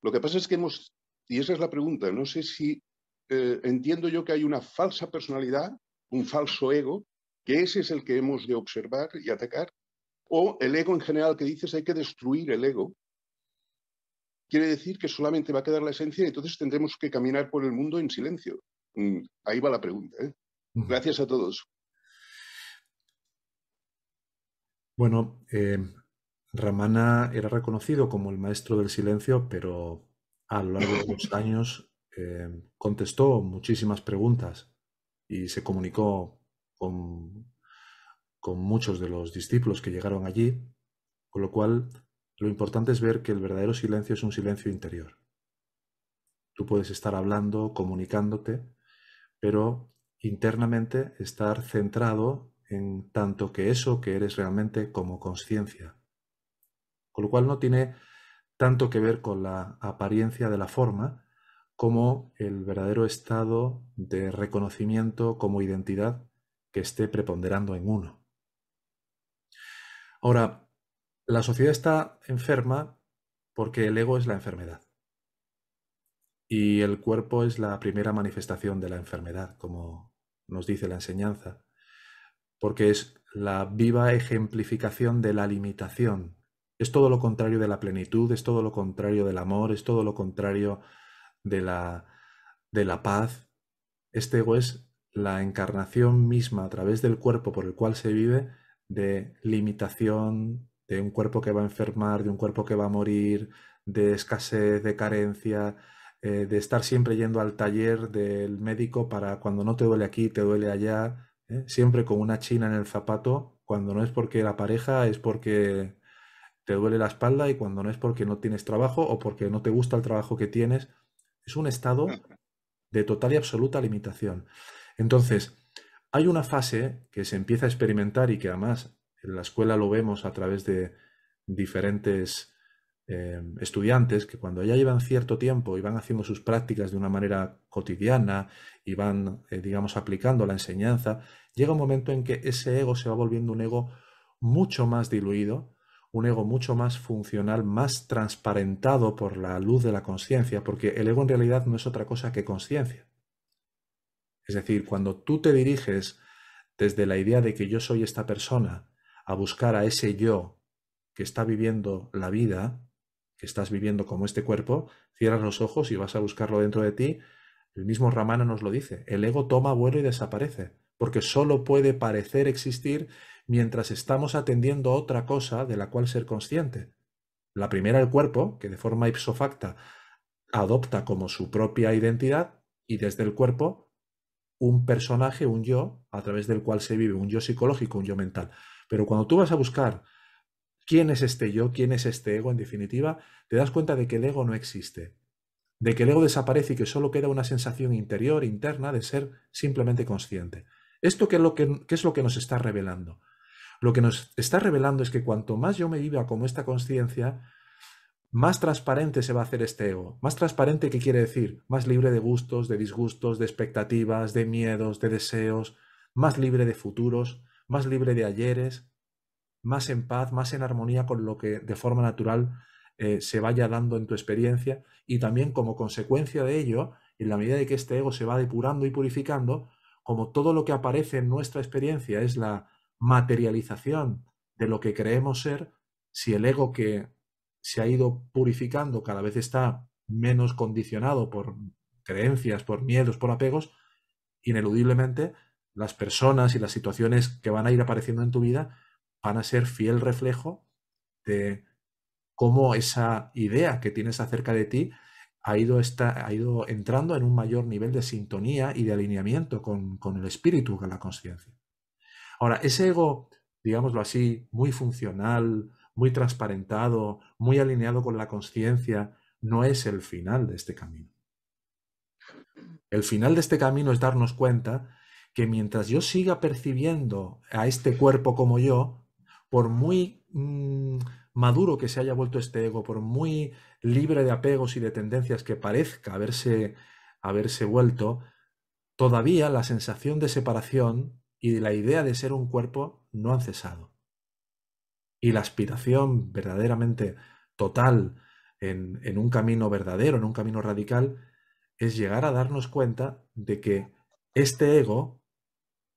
Lo que pasa es que hemos, y esa es la pregunta, no sé si eh, entiendo yo que hay una falsa personalidad, un falso ego, que ese es el que hemos de observar y atacar, o el ego en general que dices hay que destruir el ego, quiere decir que solamente va a quedar la esencia y entonces tendremos que caminar por el mundo en silencio. Mm, ahí va la pregunta. ¿eh? Gracias a todos. Bueno, eh, Ramana era reconocido como el maestro del silencio, pero a lo largo de los años eh, contestó muchísimas preguntas y se comunicó con, con muchos de los discípulos que llegaron allí, con lo cual lo importante es ver que el verdadero silencio es un silencio interior. Tú puedes estar hablando, comunicándote, pero internamente estar centrado en tanto que eso que eres realmente como conciencia. Con lo cual no tiene tanto que ver con la apariencia de la forma como el verdadero estado de reconocimiento como identidad que esté preponderando en uno. Ahora, la sociedad está enferma porque el ego es la enfermedad. Y el cuerpo es la primera manifestación de la enfermedad, como nos dice la enseñanza, porque es la viva ejemplificación de la limitación es todo lo contrario de la plenitud, es todo lo contrario del amor, es todo lo contrario de la, de la paz. Este ego es la encarnación misma a través del cuerpo por el cual se vive de limitación, de un cuerpo que va a enfermar, de un cuerpo que va a morir, de escasez, de carencia, eh, de estar siempre yendo al taller del médico para cuando no te duele aquí, te duele allá, ¿eh? siempre con una china en el zapato, cuando no es porque la pareja, es porque te duele la espalda y cuando no es porque no tienes trabajo o porque no te gusta el trabajo que tienes, es un estado de total y absoluta limitación. Entonces, hay una fase que se empieza a experimentar y que además en la escuela lo vemos a través de diferentes eh, estudiantes que cuando ya llevan cierto tiempo y van haciendo sus prácticas de una manera cotidiana y van, eh, digamos, aplicando la enseñanza, llega un momento en que ese ego se va volviendo un ego mucho más diluido, un ego mucho más funcional, más transparentado por la luz de la conciencia, porque el ego en realidad no es otra cosa que conciencia. Es decir, cuando tú te diriges desde la idea de que yo soy esta persona a buscar a ese yo que está viviendo la vida, que estás viviendo como este cuerpo, cierras los ojos y vas a buscarlo dentro de ti, el mismo Ramana nos lo dice, el ego toma vuelo y desaparece, porque solo puede parecer existir mientras estamos atendiendo a otra cosa de la cual ser consciente. La primera, el cuerpo, que de forma ipso facta adopta como su propia identidad y desde el cuerpo un personaje, un yo, a través del cual se vive, un yo psicológico, un yo mental. Pero cuando tú vas a buscar quién es este yo, quién es este ego, en definitiva, te das cuenta de que el ego no existe, de que el ego desaparece y que solo queda una sensación interior, interna, de ser simplemente consciente. ¿Esto qué es lo que, es lo que nos está revelando? Lo que nos está revelando es que cuanto más yo me viva como esta conciencia, más transparente se va a hacer este ego. Más transparente, ¿qué quiere decir? Más libre de gustos, de disgustos, de expectativas, de miedos, de deseos, más libre de futuros, más libre de ayeres, más en paz, más en armonía con lo que de forma natural eh, se vaya dando en tu experiencia y también como consecuencia de ello, en la medida de que este ego se va depurando y purificando, como todo lo que aparece en nuestra experiencia es la materialización de lo que creemos ser, si el ego que se ha ido purificando cada vez está menos condicionado por creencias, por miedos, por apegos, ineludiblemente las personas y las situaciones que van a ir apareciendo en tu vida van a ser fiel reflejo de cómo esa idea que tienes acerca de ti ha ido, ha ido entrando en un mayor nivel de sintonía y de alineamiento con, con el espíritu, con la conciencia. Ahora, ese ego, digámoslo así, muy funcional, muy transparentado, muy alineado con la conciencia, no es el final de este camino. El final de este camino es darnos cuenta que mientras yo siga percibiendo a este cuerpo como yo, por muy mm, maduro que se haya vuelto este ego, por muy libre de apegos y de tendencias que parezca haberse, haberse vuelto, todavía la sensación de separación y la idea de ser un cuerpo no han cesado. Y la aspiración verdaderamente total en, en un camino verdadero, en un camino radical, es llegar a darnos cuenta de que este ego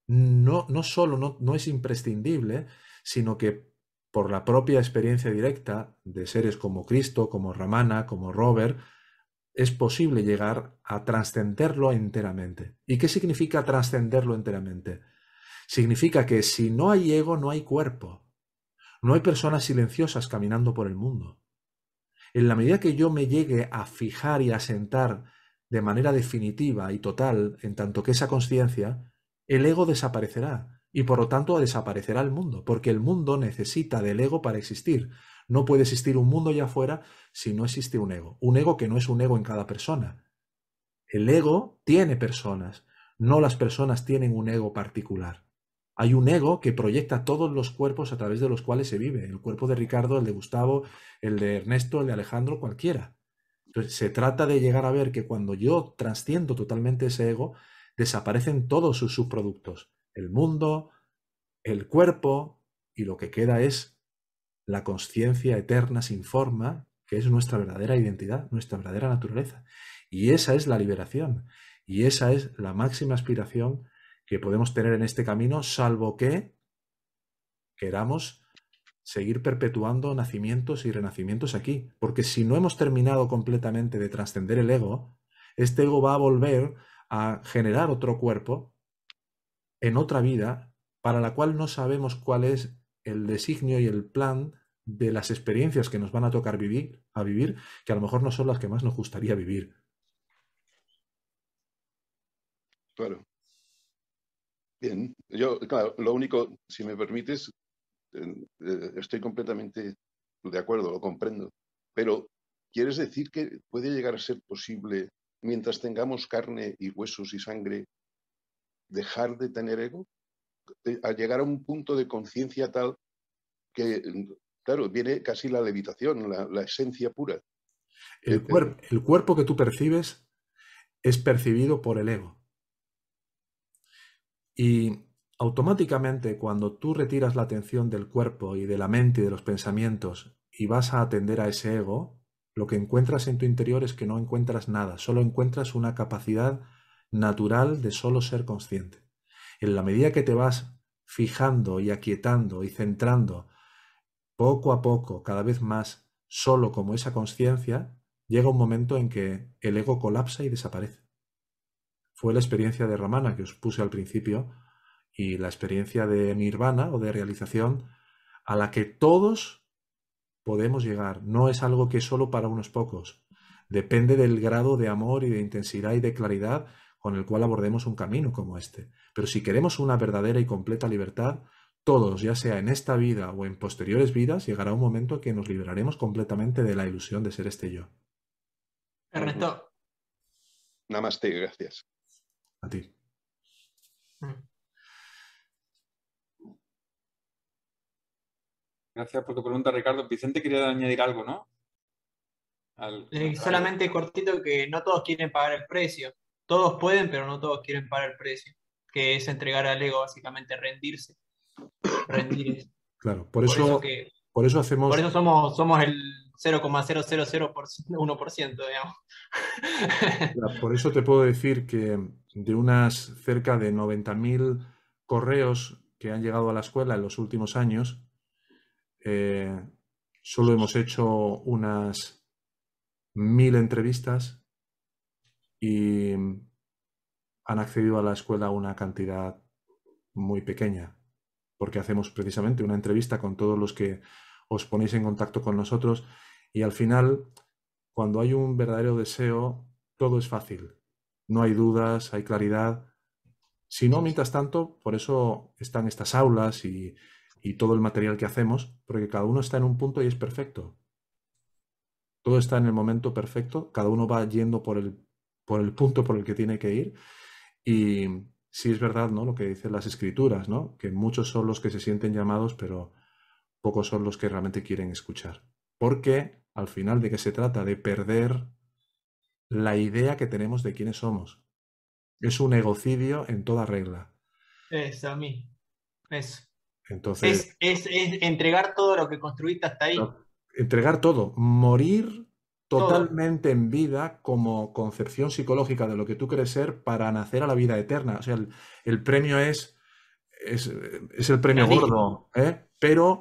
no, no solo no, no es imprescindible, sino que por la propia experiencia directa de seres como Cristo, como Ramana, como Robert, es posible llegar a trascenderlo enteramente. ¿Y qué significa trascenderlo enteramente? Significa que si no hay ego, no hay cuerpo. No hay personas silenciosas caminando por el mundo. En la medida que yo me llegue a fijar y a sentar de manera definitiva y total en tanto que esa conciencia, el ego desaparecerá y por lo tanto desaparecerá el mundo, porque el mundo necesita del ego para existir. No puede existir un mundo allá afuera si no existe un ego. Un ego que no es un ego en cada persona. El ego tiene personas, no las personas tienen un ego particular. Hay un ego que proyecta todos los cuerpos a través de los cuales se vive. El cuerpo de Ricardo, el de Gustavo, el de Ernesto, el de Alejandro, cualquiera. Entonces, se trata de llegar a ver que cuando yo trasciendo totalmente ese ego, desaparecen todos sus subproductos. El mundo, el cuerpo, y lo que queda es la conciencia eterna sin forma, que es nuestra verdadera identidad, nuestra verdadera naturaleza. Y esa es la liberación. Y esa es la máxima aspiración que podemos tener en este camino, salvo que queramos seguir perpetuando nacimientos y renacimientos aquí. Porque si no hemos terminado completamente de trascender el ego, este ego va a volver a generar otro cuerpo en otra vida para la cual no sabemos cuál es el designio y el plan de las experiencias que nos van a tocar vivir, a vivir, que a lo mejor no son las que más nos gustaría vivir. Claro. Bien, yo, claro, lo único, si me permites, eh, estoy completamente de acuerdo, lo comprendo, pero ¿quieres decir que puede llegar a ser posible, mientras tengamos carne y huesos y sangre, dejar de tener ego? A llegar a un punto de conciencia tal que, claro, viene casi la levitación, la, esencia pura. El, el cuerpo que tú percibes es percibido por el ego. Y automáticamente cuando tú retiras la atención del cuerpo y de la mente y de los pensamientos y vas a atender a ese ego, lo que encuentras en tu interior es que no encuentras nada, solo encuentras una capacidad natural de solo ser consciente. En la medida que te vas fijando y aquietando y centrando poco a poco, cada vez más, solo como esa conciencia, llega un momento en que el ego colapsa y desaparece. Fue la experiencia de Ramana que os puse al principio y la experiencia de nirvana o de realización a la que todos podemos llegar. No es algo que es solo para unos pocos. Depende del grado de amor y de intensidad y de claridad con el cual abordemos un camino como este. Pero si queremos una verdadera y completa libertad, todos, ya sea en esta vida o en posteriores vidas, llegará un momento en que nos liberaremos completamente de la ilusión de ser este yo. Ernesto. Namaste, gracias. A ti. Mm. Gracias por tu pregunta, Ricardo. Vicente quería añadir algo, ¿no? Eh, solamente cortito que no todos quieren pagar el precio. Todos pueden, pero no todos quieren pagar el precio. Que es entregar al ego, básicamente, rendirse. Rendir. Claro, por, eso, por eso hacemos. Por eso somos, somos el 0,000%, digamos. Por eso te puedo decir que de unas cerca de 90.000 correos que han llegado a la escuela en los últimos años, eh, solo hemos hecho unas mil entrevistas y han accedido a la escuela una cantidad muy pequeña, porque hacemos precisamente una entrevista con todos los que os ponéis en contacto con nosotros y al final, cuando hay un verdadero deseo, todo es fácil. No hay dudas, hay claridad. Si no, mientras tanto, por eso están estas aulas y, todo el material que hacemos, porque cada uno está en un punto y es perfecto. Todo está en el momento perfecto, cada uno va yendo por el, por el punto por el que tiene que ir y sí es verdad, ¿no? Lo que dicen las escrituras, ¿no? Que muchos son los que se sienten llamados, pero pocos son los que realmente quieren escuchar. Porque al final de qué se trata de perder la idea que tenemos de quiénes somos. Es un egocidio en toda regla. Es a mí. Eso. Entonces. Es, entregar todo lo que construiste hasta ahí. entregar todo. Morir totalmente en vida como concepción psicológica de lo que tú quieres ser para nacer a la vida eterna. O sea, el, premio es, es, el premio gordo, ¿eh? pero,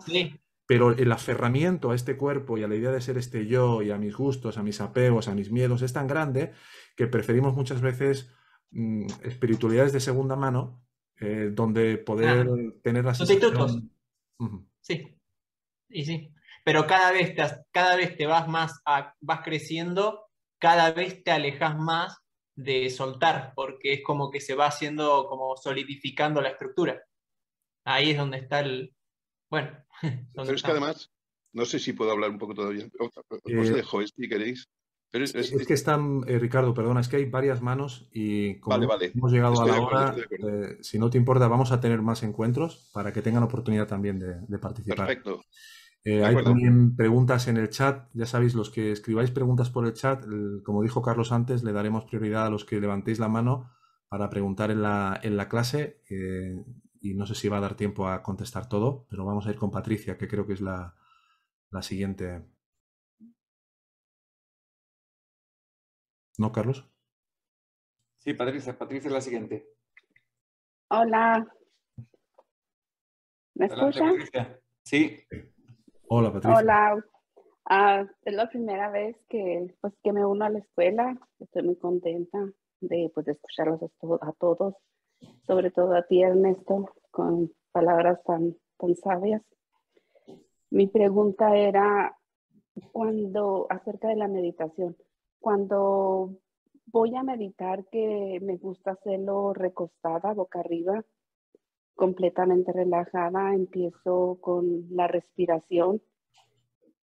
pero el aferramiento a este cuerpo y a la idea de ser este yo y a mis gustos, a mis apegos, a mis miedos es tan grande que preferimos muchas veces mm, espiritualidades de segunda mano eh, donde poder tener la sensación... Sí, y sí pero cada vez te, cada vez te vas más, vas creciendo, cada vez te alejas más de soltar, porque es como que se va haciendo, como solidificando la estructura. Ahí es donde está el, bueno. Pero es que además, no sé si puedo hablar un poco todavía, os eh, dejo, si queréis. Es, que están, eh, Ricardo, perdona, es que hay varias manos y como hemos llegado a la hora, eh, si no te importa, vamos a tener más encuentros para que tengan oportunidad también de, de participar. Perfecto. Eh, hay también preguntas en el chat. Ya sabéis, los que escribáis preguntas por el chat, como dijo Carlos antes, le daremos prioridad a los que levantéis la mano para preguntar en la, en la clase. Y no sé si va a dar tiempo a contestar todo, pero vamos a ir con Patricia, que creo que es la, la siguiente. ¿No, Carlos? Sí, Patricia, Patricia es la siguiente. Hola. ¿Me escucha? Sí. Hola, Patricia. Hola. Ah, es la primera vez que, pues, que me uno a la escuela. Estoy muy contenta de, pues, escucharlos a, todos, sobre todo a ti, Ernesto, con palabras tan, tan sabias. Mi pregunta era cuando acerca de la meditación. Cuando voy a meditar, que me gusta hacerlo recostada, boca arriba, completamente relajada, empiezo con la respiración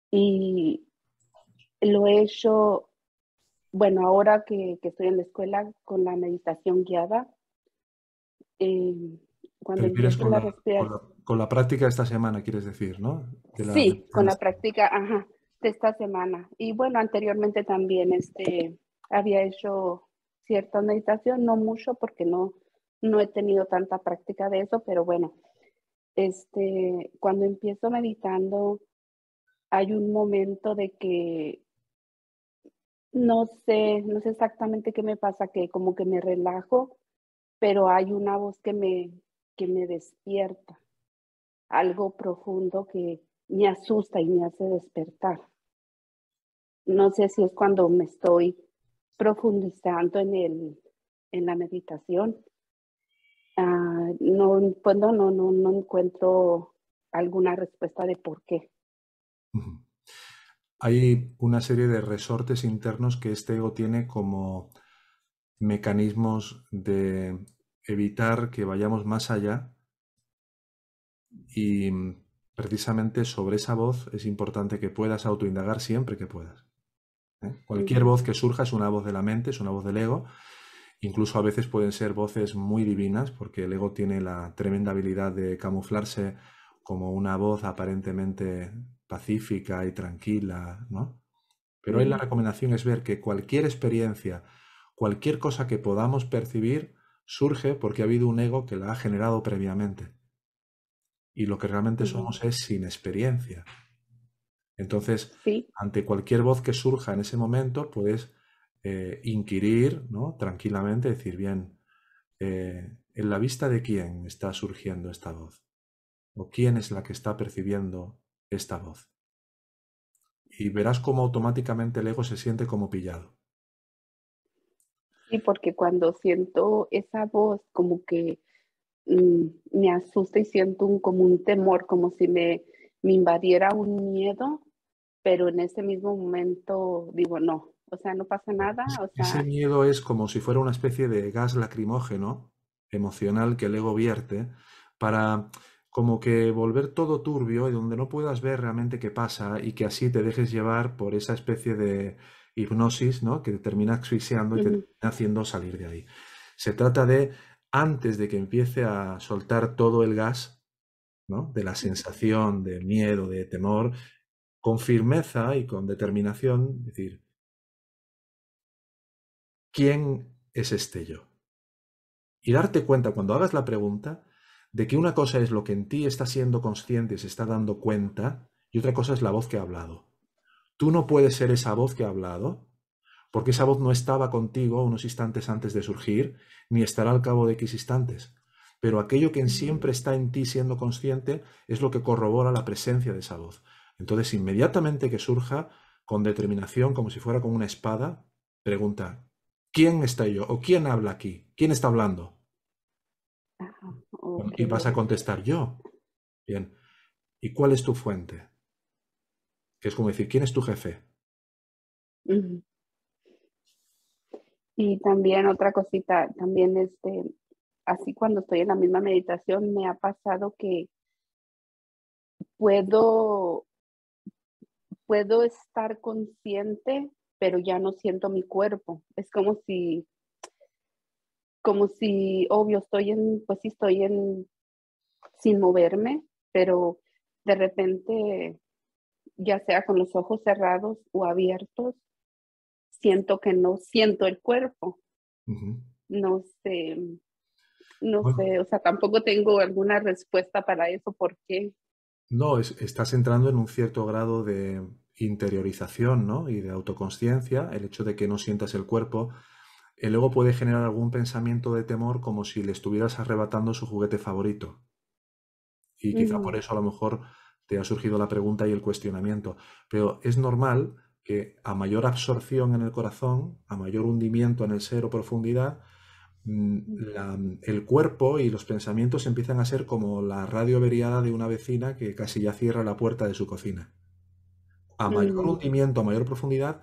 y lo he hecho, bueno, ahora que, estoy en la escuela con la meditación guiada. Eh, cuando empiezo con la, respiración... Con la, práctica de esta semana, quieres decir, ¿no? sí, con la práctica, ajá, de esta semana. Y bueno, anteriormente también este, había hecho cierta meditación, no mucho porque no, no he tenido tanta práctica de eso, pero bueno, este, cuando empiezo meditando, hay un momento de que no sé, no sé exactamente qué me pasa, que como que me relajo, pero hay una voz que me, que me despierta, algo profundo que me asusta y me hace despertar. No sé si es cuando me estoy profundizando en, el, en la meditación Ah, no, pues no, no, no, encuentro alguna respuesta de por qué. Hay una serie de resortes internos que este ego tiene como mecanismos de evitar que vayamos más allá y precisamente sobre esa voz es importante que puedas autoindagar siempre que puedas. ¿Eh? Cualquier voz que surja es una voz de la mente, es una voz del ego Incluso a veces pueden ser voces muy divinas, porque el ego tiene la tremenda habilidad de camuflarse como una voz aparentemente pacífica y tranquila, ¿no? Pero ahí la recomendación es ver que cualquier experiencia, cualquier cosa que podamos percibir, surge porque ha habido un ego que la ha generado previamente. Y lo que realmente somos es sin experiencia. Entonces, ante cualquier voz que surja en ese momento, puedes eh, inquirir ¿no? tranquilamente, decir, bien, eh, ¿en la vista de quién está surgiendo esta voz? ¿O quién es la que está percibiendo esta voz? Y verás cómo automáticamente el ego se siente como pillado. Sí, porque cuando siento esa voz como que mm, me asusta y siento un, como un temor, como si me, me invadiera un miedo, pero en ese mismo momento digo, no, o sea, no pasa nada. Ese miedo es como si fuera una especie de gas lacrimógeno emocional que el ego vierte para como que volver todo turbio y donde no puedas ver realmente qué pasa y que así te dejes llevar por esa especie de hipnosis, ¿no? Que te termina asfixiando y te termina haciendo salir de ahí. Se trata de antes de que empiece a soltar todo el gas ¿no? de la sensación de miedo, de temor, con firmeza y con determinación, decir, ¿quién es este yo? Y darte cuenta cuando hagas la pregunta de que una cosa es lo que en ti está siendo consciente, se está dando cuenta, y otra cosa es la voz que ha hablado. Tú no puedes ser esa voz que ha hablado, porque esa voz no estaba contigo unos instantes antes de surgir, ni estará al cabo de X instantes. Pero aquello que siempre está en ti siendo consciente es lo que corrobora la presencia de esa voz. Entonces, inmediatamente que surja, con determinación, como si fuera con una espada, pregunta, ¿quién está yo? ¿O quién habla aquí? ¿Quién está hablando? Y vas a contestar yo. Bien. ¿Y cuál es tu fuente? Que es como decir, ¿quién es tu jefe? Y también otra cosita, también este, así cuando estoy en la misma meditación me ha pasado que puedo, puedo estar consciente, pero ya no siento mi cuerpo. Es como si, como si, obvio, estoy en, pues sí estoy en, sin moverme, pero de repente, ya sea con los ojos cerrados o abiertos, siento que no siento el cuerpo. No sé, no sé, o sea, tampoco tengo alguna respuesta para eso, ¿por qué? No, estás entrando en un cierto grado de interiorización, ¿no? Y de autoconsciencia, el hecho de que no sientas el cuerpo. El ego puede generar algún pensamiento de temor como si le estuvieras arrebatando su juguete favorito. Y quizá por eso a lo mejor te ha surgido la pregunta y el cuestionamiento. Pero es normal que a mayor absorción en el corazón, a mayor hundimiento en el ser o profundidad, mm, el cuerpo y los pensamientos empiezan a ser como la radio averiada de una vecina que casi ya cierra la puerta de su cocina. A mayor hundimiento, a mayor profundidad,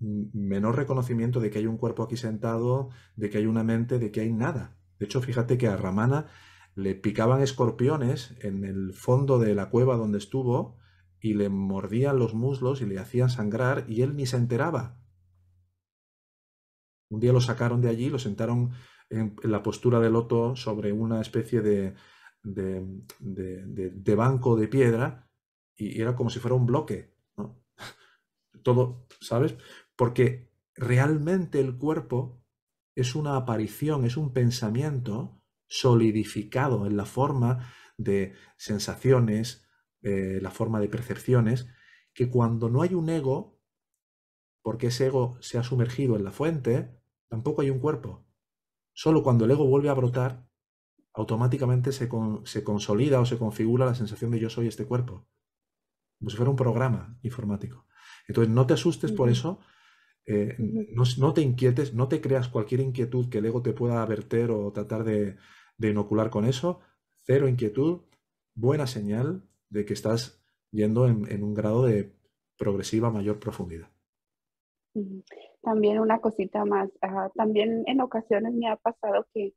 menor reconocimiento de que hay un cuerpo aquí sentado, de que hay una mente, de que hay nada. De hecho, fíjate que a Ramana le picaban escorpiones en el fondo de la cueva donde estuvo y le mordían los muslos y le hacían sangrar y él ni se enteraba. Un día lo sacaron de allí, lo sentaron en, la postura de loto sobre una especie de, banco de piedra y, era como si fuera un bloque. Todo, ¿sabes? Porque realmente el cuerpo es una aparición, es un pensamiento solidificado en la forma de sensaciones, eh, la forma de percepciones, que cuando no hay un ego, porque ese ego se ha sumergido en la fuente, tampoco hay un cuerpo. Solo cuando el ego vuelve a brotar, automáticamente se, se consolida o se configura la sensación de yo soy este cuerpo, como si fuera un programa informático. Entonces, no te asustes por eso, eh, no, no, te inquietes, no te creas cualquier inquietud que el ego te pueda verter o tratar de, de inocular con eso. Cero inquietud, buena señal, de que estás yendo en, un grado de progresiva mayor profundidad. También una cosita más, también en ocasiones me ha pasado que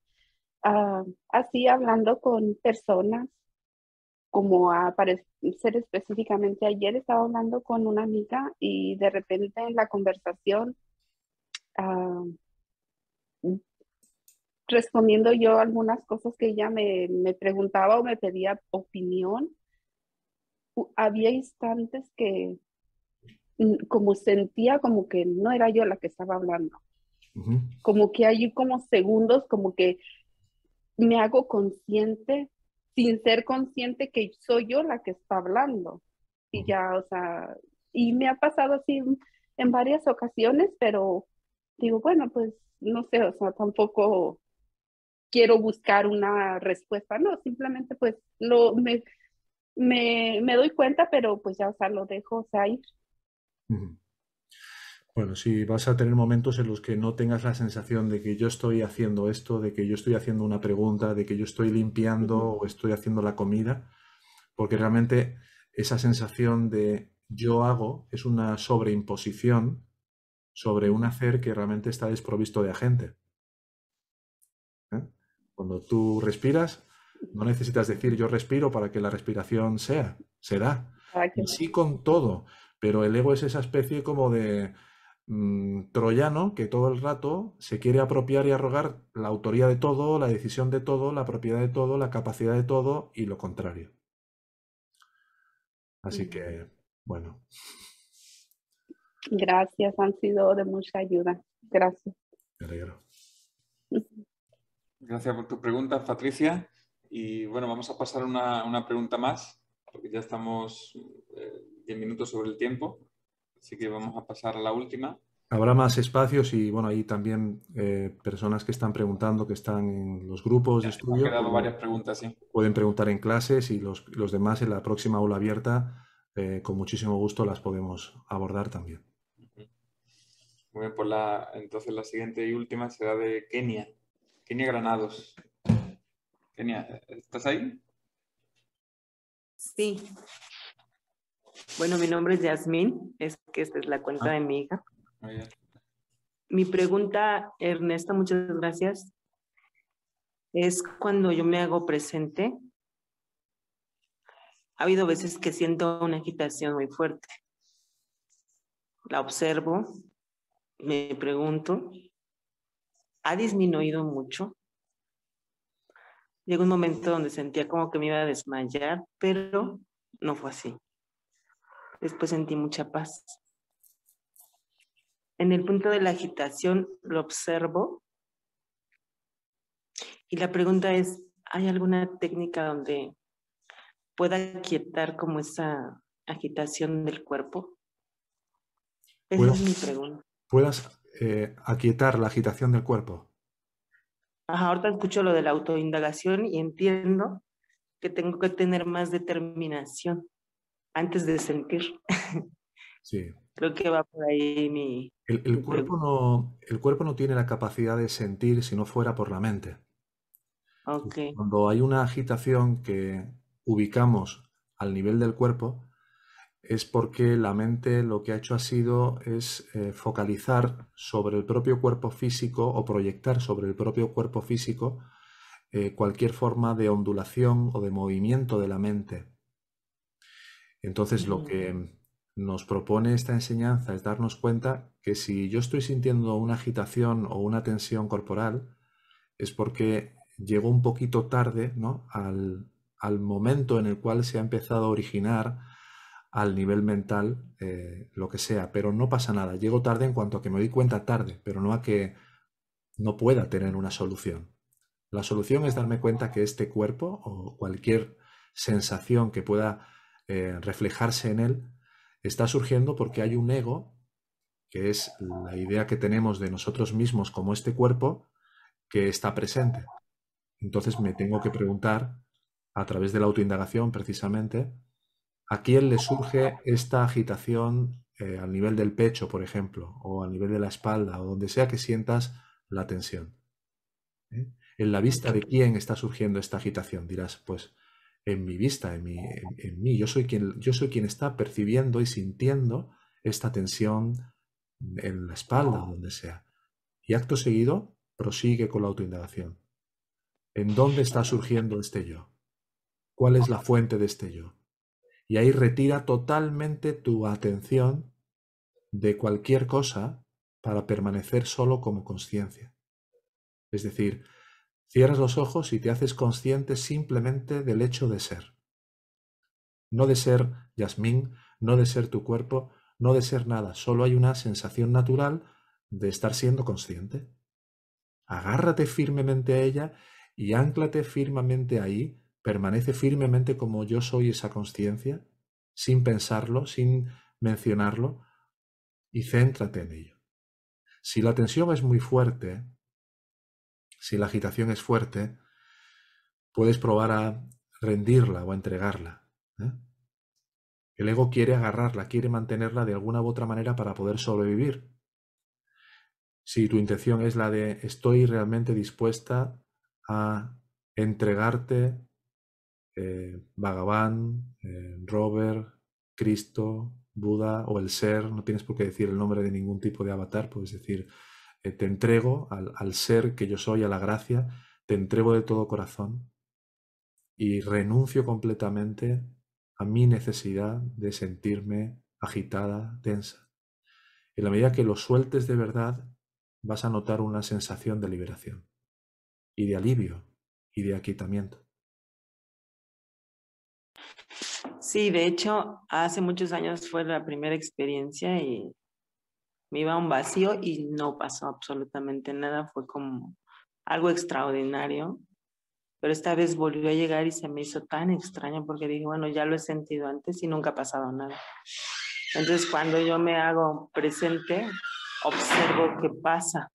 ah, así hablando con personas, como a parecer específicamente ayer estaba hablando con una amiga y de repente en la conversación, ah, respondiendo yo algunas cosas que ella me, me preguntaba o me pedía opinión, había instantes que como sentía como que no era yo la que estaba hablando. Como que hay como segundos, como que me hago consciente sin ser consciente que soy yo la que está hablando. Y ya, o sea, y me ha pasado así en varias ocasiones, pero digo, bueno, pues no sé, o sea, tampoco quiero buscar una respuesta, no, simplemente pues lo, me, me, me, doy cuenta, pero pues ya, o sea, lo dejo o sea, ir. Bueno, si vas a tener momentos en los que no tengas la sensación de que yo estoy haciendo esto, de que yo estoy haciendo una pregunta, de que yo estoy limpiando o estoy haciendo la comida, porque realmente esa sensación de yo hago es una sobreimposición sobre un hacer que realmente está desprovisto de agente. ¿Eh? Cuando tú respiras, no necesitas decir yo respiro para que la respiración sea, se da. sí con todo, pero el ego es esa especie como de, mm, troyano que todo el rato se quiere apropiar y arrogar la autoría de todo, la decisión de todo, la propiedad de todo, la capacidad de todo y lo contrario. Así que, bueno. Gracias, han sido de mucha ayuda. Gracias. Me alegro. Gracias por tu pregunta, Patricia. Y bueno, vamos a pasar una, una pregunta más, porque ya estamos 10 eh, minutos sobre el tiempo. Así que vamos a pasar a la última. Habrá más espacios y bueno, hay también eh, personas que están preguntando, que están en los grupos de estudio. Han quedado varias preguntas, sí. Pueden preguntar en clases y los, los demás en la próxima aula abierta, eh, con muchísimo gusto las podemos abordar también. Muy bien, pues la, entonces la siguiente y última será de Kenia. Kenia Granados. Kenia, ¿estás ahí? Sí. Bueno, mi nombre es Yasmín, es que esta es la cuenta ah. de mi hija. Mi pregunta, Ernesto, muchas gracias, es cuando yo me hago presente. Ha habido veces que siento una agitación muy fuerte. La observo, me pregunto, ¿ha disminuido mucho? Llegó un momento donde sentía como que me iba a desmayar, pero no fue así. Después sentí mucha paz. En el punto de la agitación lo observo y la pregunta es, ¿hay alguna técnica donde pueda quietar como esa agitación del cuerpo? Esa es mi pregunta puedas eh, aquietar la agitación del cuerpo. Ajá, ahorita escucho lo de la autoindagación y entiendo que tengo que tener más determinación antes de sentir. Sí. Creo que va por ahí mi... El, cuerpo no, el cuerpo no tiene la capacidad de sentir si no fuera por la mente. Okay. Cuando hay una agitación que ubicamos al nivel del cuerpo, es porque la mente lo que ha hecho ha sido es eh, focalizar sobre el propio cuerpo físico o proyectar sobre el propio cuerpo físico eh, cualquier forma de ondulación o de movimiento de la mente. Entonces lo que nos propone esta enseñanza es darnos cuenta que si yo estoy sintiendo una agitación o una tensión corporal, es porque llego un poquito tarde ¿no? al, al momento en el cual se ha empezado a originar al nivel mental, eh, lo que sea, pero no pasa nada. Llego tarde en cuanto a que me doy cuenta tarde, pero no a que no pueda tener una solución. La solución es darme cuenta que este cuerpo o cualquier sensación que pueda eh, reflejarse en él está surgiendo porque hay un ego, que es la idea que tenemos de nosotros mismos como este cuerpo, que está presente. Entonces me tengo que preguntar, a través de la autoindagación precisamente, ¿A quién le surge esta agitación eh, al nivel del pecho, por ejemplo, o al nivel de la espalda, o donde sea que sientas la tensión? ¿Eh? ¿En la vista de quién está surgiendo esta agitación? Dirás, pues en mi vista, en, en, mí. Yo soy, quien, yo soy quien está percibiendo y sintiendo esta tensión en la espalda, o donde sea. Y acto seguido, prosigue con la autoindagación. ¿En dónde está surgiendo este yo? ¿Cuál es la fuente de este yo? Y ahí retira totalmente tu atención de cualquier cosa para permanecer solo como conciencia. Es decir, cierras los ojos y te haces consciente simplemente del hecho de ser. No de ser Yasmín, no de ser tu cuerpo, no de ser nada, solo hay una sensación natural de estar siendo consciente. Agárrate firmemente a ella y ánclate firmemente ahí permanece firmemente como yo soy esa conciencia, sin pensarlo, sin mencionarlo, y céntrate en ello. Si la tensión es muy fuerte, si la agitación es fuerte, puedes probar a rendirla o a entregarla. ¿eh? El ego quiere agarrarla, quiere mantenerla de alguna u otra manera para poder sobrevivir. Si tu intención es la de estoy realmente dispuesta a entregarte eh, eh, Robert, Cristo, Buda o el ser, no tienes por qué decir el nombre de ningún tipo de avatar, puedes decir, eh, te entrego al, al, ser que yo soy, a la gracia, te entrego de todo corazón y renuncio completamente a mi necesidad de sentirme agitada, tensa. En la medida que lo sueltes de verdad, vas a notar una sensación de liberación y de alivio y de aquietamiento. Sí, de hecho, hace muchos años fue la primera experiencia y me iba a un vacío y no pasó absolutamente nada, fue como algo extraordinario, pero esta vez volvió a llegar y se me hizo tan extraño porque dije, bueno, ya lo he sentido antes y nunca ha pasado nada. Entonces, cuando yo me hago presente, observo qué pasa.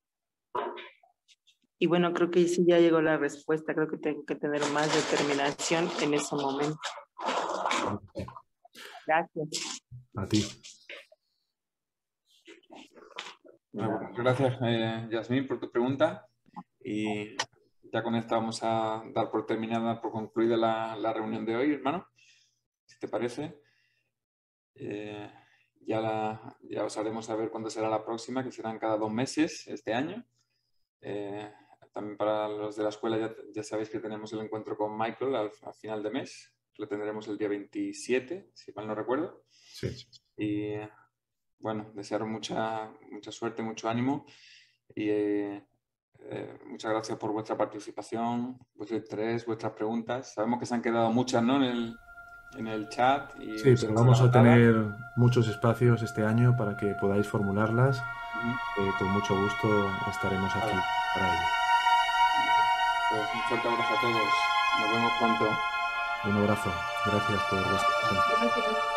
Y bueno, creo que sí ya llegó la respuesta, creo que tengo que tener más determinación en ese momento. Gracias. A ti. Gracias, eh, Yasmín, por tu pregunta. Y ya con esto vamos a dar por terminada, por concluida la, reunión de hoy, hermano. Si te parece. Eh, ya, la, ya os haremos saber cuándo será la próxima, que serán cada dos meses este año. Eh, también para los de la escuela ya, ya, sabéis que tenemos el encuentro con Michael al, final de mes. Lo tendremos el día 27, si mal no recuerdo. Sí. Y bueno, desearos mucha, mucha suerte, mucho ánimo y eh, eh, muchas gracias por vuestra participación, vuestro interés, vuestras preguntas. Sabemos que se han quedado muchas ¿no? en, el, en el chat. Y sí, pero vamos a tener muchos espacios este año para que podáis formularlas. Eh, con mucho gusto estaremos aquí para ello. Pues un fuerte abrazo a todos. Nos vemos pronto. Un abrazo. Gracias por vuestra presencia.